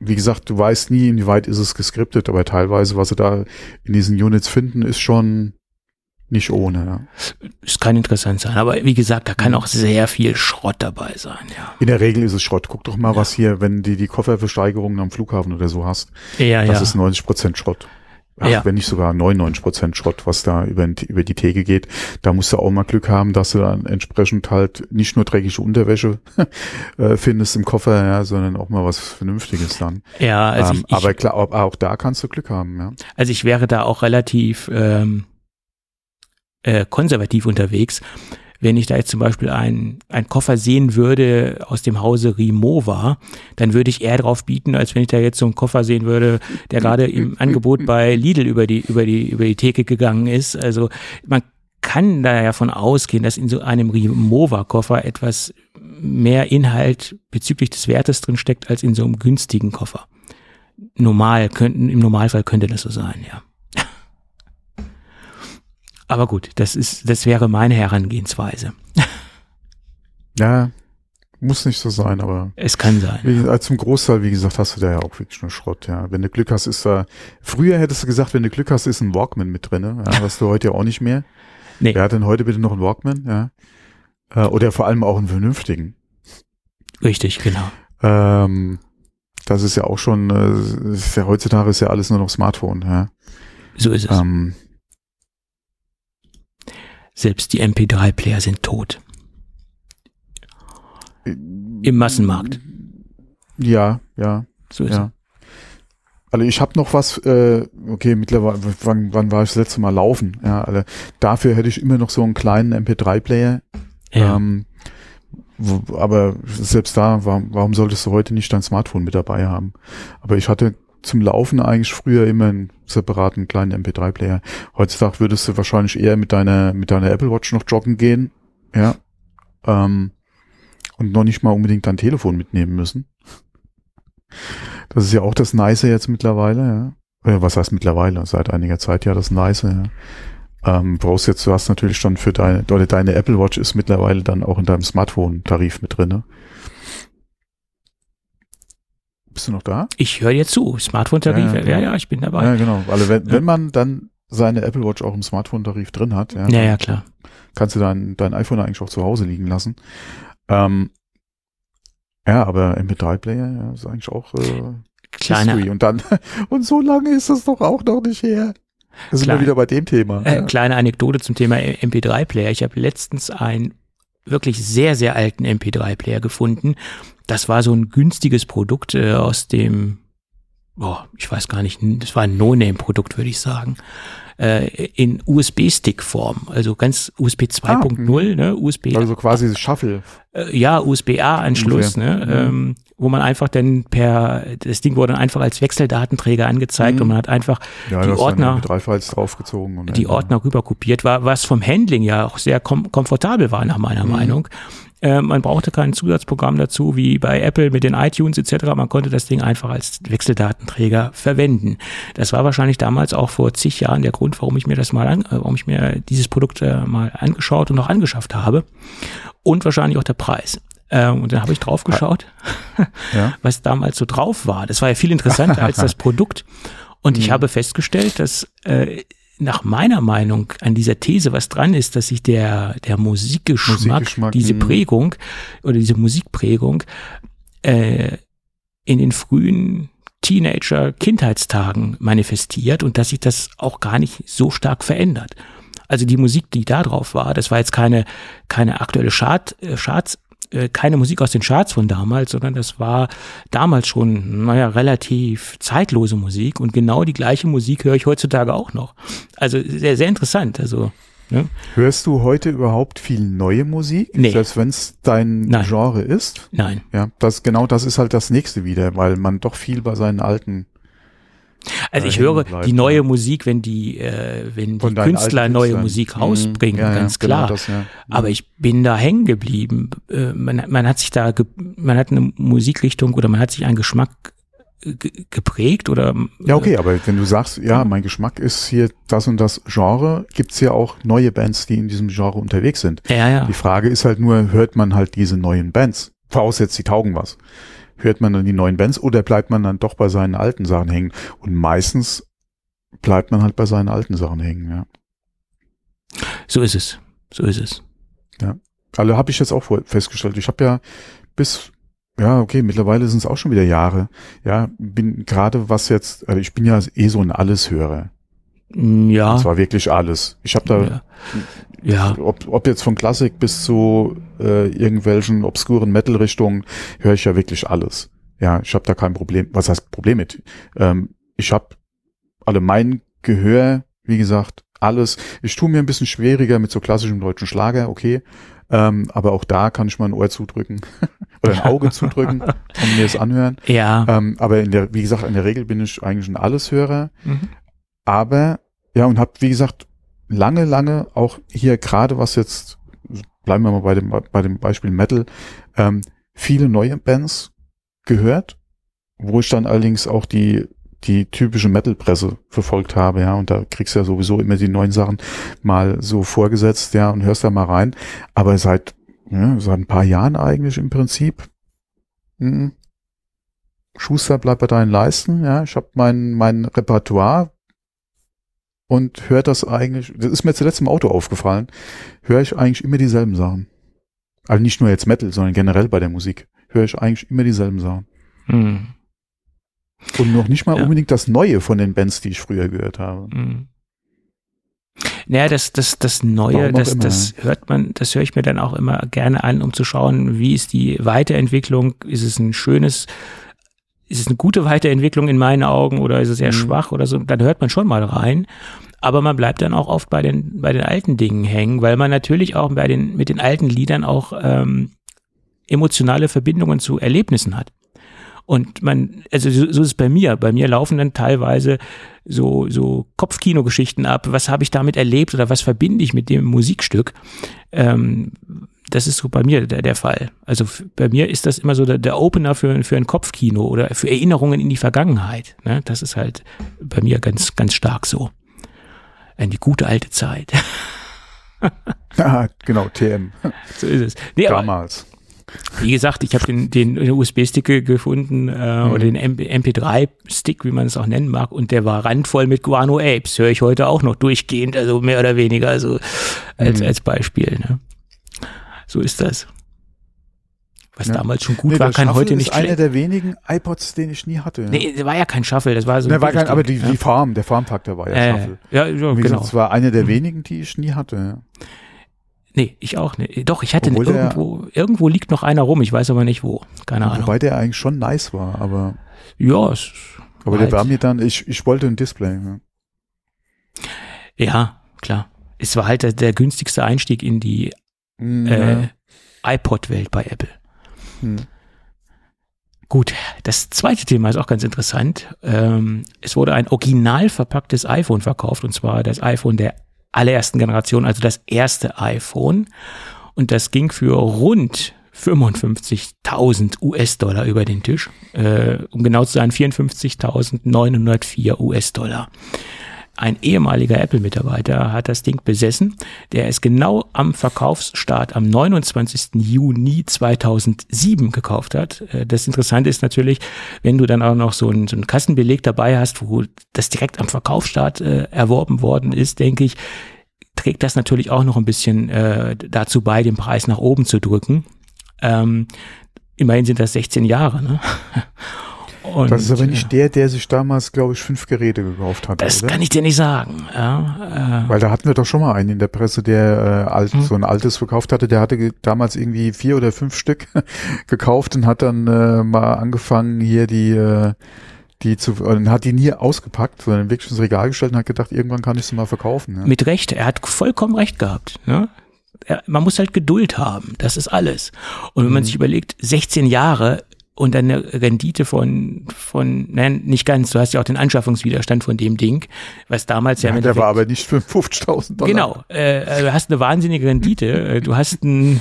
wie gesagt, du weißt nie, inwieweit ist es geskriptet, aber teilweise, was sie da in diesen Units finden, ist schon nicht ohne. Ja. Es kann interessant sein, aber wie gesagt, da kann auch sehr viel Schrott dabei sein. Ja. In der Regel ist es Schrott. Guck doch mal, ja. was hier, wenn du die Kofferversteigerungen am Flughafen oder so hast. Ja, das ja. ist 90 Prozent Schrott. Ach, ja. wenn nicht sogar 99 Prozent Schrott, was da über, über die Theke geht. Da musst du auch mal Glück haben, dass du dann entsprechend halt nicht nur dreckige Unterwäsche äh, findest im Koffer, ja, sondern auch mal was Vernünftiges dann. Ja, also ähm, ich, aber klar, auch, auch da kannst du Glück haben, ja. Also ich wäre da auch relativ ähm, äh, konservativ unterwegs wenn ich da jetzt zum Beispiel einen, einen Koffer sehen würde aus dem Hause Rimowa, dann würde ich eher drauf bieten, als wenn ich da jetzt so einen Koffer sehen würde, der gerade im Angebot bei Lidl über die, über die, über die Theke gegangen ist. Also man kann da ja von ausgehen, dass in so einem Rimowa-Koffer etwas mehr Inhalt bezüglich des Wertes drin steckt als in so einem günstigen Koffer. Normal könnten, im Normalfall könnte das so sein, ja. Aber gut, das ist, das wäre meine Herangehensweise. Ja, muss nicht so sein, aber. Es kann sein. Wie. Zum Großteil, wie gesagt, hast du da ja auch wirklich nur Schrott, ja. Wenn du Glück hast, ist da, früher hättest du gesagt, wenn du Glück hast, ist ein Walkman mit drin, ja, was du heute ja auch nicht mehr. Nee. Wer hat denn heute bitte noch einen Walkman, ja? Äh, oder vor allem auch einen vernünftigen. Richtig, genau. Ähm, das ist ja auch schon, äh, ja, heutzutage ist ja alles nur noch Smartphone, ja. So ist es. Ähm, selbst die MP3-Player sind tot. Im Massenmarkt. Ja, ja. So ist ja. es. Also ich habe noch was, äh, okay, mittlerweile, wann, wann war ich das letzte Mal laufen? Ja, also dafür hätte ich immer noch so einen kleinen MP3-Player. Ja. Ähm, wo, aber selbst da, warum, warum solltest du heute nicht dein Smartphone mit dabei haben? Aber ich hatte zum Laufen eigentlich früher immer einen separaten kleinen MP3-Player. Heutzutage würdest du wahrscheinlich eher mit deiner, mit deiner Apple Watch noch joggen gehen. Ja. Ähm, und noch nicht mal unbedingt dein Telefon mitnehmen müssen. Das ist ja auch das Nice jetzt mittlerweile, ja. Äh, was heißt mittlerweile? Seit einiger Zeit ja das Nice, ja. Ähm, brauchst jetzt, du hast natürlich schon für deine, deine Apple Watch ist mittlerweile dann auch in deinem Smartphone-Tarif mit drin. Ne? Bist du noch da? Ich höre jetzt zu. Smartphone-Tarif, ja, ja, ja, ja, ich bin dabei. Ja, genau. Also wenn, wenn man dann seine Apple Watch auch im Smartphone-Tarif drin hat, ja, ja, ja, klar. kannst du dein, dein iPhone eigentlich auch zu Hause liegen lassen. Ähm, ja, aber MP3-Player ja, ist eigentlich auch äh, Kleiner. History. Und dann, und so lange ist das doch auch noch nicht her. Da sind wir wieder bei dem Thema. Äh, ja. Kleine Anekdote zum Thema MP3-Player. Ich habe letztens einen wirklich sehr, sehr alten MP3-Player gefunden das war so ein günstiges Produkt äh, aus dem, oh, ich weiß gar nicht, das war ein No-Name-Produkt, würde ich sagen. Äh, in USB-Stick-Form, also ganz USB 2.0, ah, ne, USB. Also quasi Shuffle. Äh, ja, USB-A-Anschluss, ne, mhm. ähm, wo man einfach dann per, das Ding wurde dann einfach als Wechseldatenträger angezeigt Mhm. und man hat einfach Ja, die Ordner, draufgezogen. Und die Ordner rüber kopiert, war, was vom Handling ja auch sehr kom komfortabel war, nach meiner Mhm. Meinung. Äh, man brauchte kein Zusatzprogramm dazu, wie bei Apple mit den iTunes etc. Man konnte das Ding einfach als Wechseldatenträger verwenden. Das war wahrscheinlich damals auch vor zig Jahren der Grund, warum ich mir das mal, an, äh, warum ich mir dieses Produkt äh, mal angeschaut und auch angeschafft habe. Und wahrscheinlich auch der Preis. Äh, und dann habe ich drauf geschaut, Ja. was damals so drauf war. Das war ja viel interessanter als das Produkt. Und ich Mhm. habe festgestellt, dass äh, nach meiner Meinung an dieser These was dran ist, dass sich der, der Musikgeschmack, Musikgeschmack, diese mhm. Prägung oder diese Musikprägung äh, in den frühen Teenager-Kindheitstagen manifestiert und dass sich das auch gar nicht so stark verändert. Also die Musik, die da drauf war, das war jetzt keine, keine aktuelle Chart, äh, Charts, äh, keine Musik aus den Charts von damals, sondern das war damals schon, naja, relativ zeitlose Musik und genau die gleiche Musik höre ich heutzutage auch noch. Also sehr, sehr interessant. Also, ne? Hörst du heute überhaupt viel neue Musik? Nee. Selbst wenn es dein Nein. Genre ist? Nein. Ja, das, genau das ist halt das nächste wieder, weil man doch viel bei seinen alten Also äh, ich höre bleibt, die neue ja. Musik, wenn die, äh, wenn von die Künstler neue. Musik Mhm. rausbringen, Ja, ja, ganz genau klar. das, ja. Aber ich bin da hängen geblieben. Äh, man, man hat sich da, man hat eine Musikrichtung oder man hat sich einen Geschmack äh, ge geprägt oder Ja, okay, aber wenn du sagst, ja, mein Geschmack ist hier das und das Genre, gibt's ja auch neue Bands, die in diesem Genre unterwegs sind. ja, ja. Die Frage ist halt nur, hört man halt diese neuen Bands? Voraussetzt, die taugen was. Hört man dann die neuen Bands oder bleibt man dann doch bei seinen alten Sachen hängen? Und meistens bleibt man halt bei seinen alten Sachen hängen, ja. So ist es. So ist es. Also habe ich jetzt auch festgestellt. Ich habe ja bis, ja, okay, mittlerweile sind es auch schon wieder Jahre. Ja, bin gerade was jetzt, also ich bin ja eh so ein Alleshörer. Mm, Ja. Und zwar wirklich alles. Ich habe da, ja. ja. ob, ob jetzt von Klassik bis zu äh, irgendwelchen obskuren Metal-Richtungen, höre ich ja wirklich alles. Ja, ich habe da kein Problem. Was heißt Problem mit? Ähm, ich habe alle mein Gehör, wie gesagt, alles. Ich tue mir ein bisschen schwieriger mit so klassischem deutschen Schlager, okay. Ähm, aber auch da kann ich mal ein Ohr zudrücken oder ein Auge zudrücken und mir das anhören. Ja. Ähm, aber in der, wie gesagt, in der Regel bin ich eigentlich ein Alleshörer. Mhm. Aber, ja, und habe, wie gesagt, lange, lange auch hier gerade was jetzt, bleiben wir mal bei dem, bei dem Beispiel Metal, ähm, viele neue Bands gehört, wo ich dann allerdings auch die, die typische Metal-Presse verfolgt habe, ja, und da kriegst du ja sowieso immer die neuen Sachen mal so vorgesetzt, ja, und hörst da mal rein. Aber seit, ja, seit ein paar Jahren eigentlich im Prinzip, mhm. Schuster bleibt bei deinen Leisten, ja, ich habe mein, mein Repertoire und höre das eigentlich, das ist mir zuletzt im Auto aufgefallen, höre ich eigentlich immer dieselben Sachen. Also nicht nur jetzt Metal, sondern generell bei der Musik höre ich eigentlich immer dieselben Sachen. Mhm. Und noch nicht mal Ja. unbedingt das Neue von den Bands, die ich früher gehört habe. Mhm. Naja, das, das, das Neue, das, immer, das hört man, das höre ich mir dann auch immer gerne an, um zu schauen, wie ist die Weiterentwicklung? Ist es ein schönes, ist es eine gute Weiterentwicklung in meinen Augen oder ist es eher Mhm. schwach oder so? Dann hört man schon mal rein. Aber man bleibt dann auch oft bei den, bei den alten Dingen hängen, weil man natürlich auch bei den, mit den alten Liedern auch ähm, emotionale Verbindungen zu Erlebnissen hat. Und man, also so, so ist es bei mir. Bei mir laufen dann teilweise so, so Kopfkinogeschichten ab. Was habe ich damit erlebt oder was verbinde ich mit dem Musikstück? Ähm, das ist so bei mir der, der Fall. Also bei mir ist das immer so der, der Opener für, für ein Kopfkino oder für Erinnerungen in die Vergangenheit. Ne? Das ist halt bei mir ganz, ganz stark so. In die gute alte Zeit. Ah, genau, TM. so ist es. Nee, aber Damals. wie gesagt, ich habe den, den USB-Stick ge- gefunden äh, Mhm. oder den MP3-Stick, wie man es auch nennen mag, und der war randvoll mit Guano Apes. Höre ich heute auch noch durchgehend, also mehr oder weniger, also als, Mhm. als Beispiel. Ne? So ist das. Was Ja. damals schon gut Nee, war, kann Shuffle heute nicht ist einer schlecht. der wenigen iPods, den ich nie hatte. Ja. Nee, der war ja kein Shuffle, das war so ein Ne, war kein, aber die, Billigding, die Farm, der Farmtakter war ja ja. Shuffle. Äh, ja, ja, genau. gesagt, es war einer der Mhm. wenigen, die ich nie hatte. Ja. Nee, ich auch nicht. Doch, ich hatte Obwohl der- irgendwo, irgendwo liegt noch einer rum, ich weiß aber nicht wo. Keine Ahnung. Wobei der eigentlich schon nice war, aber, ja, es aber Halt. der war mir dann, ich, ich wollte ein Display. Ja. Ja, klar. Es war halt der, der günstigste Einstieg in die Mhm, äh, iPod-Welt bei Apple. Hm. Gut, das zweite Thema ist auch ganz interessant. Ähm, es wurde ein original verpacktes iPhone verkauft, und zwar das iPhone der allerersten Generation, also das erste iPhone. Und das ging für rund 55.000 US-Dollar über den Tisch. Äh, um genau zu sein, 54.904 US-Dollar. Ein ehemaliger Apple-Mitarbeiter hat das Ding besessen, der es genau am Verkaufsstart am 29. Juni 2007 gekauft hat. Äh, das Interessante ist natürlich, wenn du dann auch noch so einen, so einen Kassenbeleg dabei hast, wo das direkt am Verkaufsstart äh, erworben worden ist, denke ich, trägt das natürlich auch noch ein bisschen äh, dazu bei, den Preis nach oben zu drücken. Ähm, immerhin sind das 16 Jahre. Ne? Und, das ist aber nicht der, der sich damals, glaube ich, fünf Geräte gekauft hat. Das oder? kann ich dir nicht sagen. Ja, äh, Weil da hatten wir doch schon mal einen in der Presse, der äh, alt, hm. so ein altes verkauft hatte. Der hatte damals irgendwie vier oder fünf Stück gekauft und hat dann äh, mal angefangen, hier die äh, die zu, und hat die nie ausgepackt, sondern wirklich ins Regal gestellt und hat gedacht, irgendwann kann ich sie mal verkaufen. Ja. Mit Recht, er hat vollkommen recht gehabt. Ne? Er, man muss halt Geduld haben, das ist alles. Und wenn mhm. man sich überlegt, 16 Jahre und eine Rendite von, von, nein, nicht ganz, du hast ja auch den Anschaffungswiderstand von dem Ding, was damals ja, ja der war aber nicht für 50.000 Dollar. Genau, äh, äh, du hast eine wahnsinnige Rendite, äh, du hast einen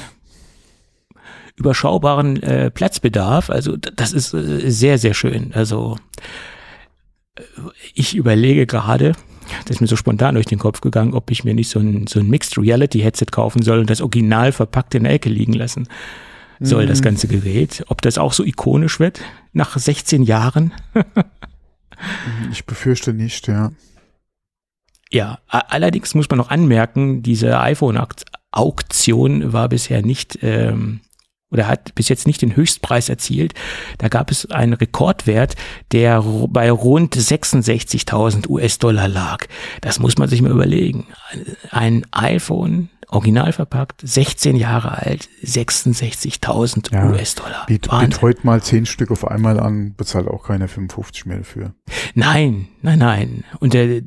überschaubaren äh, Platzbedarf, also das ist äh, sehr, sehr schön. Also äh, ich überlege gerade, das ist mir so spontan durch den Kopf gegangen, ob ich mir nicht so ein, so ein Mixed Reality Headset kaufen soll und das Original verpackt in der Ecke liegen lassen soll das mhm. ganze Gerät. Ob das auch so ikonisch wird nach 16 Jahren? ich befürchte nicht, ja. Ja, allerdings muss man noch anmerken, diese iPhone-Auktion war bisher nicht ähm, oder hat bis jetzt nicht den Höchstpreis erzielt. Da gab es einen Rekordwert, der bei rund 66.000 US-Dollar lag. Das muss man sich mal überlegen. Ein iPhone original verpackt, 16 Jahre alt, 66.000 ja, US-Dollar. Biet, biet heute mal 10 Stück auf einmal an, bezahlt auch keine 55 mehr dafür. Nein, nein, nein. Und der,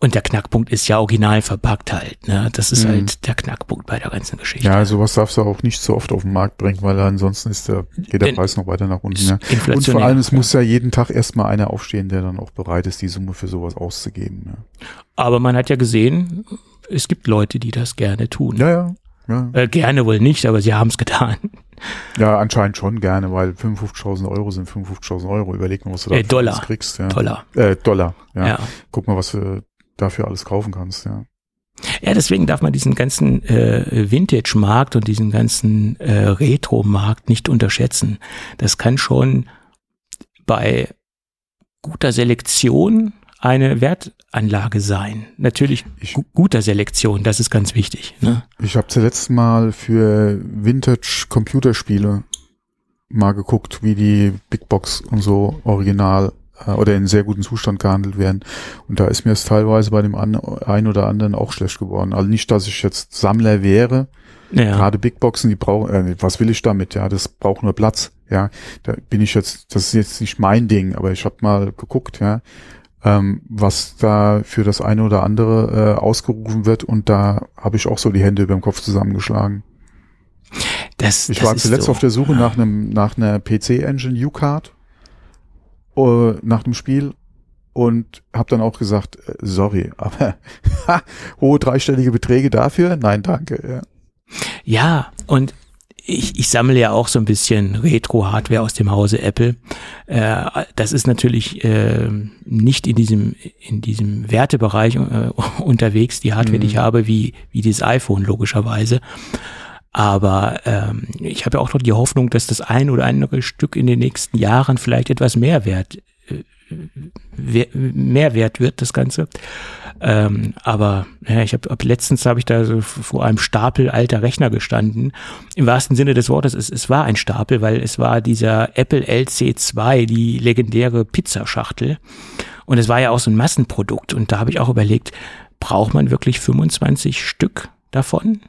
und der Knackpunkt ist ja original verpackt halt. Ne? Das ist mhm. halt der Knackpunkt bei der ganzen Geschichte. Ja, sowas darfst du auch nicht so oft auf den Markt bringen, weil ansonsten ist der, geht der Preis noch weiter nach unten. Ja. Und vor allem, es ja. muss ja jeden Tag erstmal einer aufstehen, der dann auch bereit ist, die Summe für sowas auszugeben. Ja. Aber man hat ja gesehen, es gibt Leute, die das gerne tun. Ja, ja. ja. Äh, gerne wohl nicht, aber sie haben es getan. Ja, anscheinend schon gerne, weil 55.000 Euro sind 55.000 Euro. Überleg mal, was du da äh, Dollar. kriegst. Ja. Dollar. Äh, Dollar, ja. ja. Guck mal, was du dafür alles kaufen kannst, ja. Ja, deswegen darf man diesen ganzen äh, Vintage-Markt und diesen ganzen äh, Retro-Markt nicht unterschätzen. Das kann schon bei guter Selektion eine Wertanlage sein. Natürlich ich, guter Selektion, das ist ganz wichtig. Ne? Ich habe zuletzt mal für Vintage Computerspiele mal geguckt, wie die Big Box und so original äh, oder in sehr gutem Zustand gehandelt werden. Und da ist mir es teilweise bei dem an, einen oder anderen auch schlecht geworden. Also nicht, dass ich jetzt Sammler wäre. Ja. Gerade Big Boxen, die brauchen, äh, was will ich damit? Ja, das braucht nur Platz. Ja, da bin ich jetzt, das ist jetzt nicht mein Ding, aber ich habe mal geguckt, ja, ähm, was da für das eine oder andere äh, ausgerufen wird und da habe ich auch so die Hände über dem Kopf zusammengeschlagen. Das, ich das war zuletzt so, auf der Suche nach einem nach einer PC-Engine U-Card uh, nach dem Spiel und habe dann auch gesagt, äh, sorry, aber hohe dreistellige Beträge dafür? Nein, danke. Ja, ja und ich, ich sammle ja auch so ein bisschen Retro-Hardware aus dem Hause Apple. Äh, das ist natürlich äh, nicht in diesem in diesem Wertebereich äh, unterwegs, die Hardware, mhm. die ich mhm. habe, wie wie dieses iPhone logischerweise. Aber ähm, ich habe ja auch noch die Hoffnung, dass das ein oder andere Stück in den nächsten Jahren vielleicht etwas mehr wert äh, mehr wert wird, das Ganze. Ähm, aber ja, ich habe ab letztens habe ich da so vor einem Stapel alter Rechner gestanden. Im wahrsten Sinne des Wortes, es, es war ein Stapel, weil es war dieser Apple LC2, die legendäre Pizzaschachtel. Und es war ja auch so ein Massenprodukt. Und da habe ich auch überlegt, braucht man wirklich 25 Stück davon?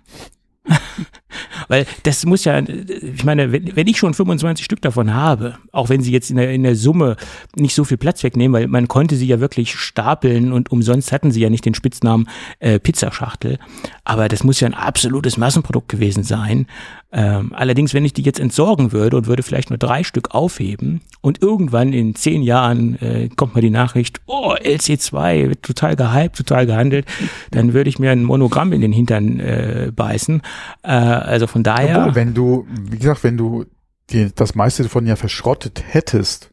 Weil das muss ja, ich meine, wenn, wenn, ich schon 25 Stück davon habe, auch wenn sie jetzt in der, in der Summe nicht so viel Platz wegnehmen, weil man konnte sie ja wirklich stapeln und umsonst hatten sie ja nicht den Spitznamen äh, Pizzaschachtel. Aber das muss ja ein absolutes Massenprodukt gewesen sein. Ähm, allerdings, wenn ich die jetzt entsorgen würde und würde vielleicht nur drei Stück aufheben und irgendwann in zehn Jahren äh, kommt mal die Nachricht, oh, LC2 wird total gehypt, total gehandelt, dann würde ich mir ein Monogramm in den Hintern äh, beißen. Äh, also von daher. Obwohl, wenn du, wie gesagt, wenn du die, das meiste davon ja verschrottet hättest,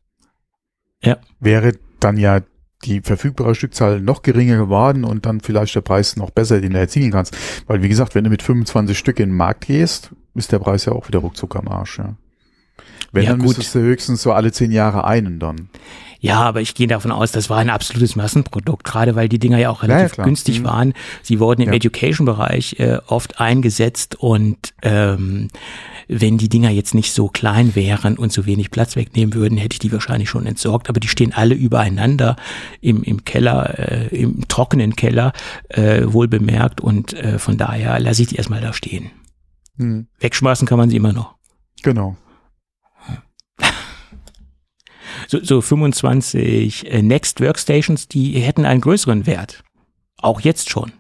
Ja. wäre dann ja die verfügbare Stückzahl noch geringer geworden und dann vielleicht der Preis noch besser, den du erzielen kannst. Weil, wie gesagt, wenn du mit 25 Stück in den Markt gehst, ist der Preis ja auch wieder ruckzuck am Arsch, ja. Wenn, Ja, dann gut. müsstest du höchstens so alle zehn Jahre einen dann. Ja, aber ich gehe davon aus, das war ein absolutes Massenprodukt, gerade weil die Dinger ja auch Ja, ja, relativ klar. günstig Mhm. waren. Sie wurden im Ja. Education-Bereich äh, oft eingesetzt und ähm, wenn die Dinger jetzt nicht so klein wären und so wenig Platz wegnehmen würden, hätte ich die wahrscheinlich schon entsorgt. Aber die stehen alle übereinander im, im Keller, äh, im trockenen Keller, äh, wohl bemerkt und äh, von daher lasse ich die erstmal da stehen. Hm. Wegschmeißen kann man sie immer noch. Genau. so, so 25 äh, Next Workstations, die hätten einen größeren Wert. Auch jetzt schon.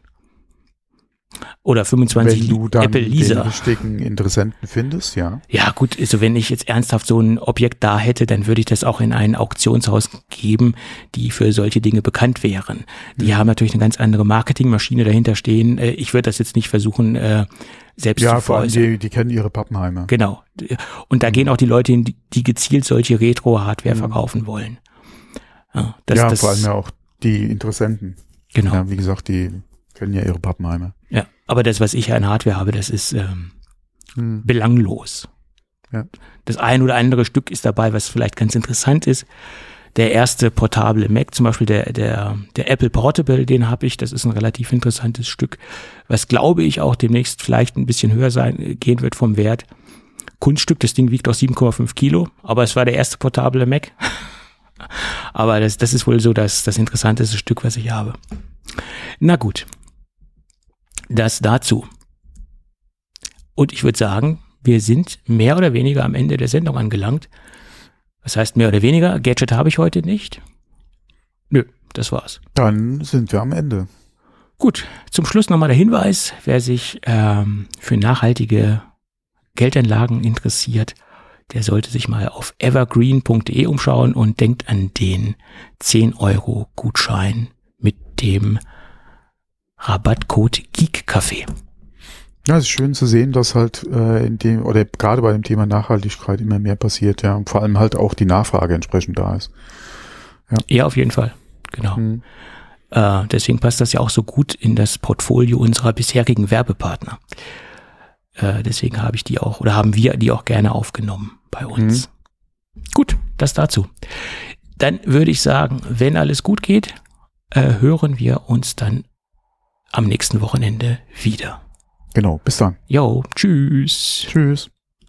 Oder 25 Wenn du dann Apple den Lisa. richtigen Interessenten findest, ja. Ja gut, also wenn ich jetzt ernsthaft so ein Objekt da hätte, dann würde ich das auch in ein Auktionshaus geben, die für solche Dinge bekannt wären. Die Mhm. haben natürlich eine ganz andere Marketingmaschine dahinter stehen. Äh, Ich würde das jetzt nicht versuchen, äh, selbst Ja, zu vor allem die, die kennen ihre Pappenheimer. Genau. Und da gehen auch die Leute hin, die, die gezielt solche Retro-Hardware Mhm. verkaufen wollen. Ja, das, ja, das, vor allem ja auch die Interessenten. genau. Ja, wie gesagt, die kennen ja ihre Pappenheimer. Ja, aber das, was ich an Hardware habe, das ist ähm, belanglos. Ja. Das ein oder andere Stück ist dabei, was vielleicht ganz interessant ist. Der erste portable Mac, zum Beispiel der, der, der Apple Portable, den habe ich. Das ist ein relativ interessantes Stück, was glaube ich auch demnächst vielleicht ein bisschen höher sein, gehen wird vom Wert. Kunststück, das Ding wiegt auch 7,5 Kilo, aber es war der erste portable Mac. aber das, das ist wohl so das, das interessanteste Stück, was ich habe. Na gut. Das dazu. Und ich würde sagen, wir sind mehr oder weniger am Ende der Sendung angelangt. Das heißt, mehr oder weniger, Gadget habe ich heute nicht. Nö, das war's. Dann sind wir am Ende. Gut, zum Schluss nochmal der Hinweis, wer sich ähm, für nachhaltige Geldanlagen interessiert, der sollte sich mal auf evergreen.de umschauen und denkt an den 10 Euro Gutschein mit dem Rabattcode GeekCafé. Ja, es ist schön zu sehen, dass halt äh, in dem, oder gerade bei dem Thema Nachhaltigkeit immer mehr passiert, ja. Und vor allem halt auch die Nachfrage entsprechend da ist. Ja, auf jeden Fall. Genau. Hm. Äh, deswegen passt das ja auch so gut in das Portfolio unserer bisherigen Werbepartner. Äh, deswegen habe ich die auch, oder haben wir die auch gerne aufgenommen bei uns. Gut, das dazu. Dann würde ich sagen, wenn alles gut geht, äh, hören wir uns dann am nächsten Wochenende wieder. Genau, bis dann. Jo, tschüss. Tschüss.